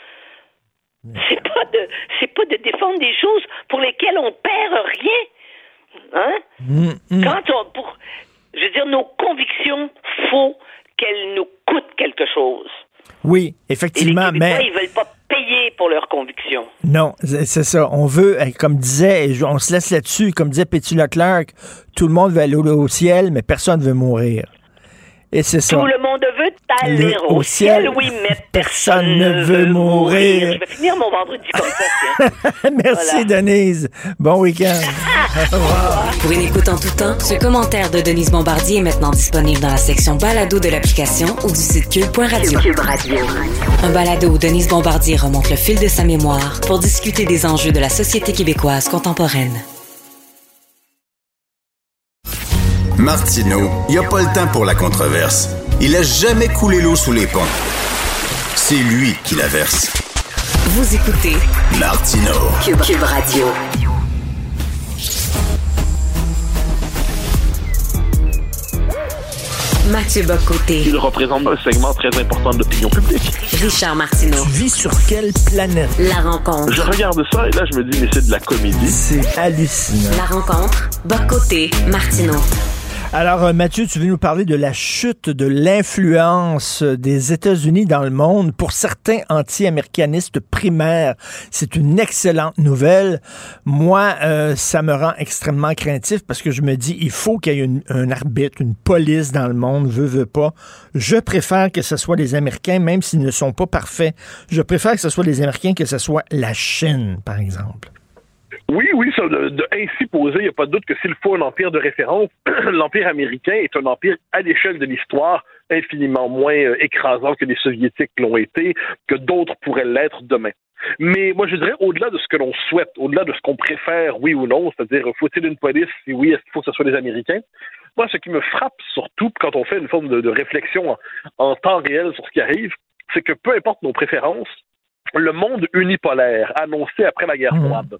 C'est pas de, c'est pas de défendre des choses pour lesquelles on perd rien. Hein? Mm, Quand on, pour, je veux dire, nos convictions, faut qu'elles nous coûtent quelque chose. Oui, Et les effectivement, mais ils veulent pas payer pour leurs convictions. non, c'est ça. On veut, eh, comme disait, on se laisse là-dessus, comme disait Pétula Clark, tout le monde veut aller au, au ciel, mais personne ne veut mourir. Et c'est ça. Tout le monde veut aller Le- au, au ciel, ciel, oui, mais personne ne veut mourir. Je vais finir mon vendredi comme ça, tiens. Merci, Denise. Bon week-end. Pour une écoute en tout temps, ce commentaire de Denise Bombardier est maintenant disponible dans la section balado de l'application ou du site cube.radio. Un balado où Denise Bombardier remonte le fil de sa mémoire pour discuter des enjeux de la société québécoise contemporaine. Martineau, il n'y a pas le temps pour la controverse. Il a jamais coulé l'eau sous les ponts. C'est lui qui la verse. Vous écoutez Martineau. Cube, Cube Radio. Mathieu Bocoté. Il représente un segment très important de l'opinion publique. Richard Martineau. Tu vis sur quelle planète? La rencontre. Je regarde ça et là, je me dis, mais c'est de la comédie. C'est hallucinant. La rencontre. Bocoté. Martineau. Alors, euh, Mathieu, tu veux nous parler de la chute de l'influence des États-Unis dans le monde. Pour certains anti-américanistes primaires, c'est une excellente nouvelle. Moi, euh, ça me rend extrêmement craintif parce que je me dis, il faut qu'il y ait une- un arbitre, une police dans le monde, veut, veut pas. Je préfère que ce soit les Américains, même s'ils ne sont pas parfaits. Je préfère que ce soit les Américains que ce soit la Chine, par exemple. Oui, oui, ça, de, de ainsi posé, il n'y a pas de doute que s'il faut un empire de référence, l'empire américain est un empire à l'échelle de l'histoire infiniment moins euh, écrasant que les soviétiques l'ont été, que d'autres pourraient l'être demain. Mais moi, je dirais, au-delà de ce que l'on souhaite, au-delà de ce qu'on préfère, oui ou non, c'est-à-dire, faut-il une police, si oui, est-ce qu'il faut que ce soit les Américains? Moi, ce qui me frappe surtout quand on fait une forme de, de réflexion en, en temps réel sur ce qui arrive, c'est que peu importe nos préférences, le monde unipolaire annoncé après la guerre froide,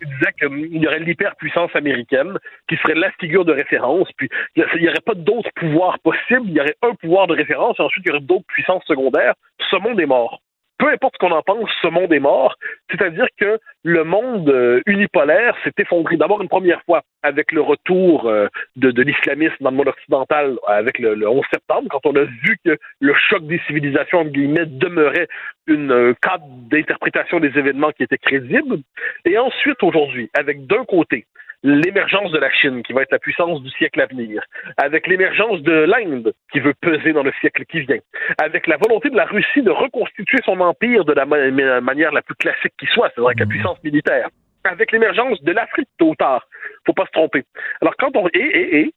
il disait qu'il y aurait l'hyperpuissance américaine qui serait la figure de référence, puis il n'y aurait pas d'autres pouvoirs possibles, il y aurait un pouvoir de référence, et ensuite il y aurait d'autres puissances secondaires. Ce monde est mort. Peu importe ce qu'on en pense, ce monde est mort. C'est-à-dire que le monde euh, unipolaire s'est effondré d'abord une première fois avec le retour euh, de, l'islamisme dans le monde occidental avec le, le 11 septembre, quand on a vu que le choc des civilisations, entre guillemets, demeurait une euh, cadre d'interprétation des événements qui était crédible. Et ensuite, aujourd'hui, avec d'un côté l'émergence de la Chine, qui va être la puissance du siècle à venir, avec l'émergence de l'Inde, qui veut peser dans le siècle qui vient, avec la volonté de la Russie de reconstituer son empire de la ma- ma- manière la plus classique qui soit, c'est-à-dire avec la puissance militaire, avec l'émergence de l'Afrique tôt ou tard, faut pas se tromper. Alors quand on et et et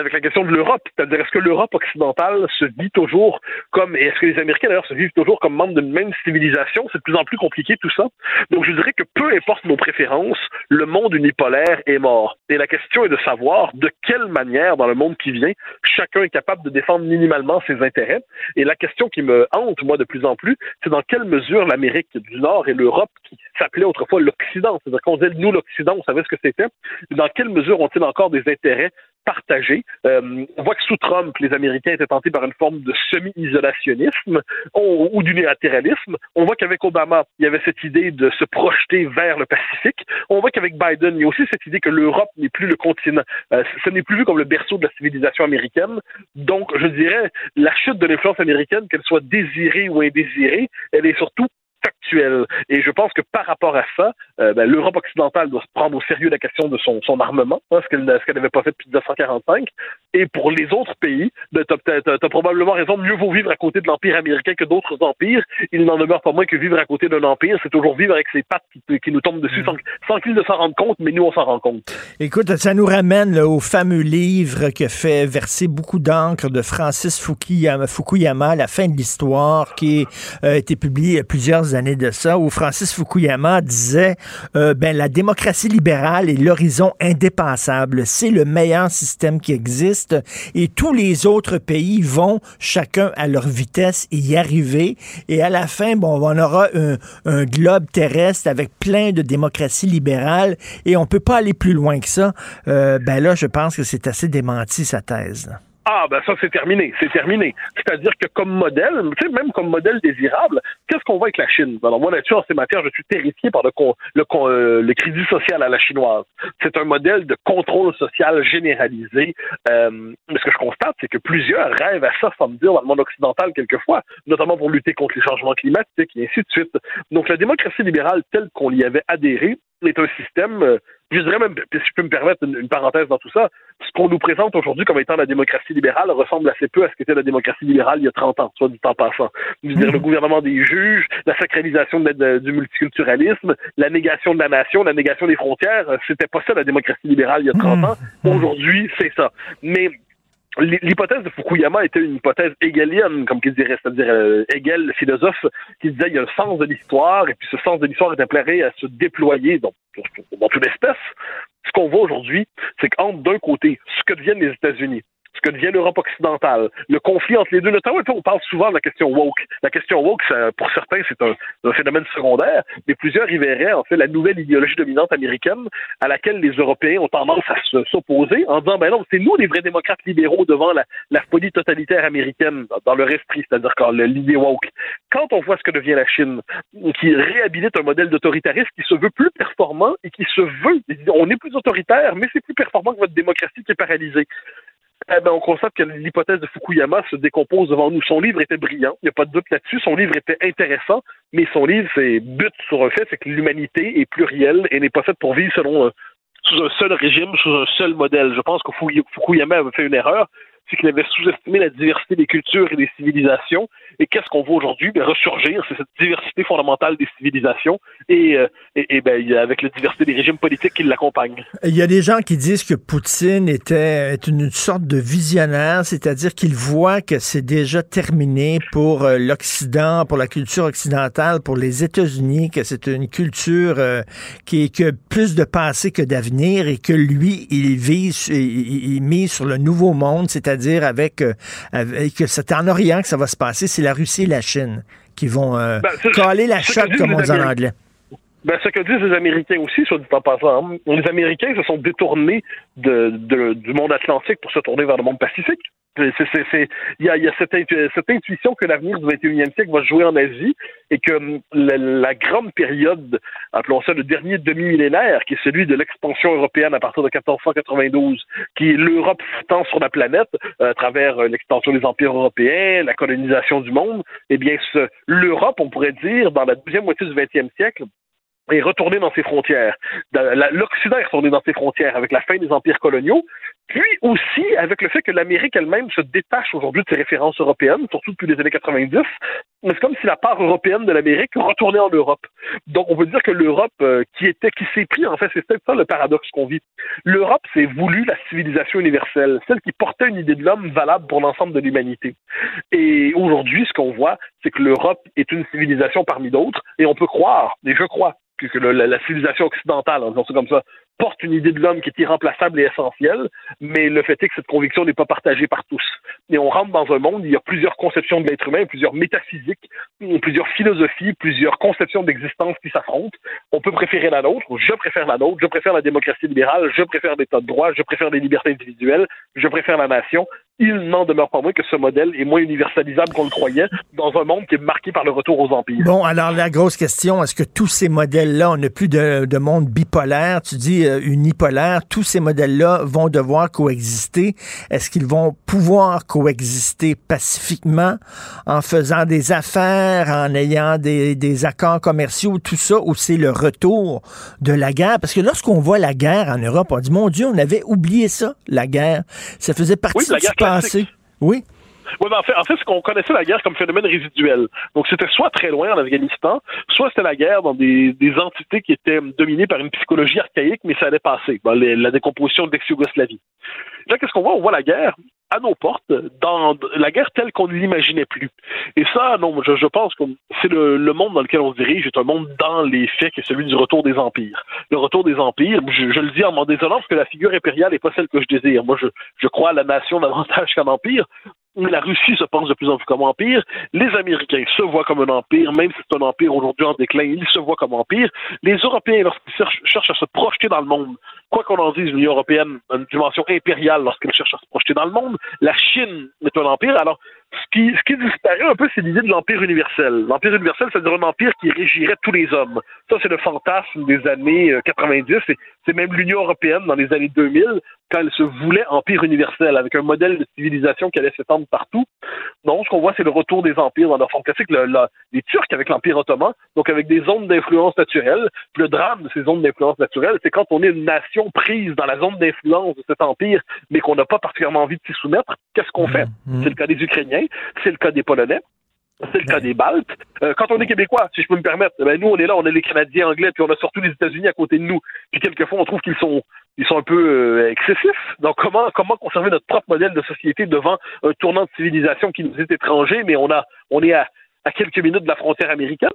avec la question de l'Europe, c'est-à-dire est-ce que l'Europe occidentale se vit toujours comme, et est-ce que les Américains d'ailleurs se vivent toujours comme membres d'une même civilisation, c'est de plus en plus compliqué tout ça. Donc je dirais que peu importe nos préférences, le monde unipolaire est mort. Et la question est de savoir de quelle manière dans le monde qui vient, chacun est capable de défendre minimalement ses intérêts. Et la question qui me hante, moi, de plus en plus, c'est dans quelle mesure l'Amérique du Nord et l'Europe, qui s'appelait autrefois l'Occident, c'est-à-dire qu'on disait nous l'Occident, on savait ce que c'était, dans quelle mesure ont-ils encore des intérêts on voit que sous Trump, les Américains étaient tentés par une forme de semi-isolationnisme on- ou d'unilatéralisme. On voit qu'avec Obama, il y avait cette idée de se projeter vers le Pacifique. On voit qu'avec Biden, il y a aussi cette idée que l'Europe n'est plus le continent. Euh, ce n'est plus vu comme le berceau de la civilisation américaine. Donc, je dirais, la chute de l'influence américaine, qu'elle soit désirée ou indésirée, elle est surtout factuelle. Et je pense que par rapport à ça, euh, ben, l'Europe occidentale doit se prendre au sérieux la question de son, son armement, hein, ce qu'elle n'avait pas fait depuis 1945. Et pour les autres pays, ben, tu as, probablement raison, mieux vaut vivre à côté de l'Empire américain que d'autres empires. Il n'en demeure pas moins que vivre à côté d'un empire, c'est toujours vivre avec ses pattes qui, qui nous tombent dessus sans, sans qu'ils ne s'en rendent compte, mais nous, on s'en rend compte. Écoute, ça nous ramène là, au fameux livre qui a fait verser beaucoup d'encre de Francis Fukuyama, Fukuyama, La fin de l'histoire, qui a été publié il y a plusieurs années de ça, où Francis Fukuyama disait euh, ben, la démocratie libérale est l'horizon indépassable. C'est le meilleur système qui existe. et tous les autres pays vont chacun à leur vitesse y arriver. Et à la fin, bon, on aura un, globe terrestre avec plein de démocraties libérales et on peut pas aller plus loin que ça. Euh, ben là, je pense que c'est assez démenti sa thèse. Ah, ben ça, c'est terminé. C'est terminé. C'est-à-dire que comme modèle, tu sais, même comme modèle désirable, qu'est-ce qu'on voit avec la Chine? Alors, moi, là-dessus, en ces matières, je suis terrifié par le, con- le, euh, crédit social à la chinoise. C'est un modèle de contrôle social généralisé. Euh, mais ce que je constate, c'est que plusieurs rêvent à ça, sans me dire, dans le monde occidental, quelqueusement, notamment pour lutter contre les changements climatiques et ainsi de suite. Donc, la démocratie libérale telle qu'on y avait adhéré est un système, euh, je dirais même, si je peux me permettre une, une parenthèse dans tout ça, ce qu'on nous présente aujourd'hui comme étant la démocratie libérale ressemble assez peu à ce qu'était la démocratie libérale il y a 30 ans, soit du temps passant. Je veux dire, le gouvernement des juges, la sacralisation de la- de- du multiculturalisme, la négation de la nation, la négation des frontières, c'était pas ça la démocratie libérale il y a 30 ans. Aujourd'hui, c'est ça. Mais L'hypothèse de Fukuyama était une hypothèse hegelienne, comme qu'il dirait, c'est-à-dire euh, Hegel, le philosophe, qui disait il y a un sens de l'histoire, et puis ce sens de l'histoire est appelé à se déployer dans, toute espèce. Ce qu'on voit aujourd'hui, c'est qu'entre d'un côté, ce que deviennent les États-Unis, ce que devient l'Europe occidentale, le conflit entre les deux, notamment, on parle souvent de la question woke. La question woke, ça, pour certains, c'est un, phénomène secondaire, mais plusieurs y verraient, en fait, la nouvelle idéologie dominante américaine à laquelle les Européens ont tendance à se- s'opposer en disant, ben non, c'est nous les vrais démocrates libéraux devant la, la folie totalitaire américaine dans leur esprit, c'est-à-dire quand l'idée woke. Quand on voit ce que devient la Chine, qui réhabilite un modèle d'autoritarisme qui se veut plus performant et qui se veut, on est plus autoritaire, mais c'est plus performant que votre démocratie qui est paralysée. Eh ben, on constate que l'hypothèse de Fukuyama se décompose devant nous. Son livre était brillant, il n'y a pas de doute là-dessus. Son livre était intéressant, mais son livre, c'est bute sur un fait, c'est que l'humanité est plurielle et n'est pas faite pour vivre selon un, sous un seul régime, sous un seul modèle. Je pense que Fukuy- Fukuyama avait fait une erreur, c'est qu'il avait sous-estimé la diversité des cultures et des civilisations. Et qu'est-ce qu'on voit aujourd'hui? Ben, ressurgir, c'est cette diversité fondamentale des civilisations et, euh, et, ben, avec la diversité des régimes politiques qui l'accompagnent. Il y a des gens qui disent que Poutine était est une sorte de visionnaire, c'est-à-dire qu'il voit que c'est déjà terminé pour euh, l'Occident, pour la culture occidentale, pour les États-Unis, que c'est une culture euh, qui est que plus de passé que d'avenir et que lui, il vise, il, il- il mise sur le nouveau monde, c'est-à-dire avec, euh, avec que c'est en Orient que ça va se passer, c'est la Russie et la Chine qui vont euh, Ben, caler la choc, comme on dit en anglais. Ben, ce que disent les Américains aussi, soit dit en passant. hein. Les Américains se sont détournés de, de- du monde atlantique pour se tourner vers le monde pacifique. Il y a, cette, intu- cette intuition que l'avenir du 21e siècle va jouer en Asie et que hum, la, grande période, appelons ça le dernier demi-millénaire, qui est celui de l'expansion européenne à partir de 1492, qui est l'Europe foutant sur la planète euh, à travers euh, l'extension des empires européens, la colonisation du monde, eh bien, l'Europe, on pourrait dire, dans la deuxième moitié du 20e siècle, est retourné dans ses frontières. L'Occident est retourné dans ses frontières avec la fin des empires coloniaux, puis aussi avec le fait que l'Amérique elle-même se détache aujourd'hui de ses références européennes, surtout depuis les années 90. Mais c'est comme si la part européenne de l'Amérique retournait en Europe. Donc on peut dire que l'Europe euh, qui était, qui s'est pris, en fait, c'est ça le paradoxe qu'on vit. L'Europe s'est voulu la civilisation universelle, celle qui portait une idée de l'homme valable pour l'ensemble de l'humanité. Et aujourd'hui, ce qu'on voit, c'est que l'Europe est une civilisation parmi d'autres, et on peut croire, et je crois, que, la, la civilisation occidentale, en disant ça comme ça, porte une idée de l'homme qui est irremplaçable et essentielle, mais le fait est que cette conviction n'est pas partagée par tous. Et on rentre dans un monde, il y a plusieurs conceptions de l'être humain, plusieurs métaphysiques, plusieurs philosophies, plusieurs conceptions d'existence qui s'affrontent. On peut préférer la nôtre, je préfère la nôtre, je préfère la démocratie libérale, je préfère l'état de droit, je préfère les libertés individuelles, je préfère la nation. Il n'en demeure pas moins que ce modèle est moins universalisable qu'on le croyait dans un monde qui est marqué par le retour aux empires. Bon, alors la grosse question, est-ce que tous ces modèles-là, on n'a plus de, de monde bipolaire, tu dis euh, unipolaire, tous ces modèles-là vont devoir coexister. Est-ce qu'ils vont pouvoir coexister pacifiquement en faisant des affaires, en ayant des, des accords commerciaux, tout ça, ou c'est le retour de la guerre? Parce que lorsqu'on voit la guerre en Europe, on dit, mon Dieu, on avait oublié ça, la guerre. Ça faisait partie Oui, la du guerre passé. Oui. Oui, mais en fait, en fait, ce qu'on connaissait la guerre comme phénomène résiduel. Donc, c'était soit très loin en Afghanistan, soit c'était la guerre dans des, entités qui étaient dominées par une psychologie archaïque, mais ça allait passer. La décomposition de l'ex-Yougoslavie. Là, qu'est-ce qu'on voit? On voit la guerre à nos portes, dans la guerre telle qu'on ne l'imaginait plus. Et ça, non, je, pense que c'est le, monde dans lequel on se dirige est un monde dans les faits qui est celui du retour des empires. Le retour des empires, je, le dis en m'en désolant parce que la figure impériale n'est pas celle que je désire. Moi, je, crois à la nation davantage qu'un La Russie se pense de plus en plus comme empire. Les Américains se voient comme un empire, même si c'est un empire aujourd'hui en déclin, ils se voient comme empire. Les Européens, lorsqu'ils cherchent à se projeter dans le monde, quoi qu'on en dise, l'Union européenne a une dimension impériale lorsqu'elle cherche à se projeter dans le monde. La Chine est un empire. Alors, ce qui, ce qui disparaît un peu, c'est l'idée de l'empire universel. L'empire universel, c'est-à-dire un empire qui régirait tous les hommes. Ça, c'est le fantasme des années euh, 90. C'est, c'est même l'Union européenne dans les années 2000, quand elle se voulait empire universel, avec un modèle de civilisation qui allait s'étendre partout. Non, ce qu'on voit, c'est le retour des empires dans leur forme classique. Le- le- les Turcs avec l'Empire ottoman, donc avec des zones d'influence naturelle. Le drame de ces zones d'influence naturelle, c'est quand on est une nation prise dans la zone d'influence de cet empire, mais qu'on n'a pas particulièrement envie de s'y soumettre, qu'est-ce qu'on fait? C'est le cas des Ukrainiens, c'est le cas des Polonais. C'est le cas des Baltes. Euh, quand on est Québécois, si je peux me permettre, ben nous, on est là, on est les Canadiens anglais, puis on a surtout les États-Unis à côté de nous. Puis quelquefois, on trouve qu'ils sont, ils sont un peu euh, excessifs. Donc, comment, comment conserver notre propre modèle de société devant un tournant de civilisation qui nous est étranger, mais on a, on est à, à quelques minutes de la frontière américaine?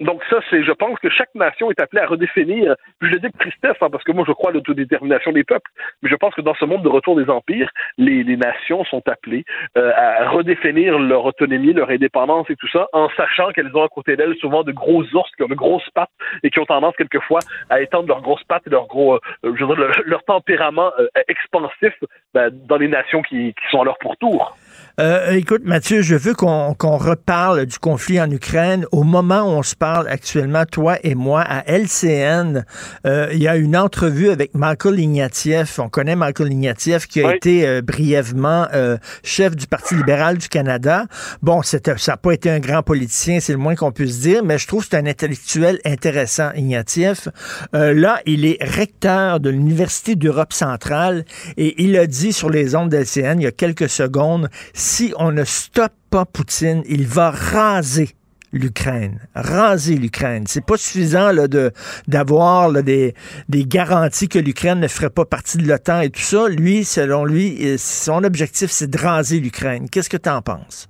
Donc ça, c'est, je pense que chaque nation est appelée à redéfinir. Je le dis tristesse, hein, parce que moi je crois à l'autodétermination des peuples, mais je pense que dans ce monde de retour des empires, les, les nations sont appelées euh, à redéfinir leur autonomie, leur indépendance et tout ça, en sachant qu'elles ont à côté d'elles souvent de gros ours qui ont de grosses pattes et qui ont tendance quelquefois à étendre leurs grosses pattes et leur gros, euh, je veux dire, leur, leur tempérament euh, expansif ben, dans les nations qui, qui sont à leur pourtour. Euh, écoute, Mathieu, je veux qu'on qu'on reparle du conflit en Ukraine. Au moment où on se parle actuellement, toi et moi, à LCN, euh, il y a une entrevue avec Michael Ignatieff. On connaît Michael Ignatieff qui a Oui. été euh, brièvement euh, chef du Parti libéral du Canada. Bon, ça n'a pas été un grand politicien, c'est le moins qu'on puisse dire, mais je trouve que c'est un intellectuel intéressant, Ignatieff. Euh, là, il est recteur de l'Université d'Europe centrale et il a dit sur les ondes d'LCN il y a quelques secondes, si on ne stoppe pas Poutine, il va raser l'Ukraine, raser l'Ukraine. C'est pas suffisant là, de d'avoir des, des garanties que l'Ukraine ne ferait pas partie de l'OTAN et tout ça. Lui, selon lui, euh, son objectif, c'est de raser l'Ukraine. Qu'est-ce que tu en penses?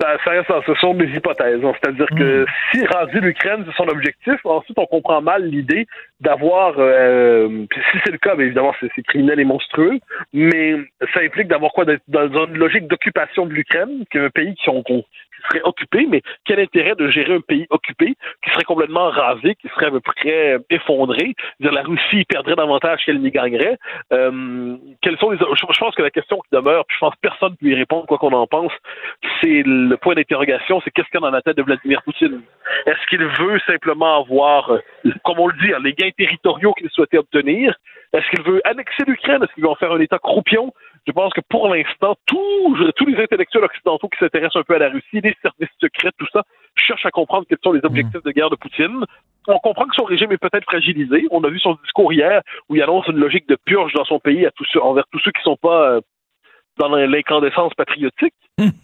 Ça, ça reste, ce sont des hypothèses. hein. C'est-à-dire que si raser l'Ukraine, c'est son objectif, ensuite on comprend mal l'idée d'avoir, euh, si c'est le cas, bien évidemment c'est criminel et monstrueux, mais ça implique d'avoir quoi d'être dans une logique d'occupation de l'Ukraine, qu'un pays qui, qu'on- serait occupé, mais quel intérêt de gérer un pays occupé qui serait complètement rasé, qui serait à peu près effondré, dire la Russie perdrait davantage qu'elle n'y gagnerait. Euh, quels sont les, je, je pense que la question qui demeure, puis je pense que personne ne peut y répondre quoi qu'on en pense, c'est le point d'interrogation, c'est qu'est-ce qu'il y a dans la tête de Vladimir Poutine? Est-ce qu'il veut simplement avoir, euh, comme on le dit, hein, les gains territoriaux qu'il souhaitait obtenir? Est-ce qu'il veut annexer l'Ukraine? Est-ce qu'il veut en faire un État croupion? Je pense que pour l'instant, tous, les intellectuels occidentaux qui s'intéressent un peu à la Russie, les services secrets, tout ça, cherchent à comprendre quels sont les objectifs de guerre de Poutine. On comprend que son régime est peut-être fragilisé. On a vu son discours hier où il annonce une logique de purge dans son pays à envers tous ceux qui ne sont pas euh, dans l'incandescence patriotique.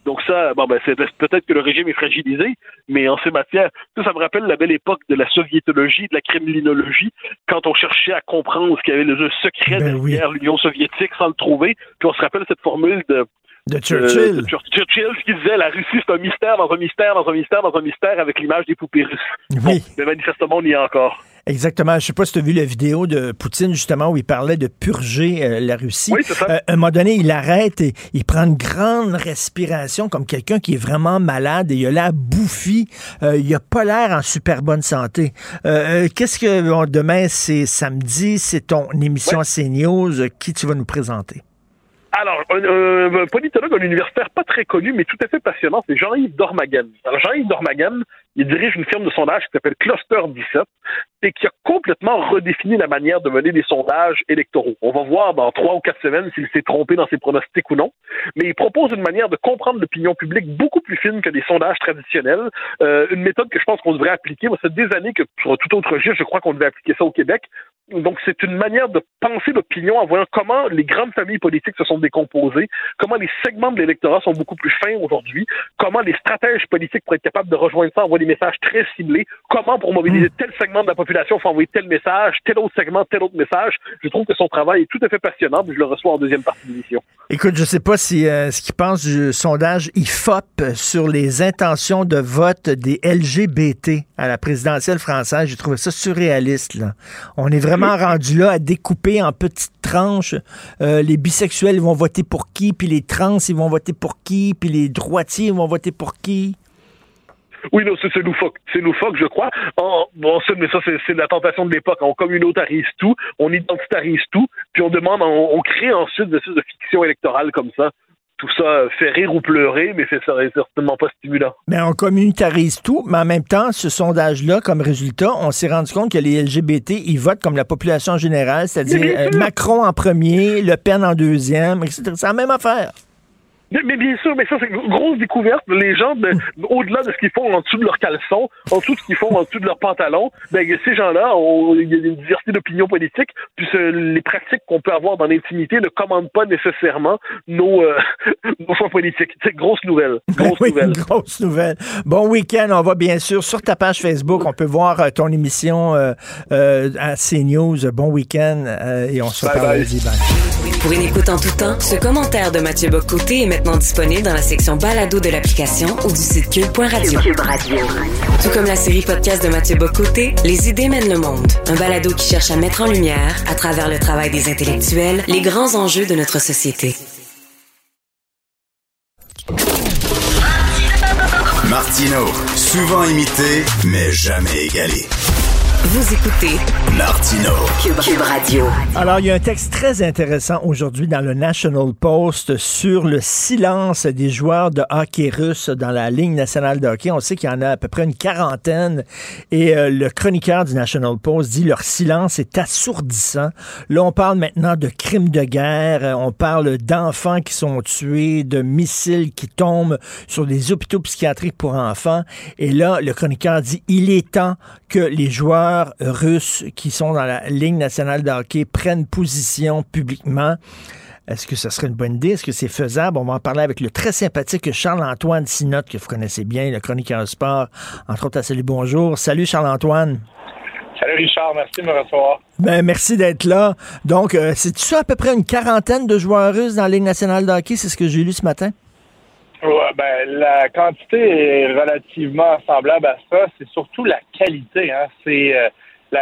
Donc ça, bon ben c'est peut-être que le régime est fragilisé, mais en ces matières, ça, ça me rappelle la belle époque de la soviétologie, de la kremlinologie, quand on cherchait à comprendre ce qu'il y avait le secret derrière l'Union soviétique sans le trouver. Puis on se rappelle cette formule de De Churchill. de Churchill qui disait la Russie c'est un mystère dans un mystère dans un mystère dans un mystère avec l'image des poupées russes. Oui. Mais manifestement on y est encore. Exactement. Je sais pas si tu as vu la vidéo de Poutine, justement, où il parlait de purger euh, la Russie. Oui, c'est ça. Euh, à un moment donné, il arrête et il prend une grande respiration comme quelqu'un qui est vraiment malade et il a l'air bouffi. Euh, il a pas l'air en super bonne santé. Euh, Qu'est-ce que bon, demain, c'est samedi, c'est ton émission CNews. Qui tu vas nous présenter? Alors, un, un- un politologue, un universitaire pas très connu, mais tout à fait passionnant, c'est Jean-Yves Dormagen. Alors, Jean-Yves Dormagen, il dirige une firme de sondage qui s'appelle Cluster 17 et qui a complètement redéfini la manière de mener des sondages électoraux. On va voir dans trois ou quatre semaines s'il s'est trompé dans ses pronostics ou non, mais il propose une manière de comprendre l'opinion publique beaucoup plus fine que des sondages traditionnels, Euh, une méthode que je pense qu'on devrait appliquer. Moi, fait des années que sur tout autre registre, je crois qu'on devait appliquer ça au Québec. Donc, c'est une manière de penser l'opinion en voyant comment les grandes familles politiques se sont décomposées, comment les segments de l'électorat sont beaucoup plus fins aujourd'hui, comment les stratèges politiques pour être capables de rejoindre ça envoient des messages très ciblés, comment pour mobiliser tel segment de la population faut envoyer tel message, tel autre segment, tel autre message. Je trouve que son travail est tout à fait passionnant, mais je le reçois en deuxième partie de l'émission. Écoute, je sais pas si euh, ce qu'il pense du sondage IFOP sur les intentions de vote des LGBT à la présidentielle française. J'ai trouvé ça surréaliste. Là. On est vraiment rendu là à découper en petites tranches. Euh, les bisexuels vont voter pour qui, puis les trans ils vont voter pour qui, puis les droitiers vont voter pour qui? Oui, non, c'est loufoque. C'est loufoque, je crois. Oh, bon, mais ça, c'est la tentation de l'époque. On communautarise tout, on identitarise tout, puis on demande, on, crée ensuite des de fiction électorale comme ça. Tout ça fait rire ou pleurer, mais c'est certainement pas stimulant. Mais on communautarise tout, mais en même temps, ce sondage-là, comme résultat, on s'est rendu compte que les LGBT, ils votent comme la population générale, c'est-à-dire euh, Macron en premier, Le Pen en deuxième, etc. C'est la même affaire. Mais, bien sûr, mais ça, c'est une grosse découverte. Les gens, au-delà de ce qu'ils font en dessous de leur caleçon, en dessous de ce qu'ils font en dessous de leur pantalon, ben, ces gens-là, il y a une diversité d'opinions politiques, puis les pratiques qu'on peut avoir dans l'intimité ne commandent pas nécessairement nos, euh, nos choix politiques. C'est grosse nouvelle. Grosse oui, nouvelle. grosse nouvelle. Bon week-end. On va bien sûr sur ta page Facebook. On peut voir euh, ton émission euh, à CNews. Bon week-end et on se reparle lundi. Pour une écoute en tout temps, ce commentaire de Mathieu Bocoté est maintenant disponible dans la section balado de l'application ou du site cube.radio. Cube Radio. Tout comme la série podcast de Mathieu Bocoté, Les idées mènent le monde. Un balado qui cherche à mettre en lumière, à travers le travail des intellectuels, les grands enjeux de notre société. Martino, souvent imité, mais jamais égalé. Vous écoutez Martino Cube, Radio. Alors, il y a un texte très intéressant aujourd'hui dans le National Post sur le silence des joueurs de hockey russe dans la Ligue nationale de hockey. On sait qu'il y en a à peu près une quarantaine et euh, le chroniqueur du National Post dit leur silence est assourdissant. Là, on parle maintenant de crimes de guerre, on parle d'enfants qui sont tués, de missiles qui tombent sur des hôpitaux psychiatriques pour enfants. Et là, le chroniqueur dit il est temps que les joueurs russes qui sont dans la Ligue nationale de hockey prennent position publiquement. Est-ce que ce serait une bonne idée? Est-ce que c'est faisable? On va en parler avec le très sympathique Charles-Antoine Sinotte, que vous connaissez bien, le chroniqueur sport, entre autres à Salut Bonjour. Salut Charles-Antoine. Salut Richard, merci de me recevoir. Ben, merci d'être là. Donc, euh, c'est ça à peu près une quarantaine de joueurs russes dans la Ligue nationale de hockey? C'est ce que j'ai lu ce matin? Ben, la quantité est relativement semblable à ça. C'est surtout la qualité. Hein. C'est euh,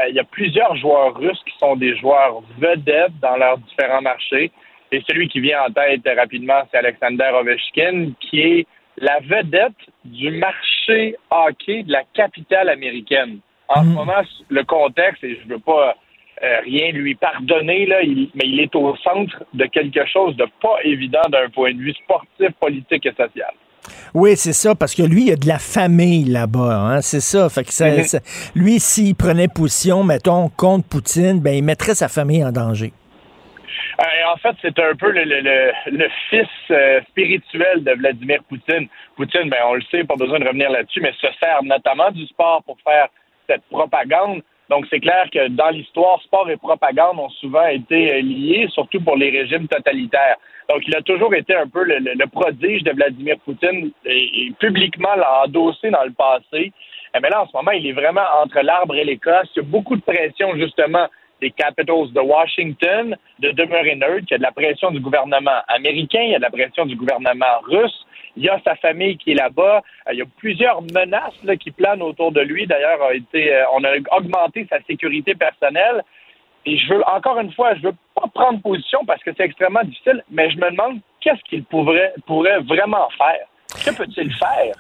il y a plusieurs joueurs russes qui sont des joueurs vedettes dans leurs différents marchés. Et celui qui vient en tête rapidement, c'est Alexander Ovechkin, qui est la vedette du marché hockey de la capitale américaine. En ce mm. moment, le contexte, et je veux pas euh, rien lui pardonner, là, mais il est au centre de quelque chose de pas évident d'un point de vue sportif, politique et social. Oui, c'est ça, parce que lui, il a de la famille là-bas, hein, c'est ça. Fait que mhm. lui, s'il prenait position, mettons, contre Poutine, ben, il mettrait sa famille en danger. Euh, en fait, c'est un peu le, fils euh, spirituel de Vladimir Poutine. Poutine, ben, on le sait, pas besoin de revenir là-dessus, mais se sert notamment du sport pour faire cette propagande. Donc, c'est clair que dans l'histoire, sport et propagande ont souvent été euh, liés, surtout pour les régimes totalitaires. Donc, il a toujours été un peu le, prodige de Vladimir Poutine et, publiquement l'a endossé dans le passé. Euh, mais là, en ce moment, il est vraiment entre l'arbre et l'écosse. Il y a beaucoup de pression, justement, des Capitals de Washington de demeurer neutre. Il y a de la pression du gouvernement américain, il y a de la pression du gouvernement russe. Il y a sa famille qui est là-bas. Euh, il y a plusieurs menaces qui planent autour de lui. D'ailleurs, euh, on a augmenté sa sécurité personnelle. Et je veux, encore une fois, je veux pas prendre position parce que c'est extrêmement difficile, mais je me demande qu'est-ce qu'il pourrait, pourrait vraiment faire. Que peut-il faire?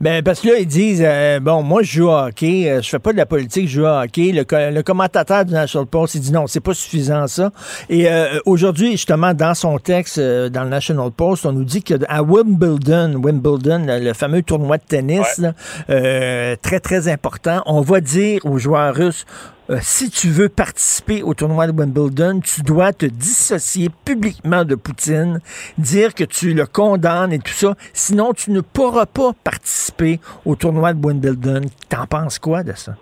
Ben, parce que là, ils disent, euh, bon, moi, je joue au hockey, euh, je fais pas de la politique, je joue au hockey. Le, commentateur du National Post, il dit non, c'est pas suffisant, ça. Et euh, aujourd'hui, justement, dans son texte, dans le National Post, on nous dit qu'à Wimbledon, Wimbledon, le fameux tournoi de tennis, très, très important, on va dire aux joueurs russes, euh, si tu veux participer au tournoi de Wimbledon, tu dois te dissocier publiquement de Poutine, dire que tu le condamnes et tout ça. Sinon, tu ne pourras pas participer au tournoi de Wimbledon. T'en penses quoi de ça?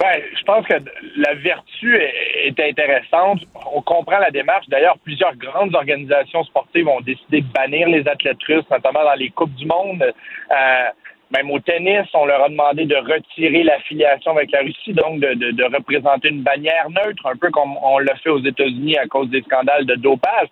Ben, je pense que la vertu est, intéressante. On comprend la démarche. D'ailleurs, plusieurs grandes organisations sportives ont décidé de bannir les athlètes russes, notamment dans les Coupes du Monde. Euh, même au tennis, on leur a demandé de retirer l'affiliation avec la Russie, donc de, de, de, représenter une bannière neutre, un peu comme on l'a fait aux États-Unis à cause des scandales de dopage.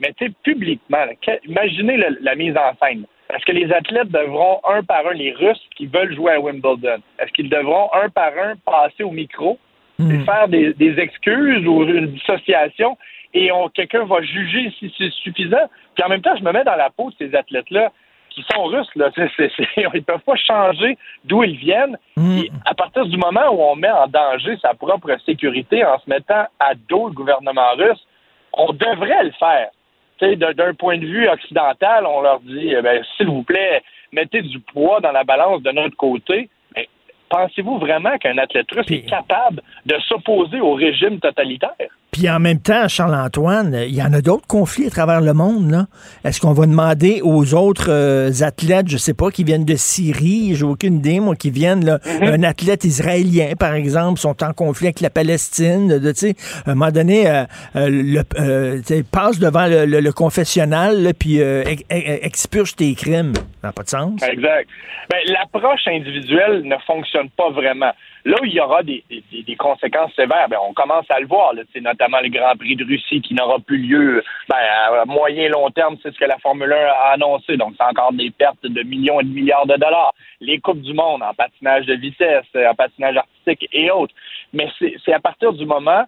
Mais tu sais, publiquement, imaginez le, la mise en scène. Est-ce que les athlètes devront un par un, les Russes qui veulent jouer à Wimbledon, est-ce qu'ils devront un par un passer au micro Hmm. et faire des, des, excuses ou une dissociation et quelqu'un va juger si c'est suffisant? Puis en même temps, je me mets dans la peau de ces athlètes-là qui sont russes, là. C est, c est, ils peuvent pas changer d'où ils viennent. Hmm. Et à partir du moment où on met en danger sa propre sécurité en se mettant à dos le gouvernement russe, on devrait le faire d'un point de vue occidental, on leur dit, eh ben, s'il vous plaît, mettez du poids dans la balance de notre côté. Mais pensez-vous vraiment qu'un athlète russe est capable de s'opposer au régime totalitaire? Puis en même temps, Charles-Antoine, il y en a d'autres conflits à travers le monde. là. Est-ce qu'on va demander aux autres euh, athlètes, je sais pas, qui viennent de Syrie, j'ai aucune idée, moi, qui viennent, là, un athlète israélien, par exemple, sont en conflit avec la Palestine, de, tu sais, à un moment donné, euh, euh, le, euh, passe devant le, le- le confessionnal, là, puis euh, ex- ex- expurge tes crimes. Ça n'a pas de sens. Exact. Ben, L'approche individuelle ne fonctionne pas vraiment. Là où il y aura des, des, des conséquences sévères, ben, on commence à le voir, C'est notamment le Grand Prix de Russie qui n'aura plus lieu ben, à moyen long terme, c'est ce que la Formule 1 a annoncé. Donc, c'est encore des pertes de millions et de milliards de dollars. Les Coupes du Monde en patinage de vitesse, en patinage artistique et autres. Mais c'est à partir du moment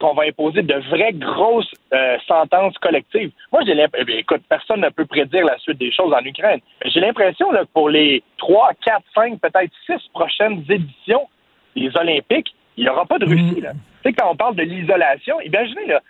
qu'on va imposer de vraies grosses euh, sentences collectives. Moi, j'ai l'impression, écoute, personne ne peut prédire la suite des choses en Ukraine. J'ai l'impression que pour les trois, quatre, cinq, peut-être six prochaines éditions des Olympiques, il n'y aura pas de Russie. Là. Tu sais, quand on parle de l'isolation, imaginez, là,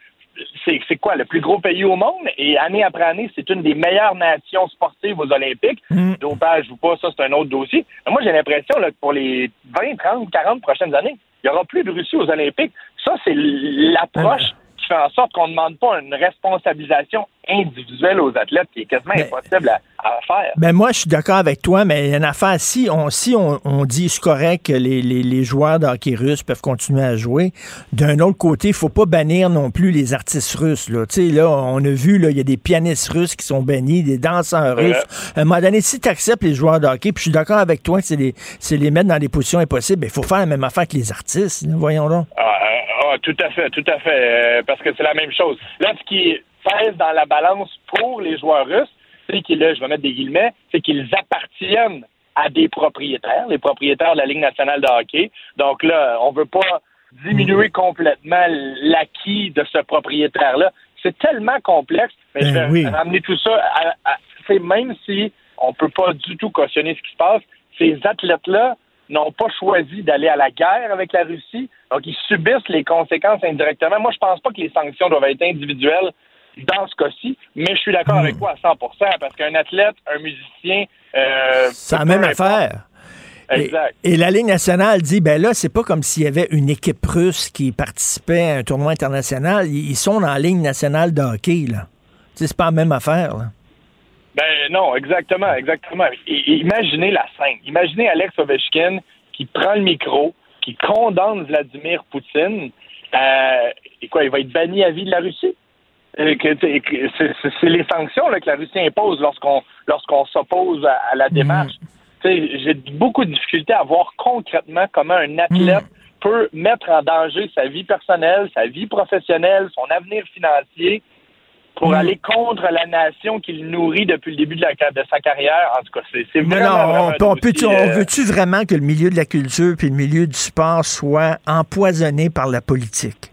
c'est c'est quoi, le plus gros pays au monde, et année après année, c'est une des meilleures nations sportives aux Olympiques. Dopage ou pas, ça, c'est un autre dossier. Mais moi, j'ai l'impression là, que pour les 20, 30, 40 prochaines années, il n'y aura plus de Russie aux Olympiques. Ça, c'est l'approche fait en sorte qu'on ne demande pas une responsabilisation individuelle aux athlètes qui est quasiment impossible à, à faire. Ben moi, je suis d'accord avec toi, mais il y a une affaire. Si on, si on, on dit c'est correct que les, les, les joueurs de hockey russes peuvent continuer à jouer, d'un autre côté, il faut pas bannir non plus les artistes russes. Là. Tu sais, là, on a vu, il y a des pianistes russes qui sont bannis, des danseurs Ouais. russes. À un moment donné, si tu acceptes les joueurs de hockey, puis je suis d'accord avec toi que c'est les, les mettre dans des positions impossibles, il faut faire la même affaire que les artistes. là. voyons donc. Ah, euh, ah, tout à fait, tout à fait, euh, parce que c'est la même chose. Là, ce qui pèse dans la balance pour les joueurs russes, c'est qu'ils, là, je vais mettre des guillemets, c'est qu'ils appartiennent à des propriétaires, les propriétaires de la Ligue nationale de hockey. Donc là, on veut pas diminuer complètement l'acquis de ce propriétaire-là. C'est tellement complexe, mais je vais Ben oui. ramener tout ça à, à- c'est même si on peut pas du tout cautionner ce qui se passe, ces athlètes-là n'ont pas choisi d'aller à la guerre avec la Russie, donc ils subissent les conséquences indirectement. Moi, je pense pas que les sanctions doivent être individuelles dans ce cas-ci, mais je suis d'accord avec toi à 100% parce qu'un athlète, un musicien, euh, C'est la même affaire. Exact. Et la Ligue nationale dit, ben là, c'est pas comme s'il y avait une équipe russe qui participait à un tournoi international. Ils ils sont dans la Ligue nationale de hockey, là. C'est pas la même affaire, là. Ben non, exactement, exactement. Imaginez la scène. Imaginez Alex Ovechkin qui prend le micro, qui condamne Vladimir Poutine. Euh, et quoi, il va être banni à vie de la Russie? C'est les sanctions là, que la Russie impose lorsqu'on lorsqu'on s'oppose à, à la démarche. Tu sais, J'ai beaucoup de difficultés à voir concrètement comment un athlète peut mettre en danger sa vie personnelle, sa vie professionnelle, son avenir financier pour aller contre la nation qu'il nourrit depuis le début de, la, de sa carrière. En tout cas, c'est Non, non, on, on peut- dossier, on euh, veut-tu vraiment que le milieu de la culture puis le milieu du sport soit empoisonné par la politique?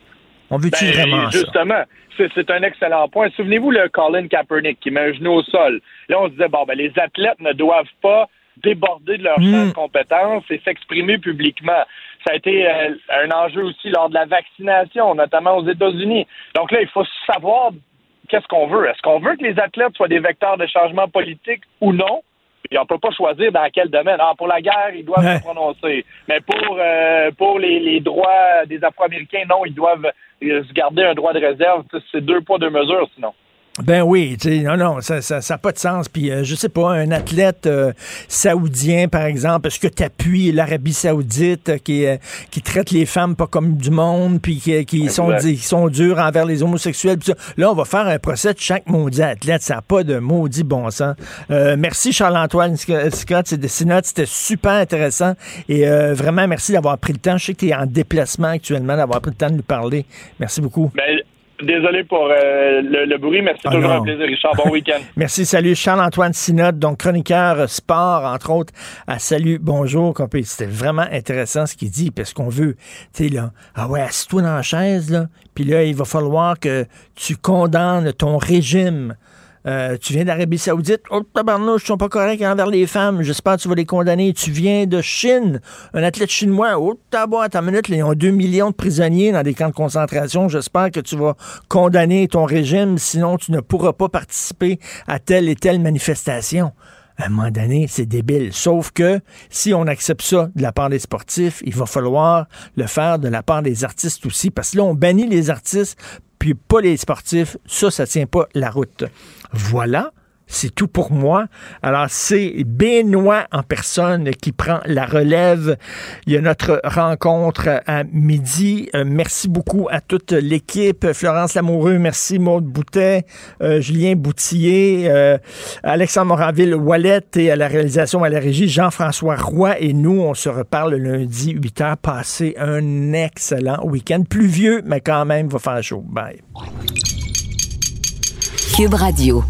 On veut-tu Ben, vraiment ça? Justement, c'est un excellent point. Souvenez-vous le Colin Kaepernick qui met un genou au sol. Là, on se disait, bon, ben, les athlètes ne doivent pas déborder de leur champ de compétences et s'exprimer publiquement. Ça a été euh, un enjeu aussi lors de la vaccination, notamment aux États-Unis. Donc là, il faut savoir qu'est-ce qu'on veut? Est-ce qu'on veut que les athlètes soient des vecteurs de changement politique ou non? Et on peut pas choisir dans quel domaine. Ah, pour la guerre, ils doivent Ouais. se prononcer. Mais pour euh, pour les, les droits des Afro-Américains, non, ils doivent euh, se garder un droit de réserve. C'est deux poids, deux mesures, sinon. Ben oui, tu sais, non, non, ça n'a ça, ça a pas de sens. Puis, euh, je sais pas, un athlète euh, saoudien, par exemple, est-ce que tu appuies l'Arabie saoudite euh, qui, euh, qui traite les femmes pas comme du monde, puis qui, qui sont, qui sont durs envers les homosexuels? puis ça? Là, on va faire un procès de chaque maudit athlète. Ça n'a pas de maudit bon sens. Euh, merci, Charles-Antoine Sc- Scott. C'était super intéressant. Et euh, vraiment, merci d'avoir pris le temps. Je sais que tu es en déplacement actuellement, d'avoir pris le temps de nous parler. Merci beaucoup. Ben, désolé pour euh, le, le bruit, mais c'est Ah toujours non. un plaisir, Richard. Bon week-end. Merci, salut. Charles-Antoine Synode, donc chroniqueur sport, entre autres, à Salut, bonjour. C'était vraiment intéressant ce qu'il dit, parce qu'on veut, tu sais, là, ah ouais, assis-toi dans la chaise, là, puis là, il va falloir que tu condamnes ton régime. Euh, tu viens d'Arabie Saoudite, oh tabarnouche, ils sont pas corrects envers les femmes, j'espère que tu vas les condamner. Tu viens de Chine, un athlète chinois, oh tabac, ta minute, ils ont 2 millions de prisonniers dans des camps de concentration, j'espère que tu vas condamner ton régime, sinon tu ne pourras pas participer à telle et telle manifestation. À un moment donné, c'est débile. Sauf que si on accepte ça de la part des sportifs, il va falloir le faire de la part des artistes aussi. Parce que là, on bannit les artistes, puis pas les sportifs. Ça, ça tient pas la route. Voilà. C'est tout pour moi. Alors, c'est Benoît en personne qui prend la relève. Il y a notre rencontre à midi. Euh, merci beaucoup à toute l'équipe. Florence Lamoureux, merci. Maude Boutet, euh, Julien Boutillier, euh, Alexandre Moraville-Wallet et à la réalisation à la régie, Jean-François Roy et nous, on se reparle le lundi 8 h. Passez un excellent week-end. Pluvieux, mais quand même, va faire chaud. Bye. Cube Radio.